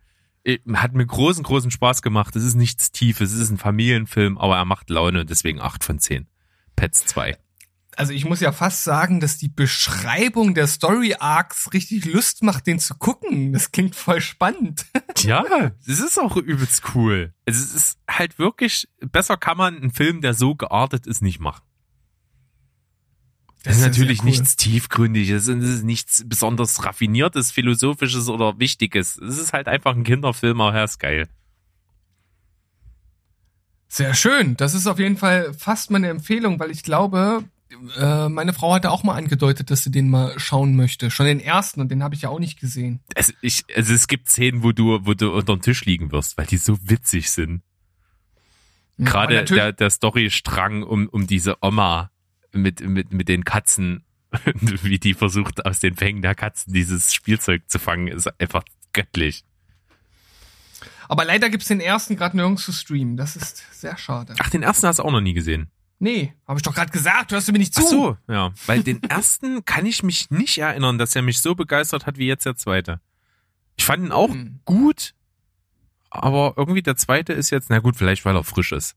Hat mir großen, großen Spaß gemacht. Es ist nichts Tiefes, es ist ein Familienfilm, aber er macht Laune und deswegen acht von zehn. Pets 2 also ich muss ja fast sagen, dass die Beschreibung der Story Arcs richtig Lust macht, den zu gucken. Das klingt voll spannend. Ja, es ist auch übelst cool. Also es ist halt wirklich, besser kann man einen Film, der so geartet ist, nicht machen. Das, das ist natürlich cool. nichts Tiefgründiges, es ist nichts besonders raffiniertes, philosophisches oder wichtiges. Es ist halt einfach ein Kinderfilm, aber er ist geil. Sehr schön. Das ist auf jeden Fall fast meine Empfehlung, weil ich glaube, äh, meine Frau hatte auch mal angedeutet, dass sie den mal schauen möchte. Schon den ersten und den habe ich ja auch nicht gesehen. Es, ich, also es gibt Szenen, wo du, wo du unter den Tisch liegen wirst, weil die so witzig sind. Gerade der, der Storystrang um, um diese Oma mit, mit, mit den Katzen, wie die versucht, aus den Fängen der Katzen dieses Spielzeug zu fangen, ist einfach göttlich. Aber leider gibt's den ersten gerade nirgends zu streamen. Das ist sehr schade. Ach, den ersten hast du auch noch nie gesehen. Nee, habe ich doch gerade gesagt, hörst du mir nicht zu. Ach so, ja. Weil den ersten kann ich mich nicht erinnern, dass er mich so begeistert hat wie jetzt der zweite. Ich fand ihn auch hm. gut, aber irgendwie der zweite ist jetzt, na gut, vielleicht weil er frisch ist.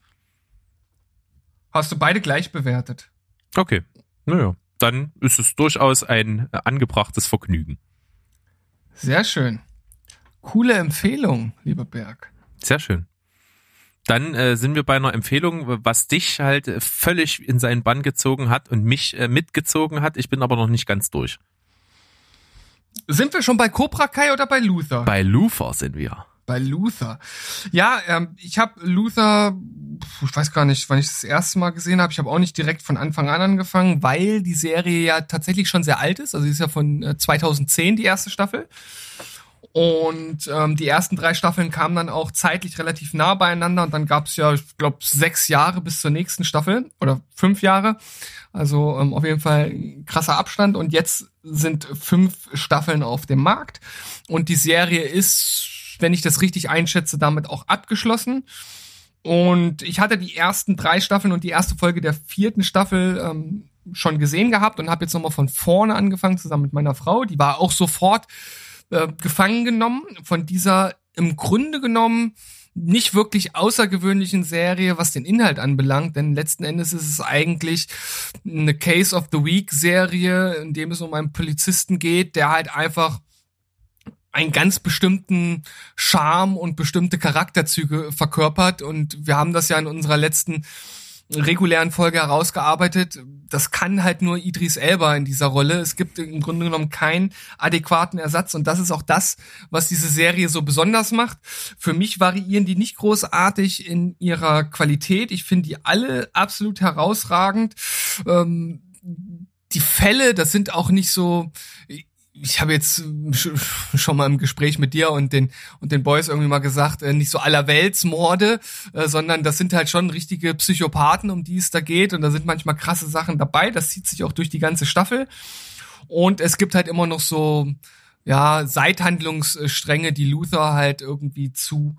Hast du beide gleich bewertet? Okay, naja, dann ist es durchaus ein äh, angebrachtes Vergnügen. Sehr schön. Coole Empfehlung, lieber Berg. Sehr schön. Dann äh, sind wir bei einer Empfehlung, was dich halt äh, völlig in seinen Bann gezogen hat und mich äh, mitgezogen hat. Ich bin aber noch nicht ganz durch. Sind wir schon bei Cobra Kai oder bei Luther? Bei Luther sind wir. Bei Luther. Ja, ähm, ich habe Luther, ich weiß gar nicht, wann ich das erste Mal gesehen habe. Ich habe auch nicht direkt von Anfang an angefangen, weil die Serie ja tatsächlich schon sehr alt ist. Also sie ist ja von äh, 2010 die erste Staffel. Und ähm, die ersten drei Staffeln kamen dann auch zeitlich relativ nah beieinander und dann gab es ja, ich glaube, sechs Jahre bis zur nächsten Staffel oder fünf Jahre. Also ähm, auf jeden Fall krasser Abstand und jetzt sind fünf Staffeln auf dem Markt und die Serie ist, wenn ich das richtig einschätze, damit auch abgeschlossen. Und ich hatte die ersten drei Staffeln und die erste Folge der vierten Staffel ähm, schon gesehen gehabt und habe jetzt nochmal von vorne angefangen zusammen mit meiner Frau. Die war auch sofort äh, gefangen genommen von dieser im Grunde genommen nicht wirklich außergewöhnlichen Serie, was den Inhalt anbelangt, denn letzten Endes ist es eigentlich eine Case of the Week Serie, in dem es um einen Polizisten geht, der halt einfach einen ganz bestimmten Charme und bestimmte Charakterzüge verkörpert. Und wir haben das ja in unserer letzten regulären Folge herausgearbeitet. Das kann halt nur Idris Elba in dieser Rolle. Es gibt im Grunde genommen keinen adäquaten Ersatz und das ist auch das, was diese Serie so besonders macht. Für mich variieren die nicht großartig in ihrer Qualität. Ich finde die alle absolut herausragend. Ähm, die Fälle, das sind auch nicht so ich habe jetzt schon mal im Gespräch mit dir und den und den Boys irgendwie mal gesagt, äh, nicht so allerweltsmorde, äh, sondern das sind halt schon richtige Psychopathen, um die es da geht und da sind manchmal krasse Sachen dabei. Das zieht sich auch durch die ganze Staffel und es gibt halt immer noch so ja Seithandlungsstränge, die Luther halt irgendwie zu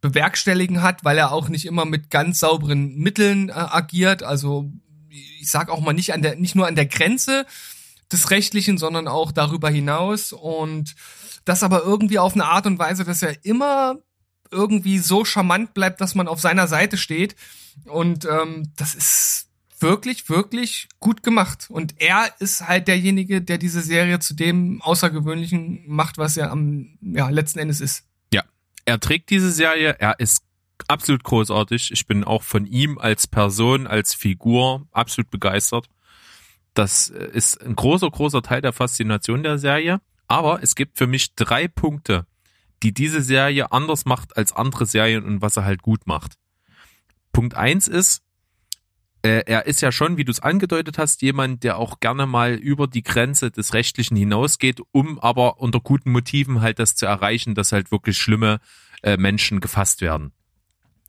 bewerkstelligen hat, weil er auch nicht immer mit ganz sauberen Mitteln äh, agiert. Also ich sag auch mal nicht an der nicht nur an der Grenze des Rechtlichen, sondern auch darüber hinaus. Und das aber irgendwie auf eine Art und Weise, dass er immer irgendwie so charmant bleibt, dass man auf seiner Seite steht. Und ähm, das ist wirklich, wirklich gut gemacht. Und er ist halt derjenige, der diese Serie zu dem Außergewöhnlichen macht, was er am ja, letzten Endes ist. Ja, er trägt diese Serie, er ist absolut großartig. Ich bin auch von ihm als Person, als Figur absolut begeistert. Das ist ein großer, großer Teil der Faszination der Serie. Aber es gibt für mich drei Punkte, die diese Serie anders macht als andere Serien und was er halt gut macht. Punkt eins ist, äh, er ist ja schon, wie du es angedeutet hast, jemand, der auch gerne mal über die Grenze des Rechtlichen hinausgeht, um aber unter guten Motiven halt das zu erreichen, dass halt wirklich schlimme äh, Menschen gefasst werden.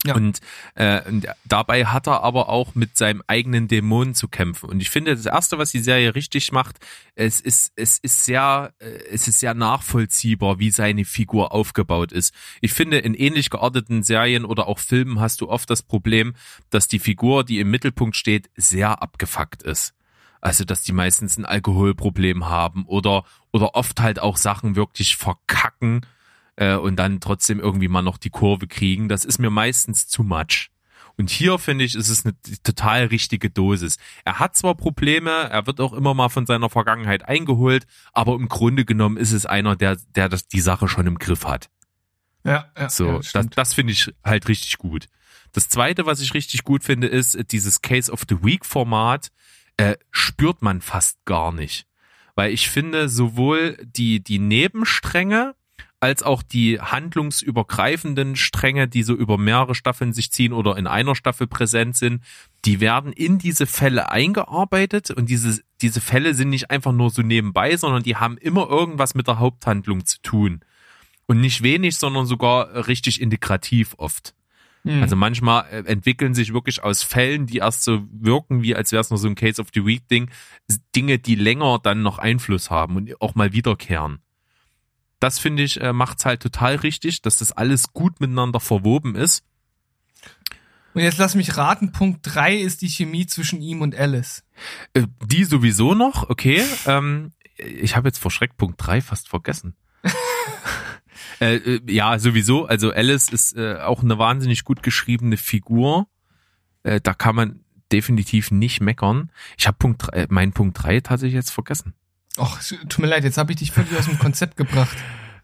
Ja. Und, äh, und dabei hat er aber auch mit seinem eigenen Dämonen zu kämpfen. Und ich finde, das erste, was die Serie richtig macht, es ist, es ist sehr, äh, es ist sehr nachvollziehbar, wie seine Figur aufgebaut ist. Ich finde, in ähnlich gearteten Serien oder auch Filmen hast du oft das Problem, dass die Figur, die im Mittelpunkt steht, sehr abgefuckt ist. Also, dass die meistens ein Alkoholproblem haben oder, oder oft halt auch Sachen wirklich verkacken äh, und dann trotzdem irgendwie mal noch die Kurve kriegen. Das ist mir meistens zu much. Und hier finde ich, ist es eine total richtige Dosis. Er hat zwar Probleme, er wird auch immer mal von seiner Vergangenheit eingeholt, aber im Grunde genommen ist es einer, der, der das, die Sache schon im Griff hat. Ja, ja. So, ja, das, das, das finde ich halt richtig gut. Das zweite, was ich richtig gut finde, ist dieses Case of the Week Format, äh, spürt man fast gar nicht. Weil ich finde, sowohl die, die Nebenstränge als auch die handlungsübergreifenden Stränge, die so über mehrere Staffeln sich ziehen oder in einer Staffel präsent sind, die werden in diese Fälle eingearbeitet und diese, diese Fälle sind nicht einfach nur so nebenbei, sondern die haben immer irgendwas mit der Haupthandlung zu tun. Und nicht wenig, sondern sogar richtig integrativ oft. Mhm. Also manchmal äh, entwickeln sich wirklich aus Fällen, die erst so wirken, wie als wäre es nur so ein Case of the Week Ding, Dinge, die länger dann noch Einfluss haben und auch mal wiederkehren. Das finde ich, äh, macht's halt total richtig, dass das alles gut miteinander verwoben ist. Und jetzt lass mich raten, Punkt drei ist die Chemie zwischen ihm und Alice. Äh, die sowieso noch, okay. Ähm, ich habe jetzt vor Schreck Punkt drei fast vergessen. Äh, äh, ja, sowieso. Also Alice ist äh, auch eine wahnsinnig gut geschriebene Figur. Äh, da kann man definitiv nicht meckern. Ich habe Punkt drei, äh, meinen Punkt drei tatsächlich jetzt vergessen. Ach, tut mir leid, jetzt habe ich dich völlig aus dem Konzept gebracht.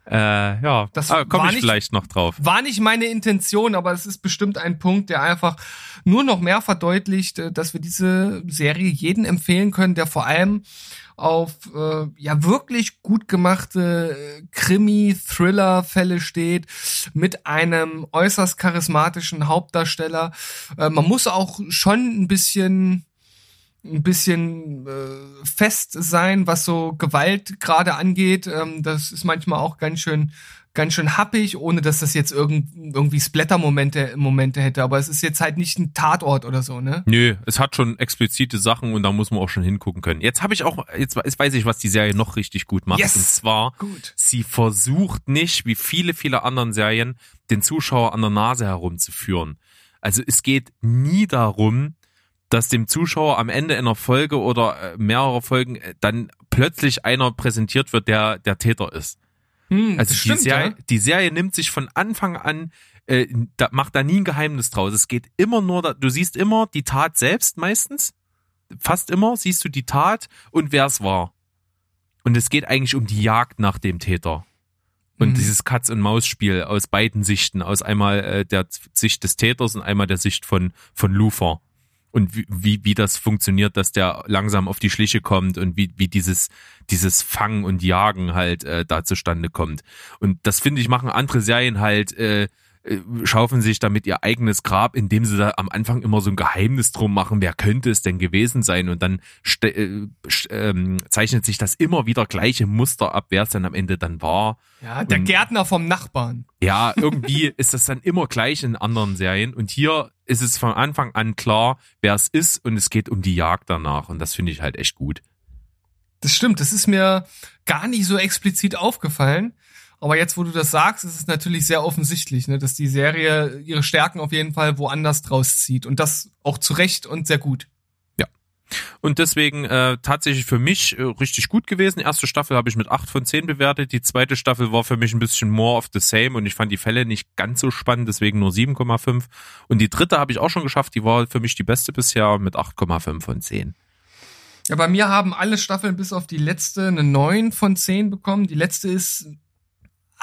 Äh, ja, das ah, komme ich nicht, vielleicht noch drauf. War nicht meine Intention, aber es ist bestimmt ein Punkt, der einfach nur noch mehr verdeutlicht, äh, dass wir diese Serie jeden empfehlen können, der vor allem auf äh, ja wirklich gut gemachte äh, Krimi-Thriller-Fälle steht, mit einem äußerst charismatischen Hauptdarsteller. Äh, man muss auch schon ein bisschen ein bisschen äh, fest sein, was so Gewalt gerade angeht. Ähm, das ist manchmal auch ganz schön ganz schön happig, ohne dass das jetzt irgend, irgendwie Splatter-Momente Momente hätte. Aber es ist jetzt halt nicht ein Tatort oder so, ne? Nö, es hat schon explizite Sachen und da muss man auch schon hingucken können. Jetzt habe ich auch, jetzt, jetzt weiß ich, was die Serie noch richtig gut macht. Yes. Und zwar, gut. sie versucht nicht, wie viele, viele anderen Serien, den Zuschauer an der Nase herumzuführen. Also es geht nie darum, dass dem Zuschauer am Ende einer Folge oder äh, mehrerer Folgen äh, dann plötzlich einer präsentiert wird, der der Täter ist. Hm, also stimmt, die, Serie, ja. die Serie nimmt sich von Anfang an, äh, da, macht da nie ein Geheimnis draus. Es geht immer nur, da, du siehst immer die Tat selbst meistens. Fast immer siehst du die Tat und wer es war. Und es geht eigentlich um die Jagd nach dem Täter. Und Mhm. dieses Katz-und-Maus-Spiel aus beiden Sichten, aus einmal äh, der Sicht des Täters und einmal der Sicht von, von Lufer. Und wie, wie, wie das funktioniert, dass der langsam auf die Schliche kommt und wie, wie dieses, dieses Fangen und Jagen halt äh, da zustande kommt. Und das finde ich, machen andere Serien halt, äh, schaufeln sich damit ihr eigenes Grab, indem sie da am Anfang immer so ein Geheimnis drum machen, wer könnte es denn gewesen sein und dann äh, ähm, zeichnet sich das immer wieder gleiche Muster ab, wer es dann am Ende dann war. Ja, der Und- Gärtner vom Nachbarn. Ja, irgendwie ist das dann immer gleich in anderen Serien und hier ist es von Anfang an klar, wer es ist und es geht um die Jagd danach und das finde ich halt echt gut. Das stimmt, das ist mir gar nicht so explizit aufgefallen. Aber jetzt, wo du das sagst, ist es natürlich sehr offensichtlich, ne, dass die Serie ihre Stärken auf jeden Fall woanders draus zieht. Und das auch zu Recht und sehr gut. Und deswegen äh, tatsächlich für mich äh, richtig gut gewesen. Erste Staffel habe ich mit 8 von 10 bewertet. Die zweite Staffel war für mich ein bisschen more of the same und ich fand die Fälle nicht ganz so spannend, deswegen nur 7,5. Und die dritte habe ich auch schon geschafft. Die war für mich die beste bisher mit 8,5 von 10. Ja, bei mir haben alle Staffeln bis auf die letzte eine 9 von 10 bekommen. Die letzte ist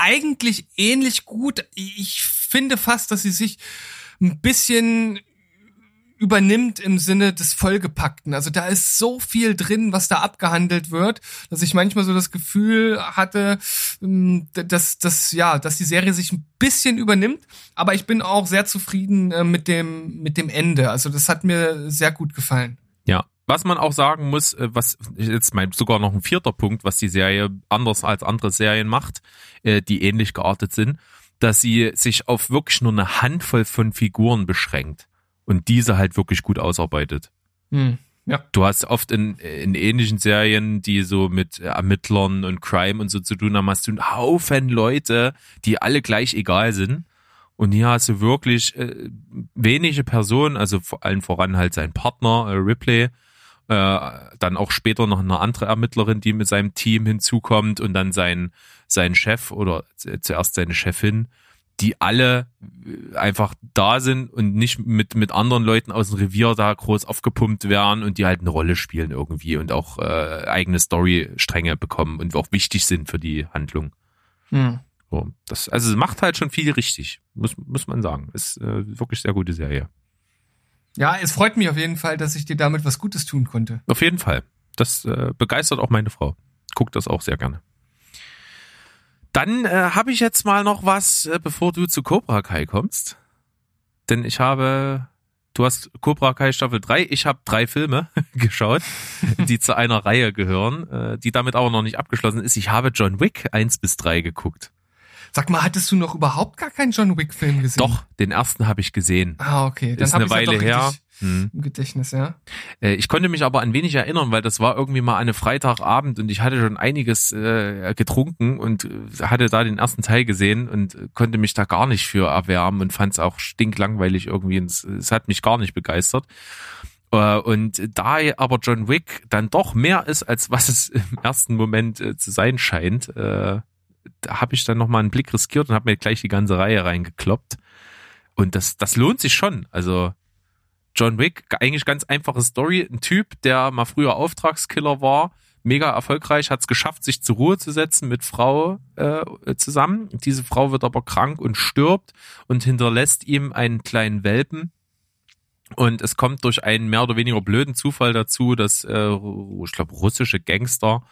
eigentlich ähnlich gut. Ich finde fast, dass sie sich ein bisschen übernimmt im Sinne des Vollgepackten. Also da ist so viel drin, was da abgehandelt wird, dass ich manchmal so das Gefühl hatte, ähm, dass, dass, ja, dass die Serie sich ein bisschen übernimmt. Aber ich bin auch sehr zufrieden äh, mit dem, mit dem Ende. Also das hat mir sehr gut gefallen. Ja. Was man auch sagen muss, äh, was jetzt mein sogar noch ein vierter Punkt, was die Serie anders als andere Serien macht, äh, die ähnlich geartet sind, dass sie sich auf wirklich nur eine Handvoll von Figuren beschränkt und diese halt wirklich gut ausarbeitet. Hm. Ja. Du hast oft in, in ähnlichen Serien, die so mit Ermittlern und Crime und so zu tun haben, hast du einen Haufen Leute, die alle gleich egal sind. Und hier hast du wirklich äh, wenige Personen, also vor allen voran halt sein Partner, äh, Ripley, dann auch später noch eine andere Ermittlerin, die mit seinem Team hinzukommt und dann sein, sein Chef oder zuerst seine Chefin, die alle äh, einfach da sind und nicht mit, mit anderen Leuten aus dem Revier da groß aufgepumpt werden und die halt eine Rolle spielen irgendwie und auch äh, eigene Storystränge bekommen und auch wichtig sind für die Handlung. Hm. So, das, also es macht halt schon viel richtig, muss, muss man sagen. Ist äh, wirklich sehr gute Serie. Ja, es freut mich auf jeden Fall, dass ich dir damit was Gutes tun konnte. Auf jeden Fall. Das äh, begeistert auch meine Frau. Guckt das auch sehr gerne. Dann äh, habe ich jetzt mal noch was, äh, bevor du zu Cobra Kai kommst. Denn ich habe, du hast Cobra Kai Staffel 3, ich habe drei Filme geschaut, die zu einer Reihe gehören, äh, die damit aber noch nicht abgeschlossen ist. Ich habe John Wick 1 bis 3 geguckt. Sag mal, hattest du noch überhaupt gar keinen John Wick-Film gesehen? Doch, den ersten habe ich gesehen. Ah, okay. Dann ist eine Weile her. Richtig hm. im Gedächtnis, ja. Äh, ich konnte mich aber an wenig erinnern, weil das war irgendwie mal eine Freitagabend und ich hatte schon einiges äh, getrunken und äh, hatte da den ersten Teil gesehen und konnte mich da gar nicht für erwärmen und fand es auch stinklangweilig irgendwie. Es, es hat mich gar nicht begeistert. Äh, und da aber John Wick dann doch mehr ist, als was es im ersten Moment zu sein scheint, äh, habe ich dann nochmal einen Blick riskiert und habe mir gleich die ganze Reihe reingekloppt. Und das, das lohnt sich schon. Also John Wick, eigentlich ganz einfache Story. Ein Typ, der mal früher Auftragskiller war, mega erfolgreich, hat es geschafft, sich zur Ruhe zu setzen mit Frau äh, zusammen. Diese Frau wird aber krank und stirbt und hinterlässt ihm einen kleinen Welpen. Und es kommt durch einen mehr oder weniger blöden Zufall dazu, dass äh, ich glaube russische Gangster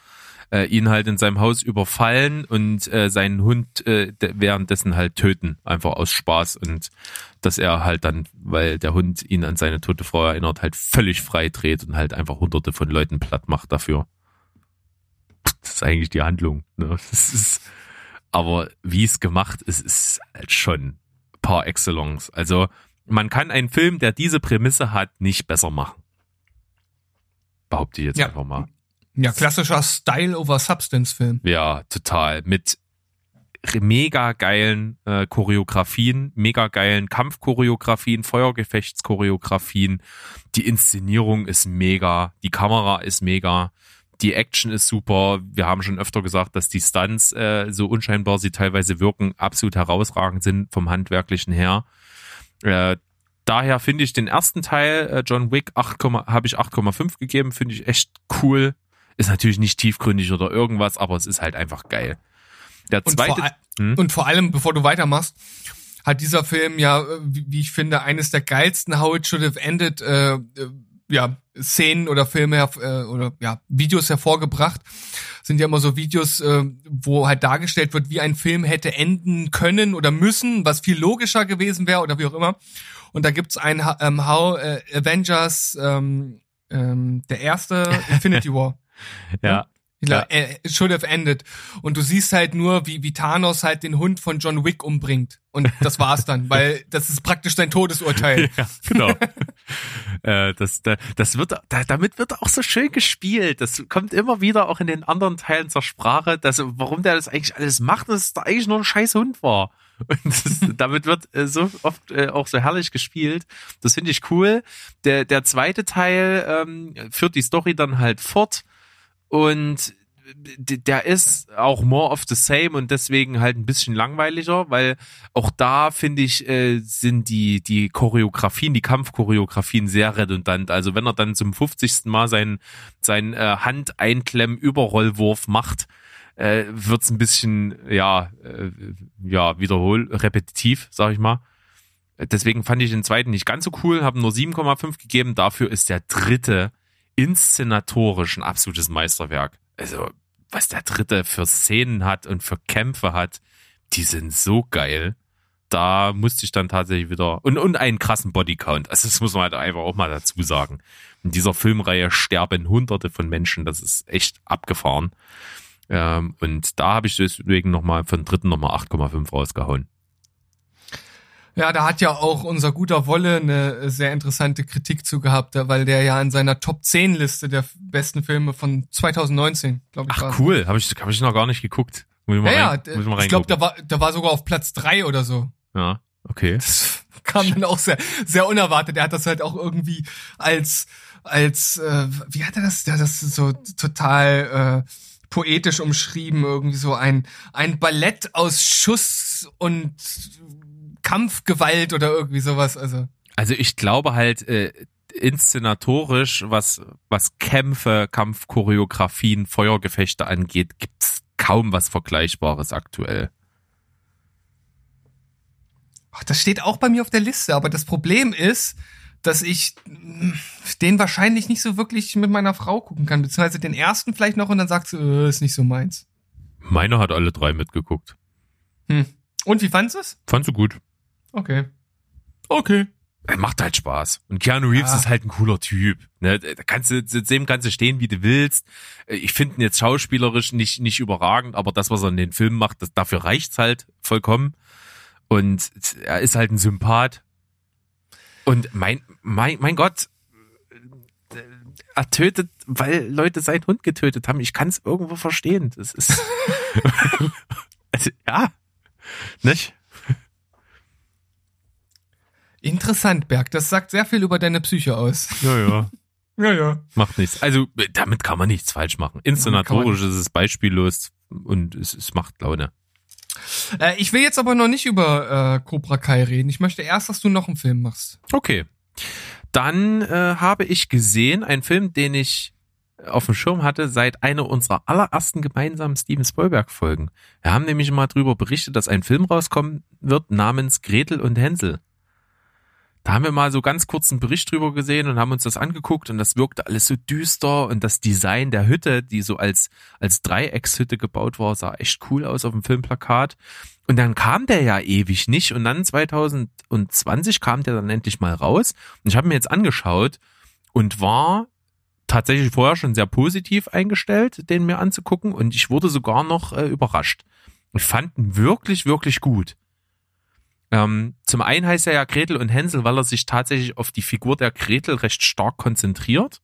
äh, ihn halt in seinem Haus überfallen und äh, seinen Hund äh, währenddessen halt töten, einfach aus Spaß und dass er halt dann, weil der Hund ihn an seine tote Frau erinnert, halt völlig frei dreht und halt einfach hunderte von Leuten platt macht dafür. Das ist eigentlich die Handlung. Ne? Das ist, aber wie es gemacht ist, ist halt schon par excellence. Also man kann einen Film, der diese Prämisse hat, nicht besser machen. Behaupte ich jetzt ja. einfach mal. Ja, klassischer Style over Substance Film. Ja, total. Mit mega geilen äh, Choreografien, mega geilen Kampfchoreografien, Feuergefechtschoreografien. Die Inszenierung ist mega, die Kamera ist mega, die Action ist super. Wir haben schon öfter gesagt, dass die Stunts, äh, so unscheinbar sie teilweise wirken, absolut herausragend sind vom handwerklichen her. Äh, daher finde ich den ersten Teil, äh, John Wick, 8, habe ich 8,5 gegeben, finde ich echt cool. Ist natürlich nicht tiefgründig oder irgendwas, aber es ist halt einfach geil. Der zweite. Und vor, hm? und vor allem, bevor du weitermachst, hat dieser Film ja, äh, wie, ich finde, eines der geilsten How It Should Have Ended äh, äh, ja, Szenen oder Filme äh, oder ja, Videos hervorgebracht. Sind ja immer so Videos, äh, wo halt dargestellt wird, wie ein Film hätte enden können oder müssen, was viel logischer gewesen wäre oder wie auch immer. Und da gibt's ein ähm, How äh, Avengers, ähm, ähm, der erste Infinity War. Ja. Ja. It should have ended. Und du siehst halt nur, wie, wie Thanos halt den Hund von John Wick umbringt. Und das war's dann, weil das ist praktisch sein Todesurteil. Ja, genau. äh, das, das wird, damit wird auch so schön gespielt. Das kommt immer wieder auch in den anderen Teilen zur Sprache, dass, warum der das eigentlich alles macht, dass es da eigentlich nur ein scheiß Hund war. Und das, damit wird äh, so oft äh, auch so herrlich gespielt. Das finde ich cool. Der, der zweite Teil ähm, führt die Story dann halt fort und der ist auch more of the same und deswegen halt ein bisschen langweiliger, weil auch da finde ich äh, sind die die Choreografien, die Kampfchoreografien sehr redundant. Also wenn er dann zum 50. Mal seinen sein äh, Handeinklemm Überrollwurf macht, äh, wird's ein bisschen ja äh, ja wiederhol repetitiv, sag ich mal. Deswegen fand ich den zweiten nicht ganz so cool, habe nur 7,5 gegeben. Dafür ist der dritte inszenatorisch ein absolutes Meisterwerk. Also, was der dritte für Szenen hat und für Kämpfe hat, die sind so geil. Da musste ich dann tatsächlich wieder und, und einen krassen Bodycount. Also das muss man halt einfach auch mal dazu sagen. In dieser Filmreihe sterben hunderte von Menschen. Das ist echt abgefahren. Ähm, und da habe ich deswegen nochmal von dritten nochmal 8,5 rausgehauen. Ja, da hat ja auch unser guter Wolle eine sehr interessante Kritik zu gehabt, weil der ja in seiner Top 10 Liste der besten Filme von 2019, glaube ich. Ach cool, habe ich, hab ich noch gar nicht geguckt. Muss ich mal ja, rein, ja, ich glaube, da war, da war sogar auf Platz drei oder so. Ja, okay. Das kam dann auch sehr, sehr unerwartet. Er hat das halt auch irgendwie als, als, äh, wie hat er das? Der hat das so total äh, poetisch umschrieben, irgendwie so ein, ein Ballett aus Schuss und Kampfgewalt oder irgendwie sowas. Also, also ich glaube halt, äh, inszenatorisch, was, was Kämpfe, Kampfchoreografien, Feuergefechte angeht, gibt's kaum was Vergleichbares aktuell. Ach, das steht auch bei mir auf der Liste, aber das Problem ist, dass ich mm, den wahrscheinlich nicht so wirklich mit meiner Frau gucken kann, beziehungsweise den ersten vielleicht noch und dann sagt sie, äh, ist nicht so meins. Meine hat alle drei mitgeguckt. Hm. Und wie fandest du es? Fand sie gut. Okay. Okay. Er macht halt Spaß. Und Keanu Reeves Ja. ist halt ein cooler Typ. Ne, da kannst du, zu dem kannst du stehen, wie du willst. Ich finde ihn jetzt schauspielerisch nicht, nicht überragend, aber das, was er in den Filmen macht, das, dafür reicht's halt vollkommen. Und er ist halt ein Sympath. Und mein, mein, mein Gott, er tötet, weil Leute seinen Hund getötet haben. Ich kann es irgendwo verstehen. Das ist, also, ja, nicht? Interessant, Berg. Das sagt sehr viel über deine Psyche aus. Ja, ja. Ja, ja. Macht nichts. Also damit kann man nichts falsch machen. Inszenatorisch ist es beispiellos und es, es macht Laune. Äh, ich will jetzt aber noch nicht über äh, Cobra Kai reden. Ich möchte erst, dass du noch einen Film machst. Okay. Dann äh, habe ich gesehen einen Film, den ich auf dem Schirm hatte seit einer unserer allerersten gemeinsamen Steven Spielberg Folgen. Wir haben nämlich mal drüber berichtet, dass ein Film rauskommen wird namens Gretel und Hänsel. Da haben wir mal so ganz kurz einen Bericht drüber gesehen und haben uns das angeguckt und das wirkte alles so düster und das Design der Hütte, die so als, als Dreieckshütte gebaut war, sah echt cool aus auf dem Filmplakat. Und dann kam der ja ewig nicht und dann 2020 kam der dann endlich mal raus und ich habe mir jetzt angeschaut und war tatsächlich vorher schon sehr positiv eingestellt, den mir anzugucken und ich wurde sogar noch äh, überrascht. Ich fand ihn wirklich, wirklich gut. Ähm, zum einen heißt er ja Gretel und Hänsel, weil er sich tatsächlich auf die Figur der Gretel recht stark konzentriert.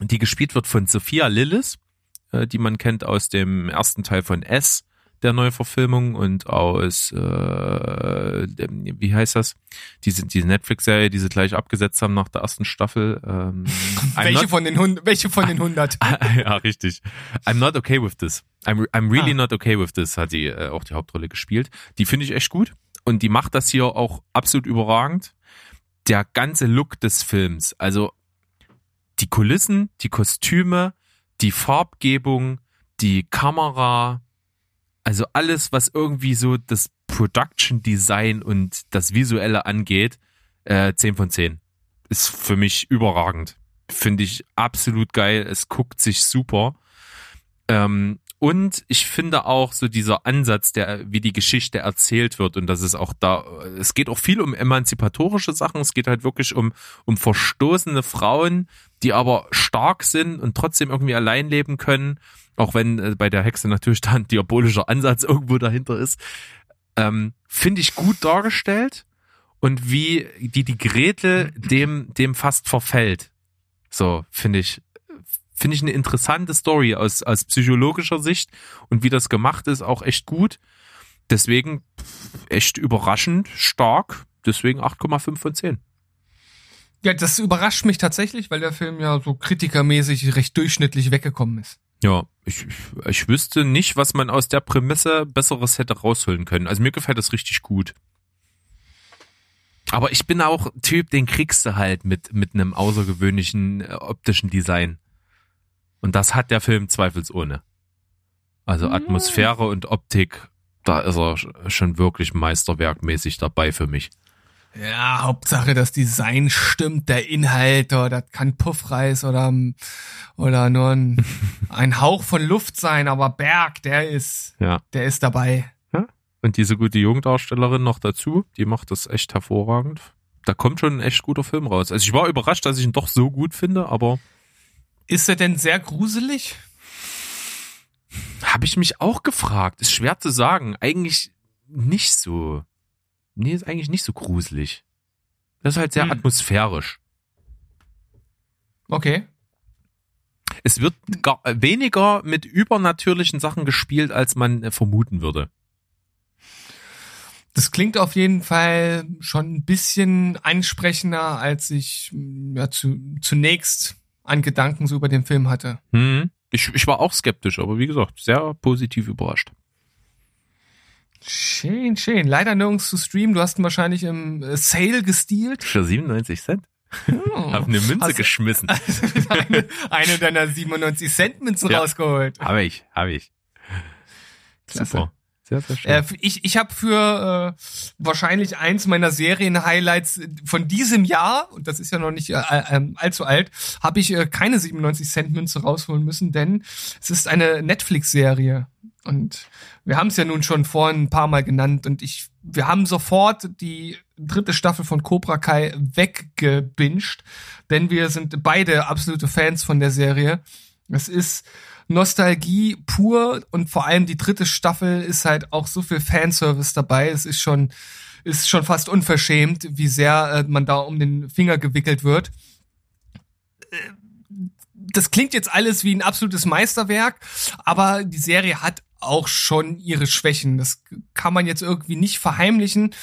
Die gespielt wird von Sophia Lillis, äh, die man kennt aus dem ersten Teil von S, der Neuverfilmung, und aus, äh, wie heißt das? Diese, diese Netflix-Serie, die sie gleich abgesetzt haben nach der ersten Staffel. Ähm, Welche not- von den Hund welche von den 100? ja, richtig. I'm not okay with this. I'm, I'm really Ah. not okay with this, hat die äh, auch die Hauptrolle gespielt. Die finde ich echt gut. Und die macht das hier auch absolut überragend. Der ganze Look des Films, also die Kulissen, die Kostüme, die Farbgebung, die Kamera, also alles, was irgendwie so das Production Design und das Visuelle angeht, äh, 10 von 10. Ist für mich überragend. Finde ich absolut geil. Es guckt sich super. Ähm, und ich finde auch so dieser Ansatz, der, wie die Geschichte erzählt wird und dass es auch da, es geht auch viel um emanzipatorische Sachen. Es geht halt wirklich um, um verstoßene Frauen, die aber stark sind und trotzdem irgendwie allein leben können. Auch wenn äh, bei der Hexe natürlich da ein diabolischer Ansatz irgendwo dahinter ist. Ähm, finde ich gut dargestellt und wie die, die Gretel dem, dem fast verfällt. So, finde ich, finde ich eine interessante Story aus, aus psychologischer Sicht und wie das gemacht ist, auch echt gut. Deswegen echt überraschend stark. Deswegen 8,5 von 10. Ja, das überrascht mich tatsächlich, weil der Film ja so kritikermäßig recht durchschnittlich weggekommen ist. Ja, ich, ich, ich wüsste nicht, was man aus der Prämisse Besseres hätte rausholen können. Also mir gefällt das richtig gut. Aber ich bin auch Typ, den kriegst du halt mit, mit einem außergewöhnlichen äh, optischen Design. Und das hat der Film zweifelsohne. Also Ja. Atmosphäre und Optik, da ist er sch- schon wirklich meisterwerkmäßig dabei für mich. Ja, Hauptsache das Design stimmt, der Inhalt, oder das kann Puffreis oder, oder nur ein, ein Hauch von Luft sein, aber Berg, der ist, Ja. der ist dabei. Und diese gute Jungdarstellerin noch dazu, die macht das echt hervorragend. Da kommt schon ein echt guter Film raus. Also ich war überrascht, dass ich ihn doch so gut finde, aber Ist er denn sehr gruselig? Habe ich mich auch gefragt. Ist schwer zu sagen. Eigentlich nicht so. Nee, ist eigentlich nicht so gruselig. Das ist halt sehr Hm. atmosphärisch. Okay. Es wird gar, weniger mit übernatürlichen Sachen gespielt, als man äh, vermuten würde. Das klingt auf jeden Fall schon ein bisschen ansprechender, als ich ja, zu, zunächst an Gedanken so über den Film hatte. Hm. Ich, ich war auch skeptisch, aber wie gesagt, sehr positiv überrascht. Schön, schön. Leider nirgends zu streamen. Du hast ihn wahrscheinlich im äh, Sale gestealt. Für 97 Cent? Oh. Hab eine Münze Hast- geschmissen. eine, eine deiner 97 Cent Münzen Ja. rausgeholt. Habe ich, habe ich. Klasse. Super. Sehr, sehr schön. Äh, ich ich habe für äh, wahrscheinlich eins meiner Serien-Highlights von diesem Jahr, und das ist ja noch nicht äh, äh, allzu alt, habe ich äh, keine 97 Cent Münze rausholen müssen, denn es ist eine Netflix-Serie. Und wir haben es ja nun schon vorhin ein paar Mal genannt und ich, wir haben sofort die dritte Staffel von Cobra Kai weggebinged, denn wir sind beide absolute Fans von der Serie. Es ist Nostalgie pur und vor allem die dritte Staffel ist halt auch so viel Fanservice dabei. Es ist schon, ist schon fast unverschämt, wie sehr äh, man da um den Finger gewickelt wird. Äh, das klingt jetzt alles wie ein absolutes Meisterwerk, aber die Serie hat auch schon ihre Schwächen. Das kann man jetzt irgendwie nicht verheimlichen.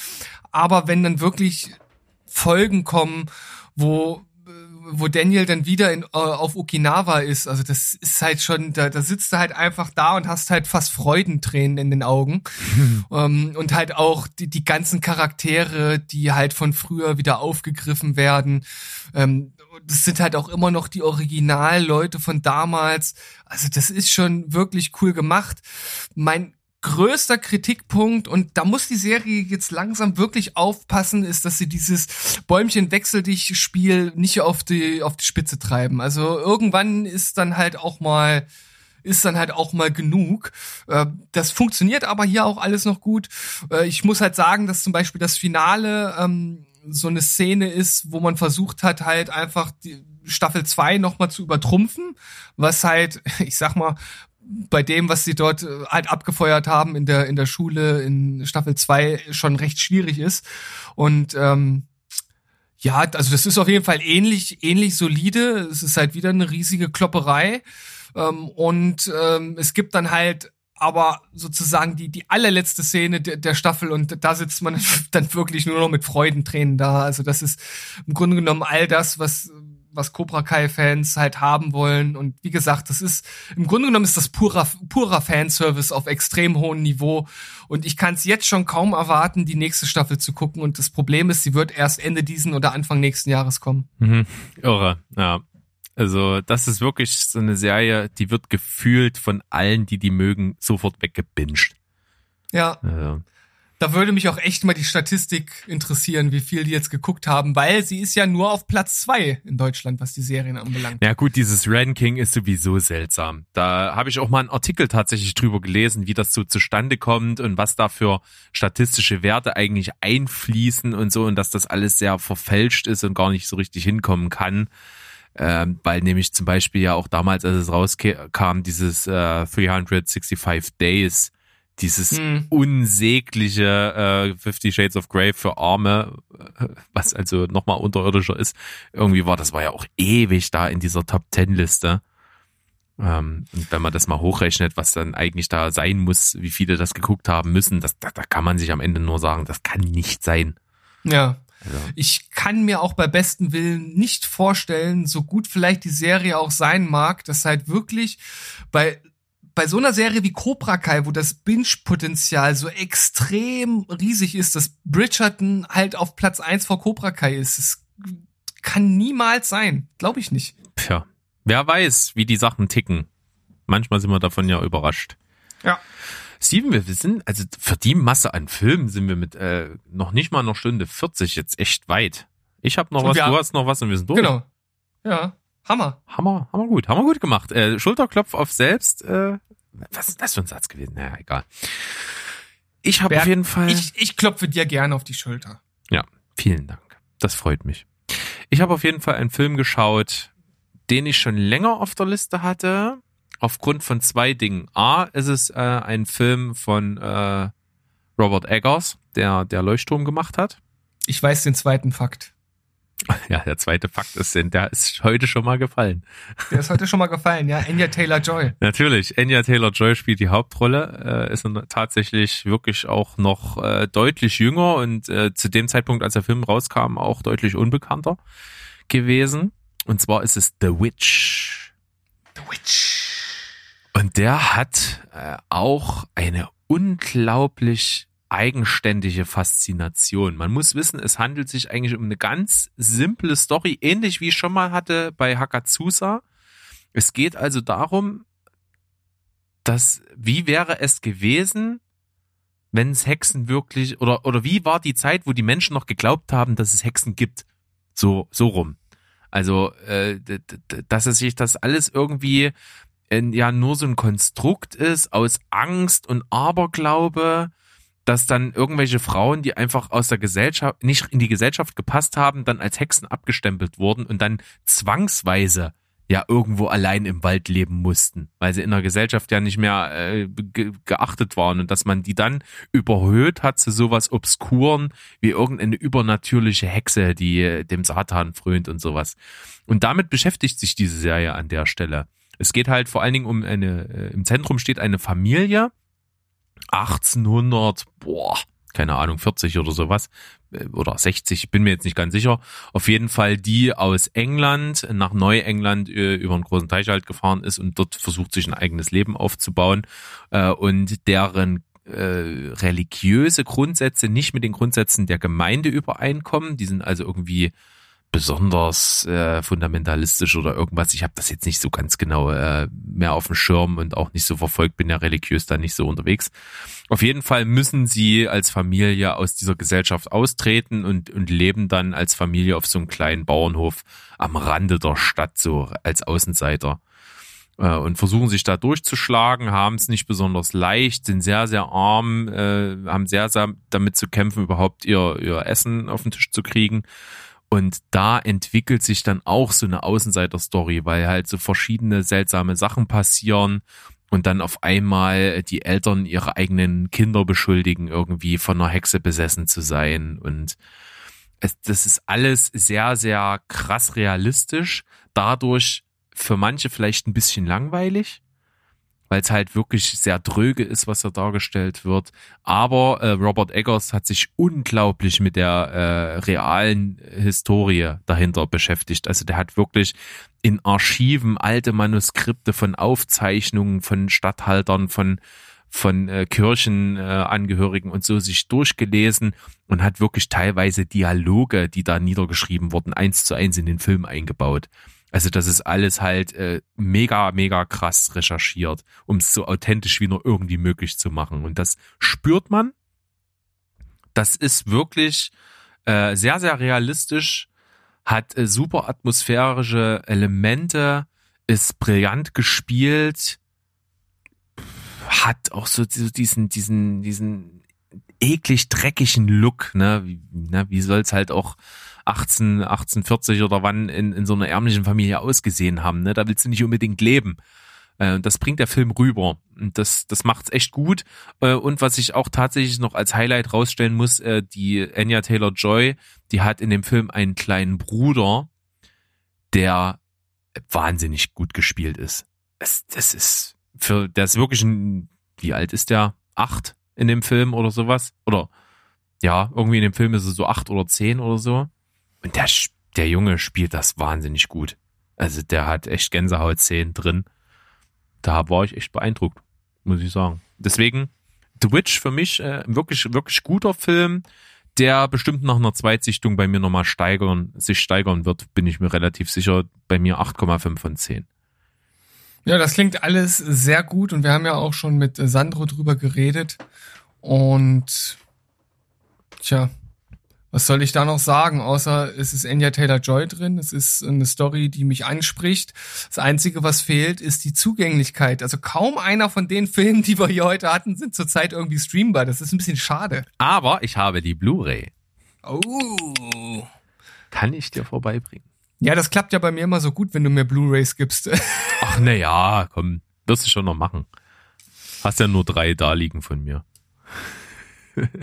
Aber wenn dann wirklich Folgen kommen, wo wo Daniel dann wieder in, äh, auf Okinawa ist, also das ist halt schon, da, da sitzt du halt einfach da und hast halt fast Freudentränen in den Augen. ähm, und halt auch die, die ganzen Charaktere, die halt von früher wieder aufgegriffen werden. Ähm, das sind halt auch immer noch die Originalleute von damals. Also das ist schon wirklich cool gemacht. Mein größter Kritikpunkt und da muss die Serie jetzt langsam wirklich aufpassen, ist, dass sie dieses Bäumchen wechsel dich Spiel nicht auf die auf die Spitze treiben. Also irgendwann ist dann halt auch mal ist dann halt auch mal genug. Äh, das funktioniert aber hier auch alles noch gut. Äh, ich muss halt sagen, dass zum Beispiel das Finale ähm, so eine Szene ist, wo man versucht hat, halt einfach die Staffel 2 nochmal zu übertrumpfen, was halt, ich sag mal, bei dem, was sie dort äh, halt abgefeuert haben in der, in der Schule in Staffel 2 schon recht schwierig ist. Und ähm, ja, also das ist auf jeden Fall ähnlich, ähnlich solide. Es ist halt wieder eine riesige Klopperei. Ähm, und ähm, es gibt dann halt aber sozusagen die, die allerletzte Szene der, der Staffel und da sitzt man dann wirklich nur noch mit Freudentränen da. Also das ist im Grunde genommen all das, was was Cobra Kai-Fans halt haben wollen. Und wie gesagt, das ist, im Grunde genommen ist das purer, purer Fanservice auf extrem hohem Niveau. Und ich kann es jetzt schon kaum erwarten, die nächste Staffel zu gucken. Und das Problem ist, sie wird erst Ende diesen oder Anfang nächsten Jahres kommen. Mhm. Irre, ja. Also, das ist wirklich so eine Serie, die wird gefühlt von allen, die die mögen, sofort weggebinged. Ja. Also. Da würde mich auch echt mal die Statistik interessieren, wie viel die jetzt geguckt haben, weil sie ist ja nur auf Platz zwei in Deutschland, was die Serien anbelangt. Ja gut, dieses Ranking ist sowieso seltsam. Da habe ich auch mal einen Artikel tatsächlich drüber gelesen, wie das so zustande kommt und was da für statistische Werte eigentlich einfließen und so und dass das alles sehr verfälscht ist und gar nicht so richtig hinkommen kann. Ähm, weil nämlich zum Beispiel ja auch damals, als es rauskam, dieses äh, 365 Days, dieses hm. unsägliche äh, Fifty Shades of Grey für Arme, äh, was also nochmal unterirdischer ist, irgendwie war, das war ja auch ewig da in dieser Top Ten Liste. Ähm, und wenn man das mal hochrechnet, was dann eigentlich da sein muss, wie viele das geguckt haben müssen, das, da, da kann man sich am Ende nur sagen, das kann nicht sein. Ja. Also. Ich kann mir auch bei besten Willen nicht vorstellen, so gut vielleicht die Serie auch sein mag, dass halt wirklich bei bei so einer Serie wie Cobra Kai, wo das Binge-Potenzial so extrem riesig ist, dass Bridgerton halt auf Platz eins vor Cobra Kai ist. Das kann niemals sein. Glaube ich nicht. Tja, wer weiß, wie die Sachen ticken. Manchmal sind wir davon ja überrascht. Ja. Steven, wir sind, also für die Masse an Filmen sind wir mit äh, noch nicht mal einer Stunde 40 jetzt echt weit. Ich habe noch und was, du hast noch was und wir sind durch. Genau. Ja. Hammer. Hammer, hammer gut, hammer gut gemacht. Äh, Schulterklopf auf selbst. Äh, was ist das für ein Satz gewesen? Naja, egal. Ich habe auf jeden Fall. Ich, ich klopfe dir gerne auf die Schulter. Ja, vielen Dank. Das freut mich. Ich habe auf jeden Fall einen Film geschaut, den ich schon länger auf der Liste hatte, aufgrund von zwei Dingen. A, ist es äh, ein Film von äh, Robert Eggers, der der Leuchtturm gemacht hat. Ich weiß den zweiten Fakt. Ja, der zweite Fakt ist, der ist heute schon mal gefallen. Der ist heute schon mal gefallen, ja. Anya Taylor-Joy. Natürlich, Anya Taylor-Joy spielt die Hauptrolle, äh, ist tatsächlich wirklich auch noch äh, deutlich jünger und äh, zu dem Zeitpunkt, als der Film rauskam, auch deutlich unbekannter gewesen. Und zwar ist es The Witch. The Witch. Und der hat äh, auch eine unglaublich eigenständige Faszination. Man muss wissen, es handelt sich eigentlich um eine ganz simple Story, ähnlich wie ich schon mal hatte bei Hakazusa. Es geht also darum, dass, wie wäre es gewesen, wenn es Hexen wirklich, oder, oder wie war die Zeit, wo die Menschen noch geglaubt haben, dass es Hexen gibt? So, so rum. Also, äh, dass es sich das alles irgendwie ja nur so ein Konstrukt ist aus Angst und Aberglaube, dass dann irgendwelche Frauen, die einfach aus der Gesellschaft, nicht in die Gesellschaft gepasst haben, dann als Hexen abgestempelt wurden und dann zwangsweise ja irgendwo allein im Wald leben mussten, weil sie in der Gesellschaft ja nicht mehr äh, ge geachtet waren und dass man die dann überhöht hat zu sowas Obskuren wie irgendeine übernatürliche Hexe, die äh, dem Satan frönt und sowas. Und damit beschäftigt sich diese Serie an der Stelle. Es geht halt vor allen Dingen um eine, äh, im Zentrum steht eine Familie, 1800, boah, keine Ahnung, 40 oder sowas äh, oder 60, bin mir jetzt nicht ganz sicher. Auf jeden Fall die aus England nach Neuengland äh, über einen großen Teich halt gefahren ist und dort versucht sich ein eigenes Leben aufzubauen äh, und deren religiöse Grundsätze nicht mit den Grundsätzen der Gemeinde übereinkommen. Die sind also irgendwie besonders äh, fundamentalistisch oder irgendwas. Ich habe das jetzt nicht so ganz genau äh, mehr auf dem Schirm und auch nicht so verfolgt, bin ja religiös da nicht so unterwegs. Auf jeden Fall müssen sie als Familie aus dieser Gesellschaft austreten und, und leben dann als Familie auf so einem kleinen Bauernhof am Rande der Stadt, so als Außenseiter äh, und versuchen sich da durchzuschlagen, haben es nicht besonders leicht, sind sehr, sehr arm, äh, haben sehr, sehr damit zu kämpfen, überhaupt ihr, ihr Essen auf den Tisch zu kriegen und da entwickelt sich dann auch so eine Außenseiter-Story, weil halt so verschiedene seltsame Sachen passieren und dann auf einmal die Eltern ihre eigenen Kinder beschuldigen, irgendwie von einer Hexe besessen zu sein. Und es, das ist alles sehr, sehr krass realistisch, dadurch für manche vielleicht ein bisschen langweilig weil es halt wirklich sehr dröge ist, was da dargestellt wird. Aber äh, Robert Eggers hat sich unglaublich mit der äh, realen Historie dahinter beschäftigt. Also der hat wirklich in Archiven alte Manuskripte von Aufzeichnungen von Statthaltern, von von äh, Kirchenangehörigen äh, und so sich durchgelesen und hat wirklich teilweise Dialoge, die da niedergeschrieben wurden, eins zu eins in den Film eingebaut. Also das ist alles halt äh, mega, mega krass recherchiert, um es so authentisch wie nur irgendwie möglich zu machen. Und das spürt man. Das ist wirklich äh, sehr, sehr realistisch, hat äh, super atmosphärische Elemente, ist brillant gespielt, hat auch so diesen, diesen, diesen eklig dreckigen Look, ne? Wie, ne? wie soll's halt auch 18, 1840 oder wann in, in so einer ärmlichen Familie ausgesehen haben. Ne? Da willst du nicht unbedingt leben. Äh, das bringt der Film rüber. Und das, das macht's echt gut. Äh, und was ich auch tatsächlich noch als Highlight rausstellen muss, äh, die Anya Taylor-Joy, die hat in dem Film einen kleinen Bruder, der wahnsinnig gut gespielt ist. Das, das ist für, der ist wirklich ein, wie alt ist der? Acht in dem Film oder sowas? Oder ja, irgendwie in dem Film ist er so acht oder zehn oder so. Und der, der Junge spielt das wahnsinnig gut. Also der hat echt Gänsehautszenen drin. Da war ich echt beeindruckt, muss ich sagen. Deswegen The Witch für mich äh, wirklich, wirklich guter Film, der bestimmt nach einer Zweitsichtung bei mir nochmal steigern, sich steigern wird, bin ich mir relativ sicher. Bei mir 8,5 von 10. Ja, das klingt alles sehr gut und wir haben ja auch schon mit Sandro drüber geredet. Und tja, was soll ich da noch sagen, außer es ist Anya Taylor-Joy drin, es ist eine Story, die mich anspricht. Das Einzige, was fehlt, ist die Zugänglichkeit. Also kaum einer von den Filmen, die wir hier heute hatten, sind zurzeit irgendwie streambar. Das ist ein bisschen schade. Aber ich habe die Blu-ray. Oh. Kann ich dir vorbeibringen. Ja, das klappt ja bei mir immer so gut, wenn du mir Blu-rays gibst. Ach, na ja, komm, wirst du schon noch machen. Hast ja nur drei da liegen von mir.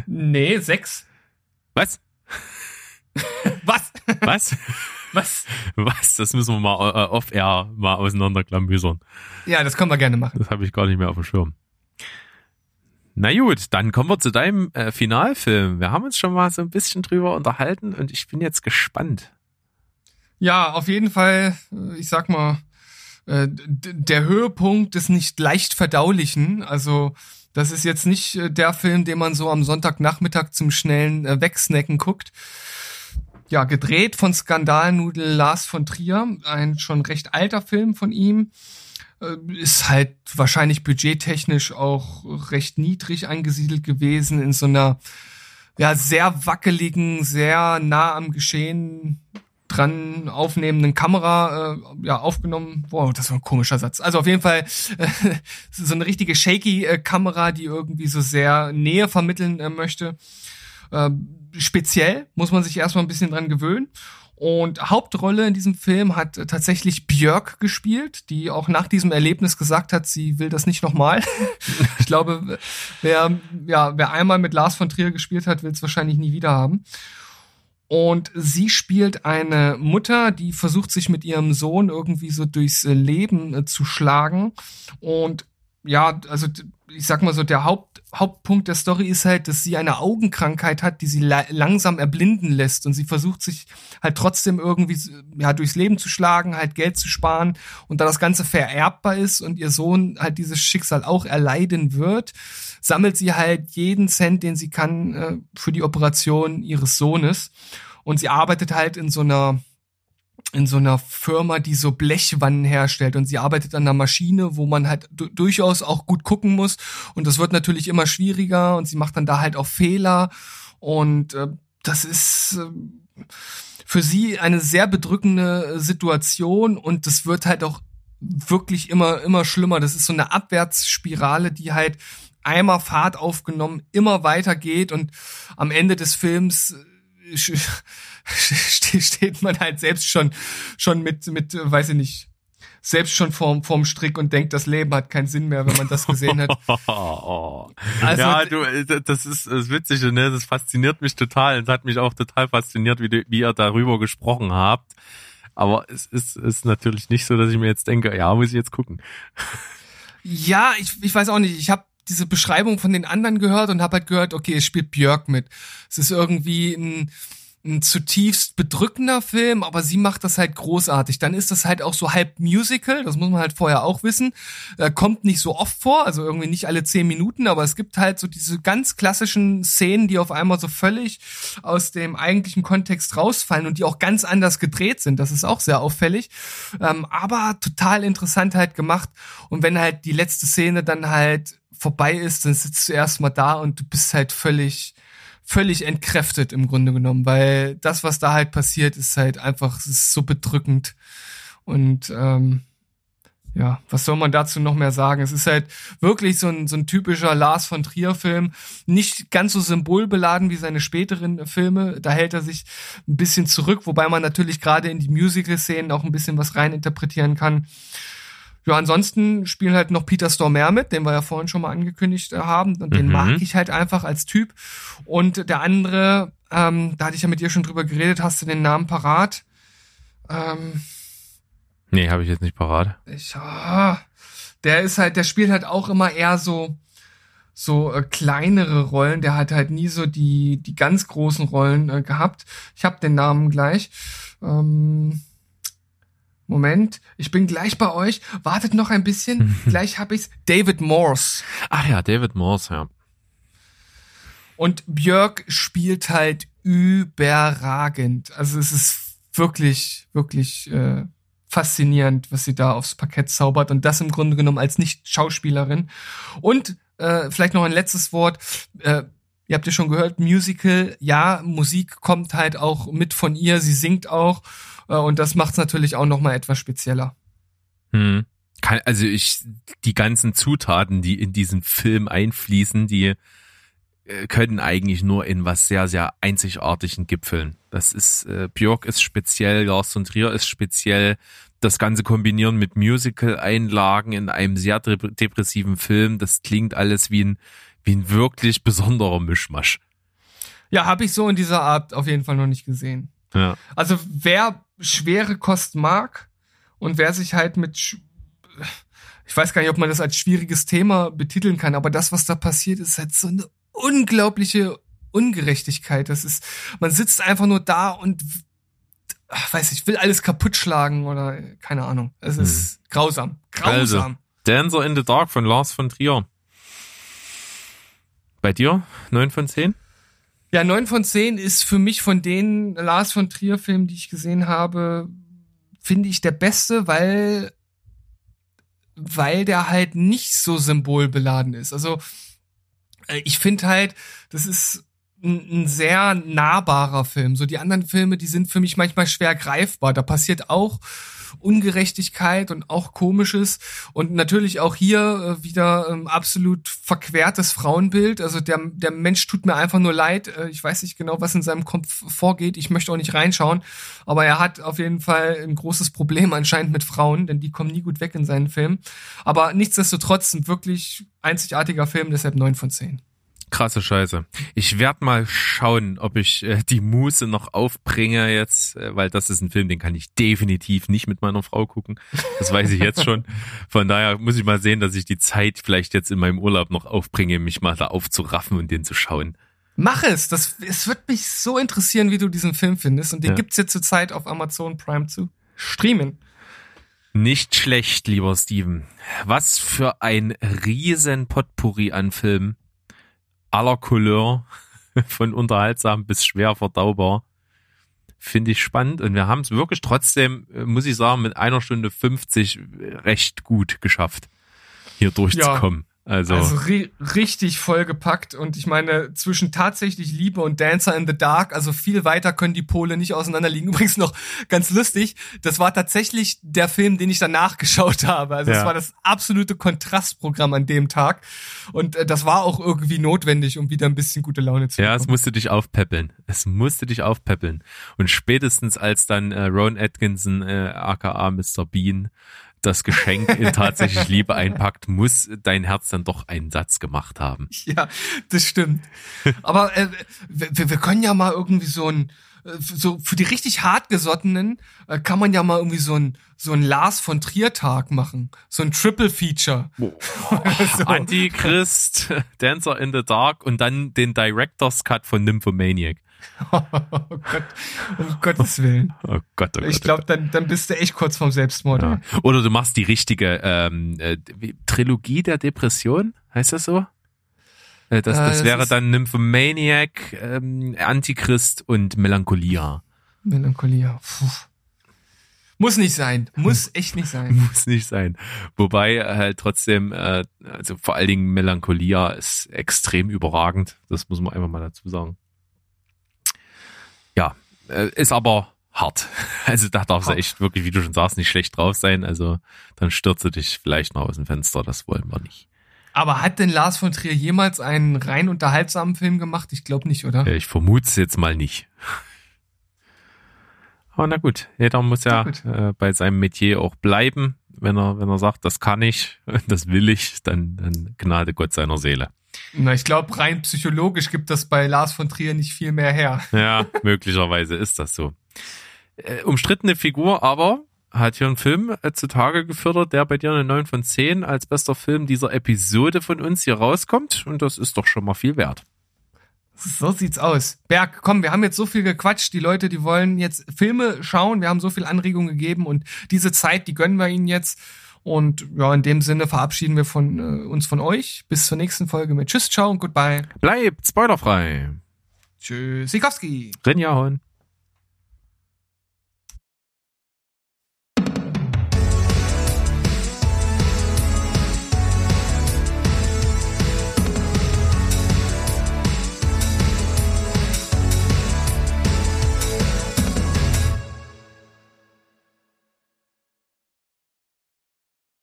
nee, sechs. Was? Was? Was? Was? Was? Das müssen wir mal äh, off-air mal auseinanderklamüsern. Ja, das können wir gerne machen. Das habe ich gar nicht mehr auf dem Schirm. Na gut, dann kommen wir zu deinem äh, Finalfilm. Wir haben uns schon mal so ein bisschen drüber unterhalten und ich bin jetzt gespannt. Ja, auf jeden Fall, äh, ich sag mal, äh, der Höhepunkt des nicht leicht verdaulichen. Also das ist jetzt nicht äh, der Film, den man so am Sonntagnachmittag zum schnellen Wegsnacken guckt, ja, gedreht von Skandalnudel Lars von Trier, ein schon recht alter Film von ihm. Äh, ist halt wahrscheinlich budgettechnisch auch recht niedrig angesiedelt gewesen in so einer ja sehr wackeligen, sehr nah am Geschehen dran aufnehmenden Kamera äh, ja aufgenommen. Wow, das war ein komischer Satz. Also auf jeden Fall äh, so eine richtige shaky äh, Kamera, die irgendwie so sehr Nähe vermitteln äh, möchte. Äh, speziell muss man sich erstmal ein bisschen dran gewöhnen. Und Hauptrolle in diesem Film hat tatsächlich Björk gespielt, die auch nach diesem Erlebnis gesagt hat, sie will das nicht nochmal. ich glaube, wer, ja, wer einmal mit Lars von Trier gespielt hat, will es wahrscheinlich nie wieder haben. Und sie spielt eine Mutter, die versucht sich mit ihrem Sohn irgendwie so durchs Leben äh, zu schlagen. Und ja, also ich sag mal so, der Haupt, Hauptpunkt der Story ist halt, dass sie eine Augenkrankheit hat, die sie la langsam erblinden lässt. Und sie versucht sich halt trotzdem irgendwie ja durchs Leben zu schlagen, halt Geld zu sparen. Und da das Ganze vererbbar ist und ihr Sohn halt dieses Schicksal auch erleiden wird, sammelt sie halt jeden Cent, den sie kann äh, für die Operation ihres Sohnes. Und sie arbeitet halt in so einer in so einer Firma, die so Blechwannen herstellt. Und sie arbeitet an einer Maschine, wo man halt durchaus auch gut gucken muss. Und das wird natürlich immer schwieriger und sie macht dann da halt auch Fehler. Und äh, das ist äh, für sie eine sehr bedrückende Situation. Und das wird halt auch wirklich immer immer schlimmer. Das ist so eine Abwärtsspirale, die halt einmal Fahrt aufgenommen immer weiter geht und am Ende des Films äh, steht man halt selbst schon, schon mit, mit, weiß ich nicht, selbst schon vorm, vorm Strick und denkt, das Leben hat keinen Sinn mehr, wenn man das gesehen hat. also, ja, du, äh, das ist das Witzige, ne? Das fasziniert mich total. Es hat mich auch total fasziniert, wie, du, wie ihr darüber gesprochen habt. Aber es ist, ist natürlich nicht so, dass ich mir jetzt denke, ja, muss ich jetzt gucken. Ja, ich, ich weiß auch nicht. Ich habe diese Beschreibung von den anderen gehört und habe halt gehört, okay, es spielt Björk mit. Es ist irgendwie ein ein zutiefst bedrückender Film, aber sie macht das halt großartig. Dann ist das halt auch so halb Musical, das muss man halt vorher auch wissen. Äh, kommt nicht so oft vor, also irgendwie nicht alle zehn Minuten, aber es gibt halt so diese ganz klassischen Szenen, die auf einmal so völlig aus dem eigentlichen Kontext rausfallen und die auch ganz anders gedreht sind. Das ist auch sehr auffällig, ähm, aber total interessant halt gemacht. Und wenn halt die letzte Szene dann halt vorbei ist, dann sitzt du erstmal da und du bist halt völlig völlig entkräftet im Grunde genommen, weil das, was da halt passiert, ist halt einfach, ist so bedrückend. Und ähm, ja, was soll man dazu noch mehr sagen? Es ist halt wirklich so ein, so ein typischer Lars von Trier-Film. Nicht ganz so symbolbeladen wie seine späteren Filme. Da hält er sich ein bisschen zurück, wobei man natürlich gerade in die Musical-Szenen auch ein bisschen was reininterpretieren kann. Ja, ansonsten spielen halt noch Peter Stormare mit, den wir ja vorhin schon mal angekündigt äh, haben. Und den mhm. mag ich halt einfach als Typ. Und der andere, ähm, da hatte ich ja mit dir schon drüber geredet, hast du den Namen parat? Ähm, nee, habe ich jetzt nicht parat. Ich, oh, der ist halt, der spielt halt auch immer eher so so äh, kleinere Rollen. Der hat halt nie so die die ganz großen Rollen äh, gehabt. Ich habe den Namen gleich. Ähm, Moment, ich bin gleich bei euch. Wartet noch ein bisschen. gleich hab ich's. David Morse. Ach ja, David Morse, ja. Und Björk spielt halt überragend. Also es ist wirklich, wirklich äh, faszinierend, was sie da aufs Parkett zaubert und das im Grunde genommen als Nicht-Schauspielerin. Und äh, vielleicht noch ein letztes Wort. Äh, ihr habt ja schon gehört, Musical, ja, Musik kommt halt auch mit von ihr, sie singt auch und das macht es natürlich auch nochmal etwas spezieller. Hm. Kann, also ich, die ganzen Zutaten, die in diesen Film einfließen, die äh, können eigentlich nur in was sehr, sehr einzigartigen gipfeln. Das ist, äh, Björk ist speziell, Lars von Trier ist speziell, das Ganze kombinieren mit Musical-Einlagen in einem sehr depressiven Film, das klingt alles wie ein, wie ein wirklich besonderer Mischmasch. Ja, habe ich so in dieser Art auf jeden Fall noch nicht gesehen. Ja. Also wer schwere Kost mag und wer sich halt mit, ich weiß gar nicht, ob man das als schwieriges Thema betiteln kann, aber das, was da passiert, ist halt so eine unglaubliche Ungerechtigkeit. Das ist, man sitzt einfach nur da und weiß ich, will alles kaputt schlagen oder keine Ahnung. Es ist hm. grausam. Grausam. Also, Dancer in the Dark von Lars von Trier. Bei dir? Neun von zehn? Ja, neun von zehn ist für mich von den Lars von Trier Filmen, die ich gesehen habe, finde ich der beste, weil weil der halt nicht so symbolbeladen ist. Also äh, ich finde halt, das ist ein, ein sehr nahbarer Film. So die anderen Filme, die sind für mich manchmal schwer greifbar. Da passiert auch Ungerechtigkeit und auch Komisches und natürlich auch hier äh, wieder ähm, absolut verquertes Frauenbild. Also der, der Mensch tut mir einfach nur leid. Äh, ich weiß nicht genau, was in seinem Kopf vorgeht. Ich möchte auch nicht reinschauen, aber er hat auf jeden Fall ein großes Problem anscheinend mit Frauen, denn die kommen nie gut weg in seinen Filmen. Aber nichtsdestotrotz ein wirklich einzigartiger Film, deshalb neun von zehn. Krasse Scheiße. Ich werde mal schauen, ob ich äh, die Muße noch aufbringe jetzt, äh, weil das ist ein Film, den kann ich definitiv nicht mit meiner Frau gucken. Das weiß ich jetzt schon. Von daher muss ich mal sehen, dass ich die Zeit vielleicht jetzt in meinem Urlaub noch aufbringe, mich mal da aufzuraffen und den zu schauen. Mach es. Das, es wird mich so interessieren, wie du diesen Film findest. Und den ja. gibt's jetzt zurzeit auf Amazon Prime zu streamen. Nicht schlecht, lieber Steven. Was für ein riesen Potpourri an Filmen aller Couleur, von unterhaltsam bis schwer verdaubar. Finde ich spannend und wir haben es wirklich trotzdem, äh, muss ich sagen, mit einer Stunde 50 recht gut geschafft, hier durchzukommen. Ja. Also, also ri richtig vollgepackt und ich meine, zwischen tatsächlich Liebe und Dancer in the Dark, also viel weiter können die Pole nicht auseinanderliegen. Übrigens noch ganz lustig, das war tatsächlich der Film, den ich danach geschaut habe. Also es ja. war das absolute Kontrastprogramm an dem Tag und äh, das war auch irgendwie notwendig, um wieder ein bisschen gute Laune zu haben. Ja, es musste dich aufpäppeln. Es musste dich aufpäppeln. Und spätestens als dann äh, Ron Atkinson, äh, aka Mr. Bean, das Geschenk in tatsächlich Liebe einpackt, muss dein Herz dann doch einen Satz gemacht haben. Ja, das stimmt. Aber äh, wir, wir können ja mal irgendwie so ein äh, so für die richtig hartgesottenen äh, kann man ja mal irgendwie so ein so ein Lars von Trier Tag machen, so ein Triple Feature. Oh. so. Antichrist, Dancer in the Dark und dann den Director's Cut von Nymphomaniac. oh Gott, um Gottes Willen. Oh Gott, oh Gott. Ich glaube, oh dann, dann bist du echt kurz vorm Selbstmord. Ja. Oder du machst die richtige ähm, äh, Trilogie der Depression, heißt das so? Äh, das, das, das wäre dann Nymphomaniac, ähm, Antichrist und Melancholia. Melancholia. Puh. Muss nicht sein. Muss echt nicht sein. Muss nicht sein. Wobei halt trotzdem, äh, also vor allen Dingen Melancholia ist extrem überragend. Das muss man einfach mal dazu sagen. Äh, ist aber hart. Also da darfst du echt wirklich, wie du schon sagst, nicht schlecht drauf sein. Also dann stürze dich vielleicht noch aus dem Fenster. Das wollen wir nicht. Aber hat denn Lars von Trier jemals einen rein unterhaltsamen Film gemacht? Ich glaube nicht, oder? Ich vermute es jetzt mal nicht. Aber na gut, jeder muss ja äh, bei seinem Metier auch bleiben. Wenn er, wenn er sagt, das kann ich, das will ich, dann, dann gnade Gott seiner Seele. Na, ich glaube, rein psychologisch gibt das bei Lars von Trier nicht viel mehr her. Ja, möglicherweise ist das so. Äh, umstrittene Figur, aber hat hier einen Film äh, zutage gefördert, der bei dir eine 9 von 10 als bester Film dieser Episode von uns hier rauskommt. Und das ist doch schon mal viel wert. So sieht's aus. Berg, komm, wir haben jetzt so viel gequatscht. Die Leute, die wollen jetzt Filme schauen. Wir haben so viel Anregungen gegeben und diese Zeit, die gönnen wir ihnen jetzt. Und ja, in dem Sinne verabschieden wir von äh, uns von euch. Bis zur nächsten Folge mit Tschüss, ciao und goodbye. Bleibt spoilerfrei. Tschüss, Sikowski. Rinja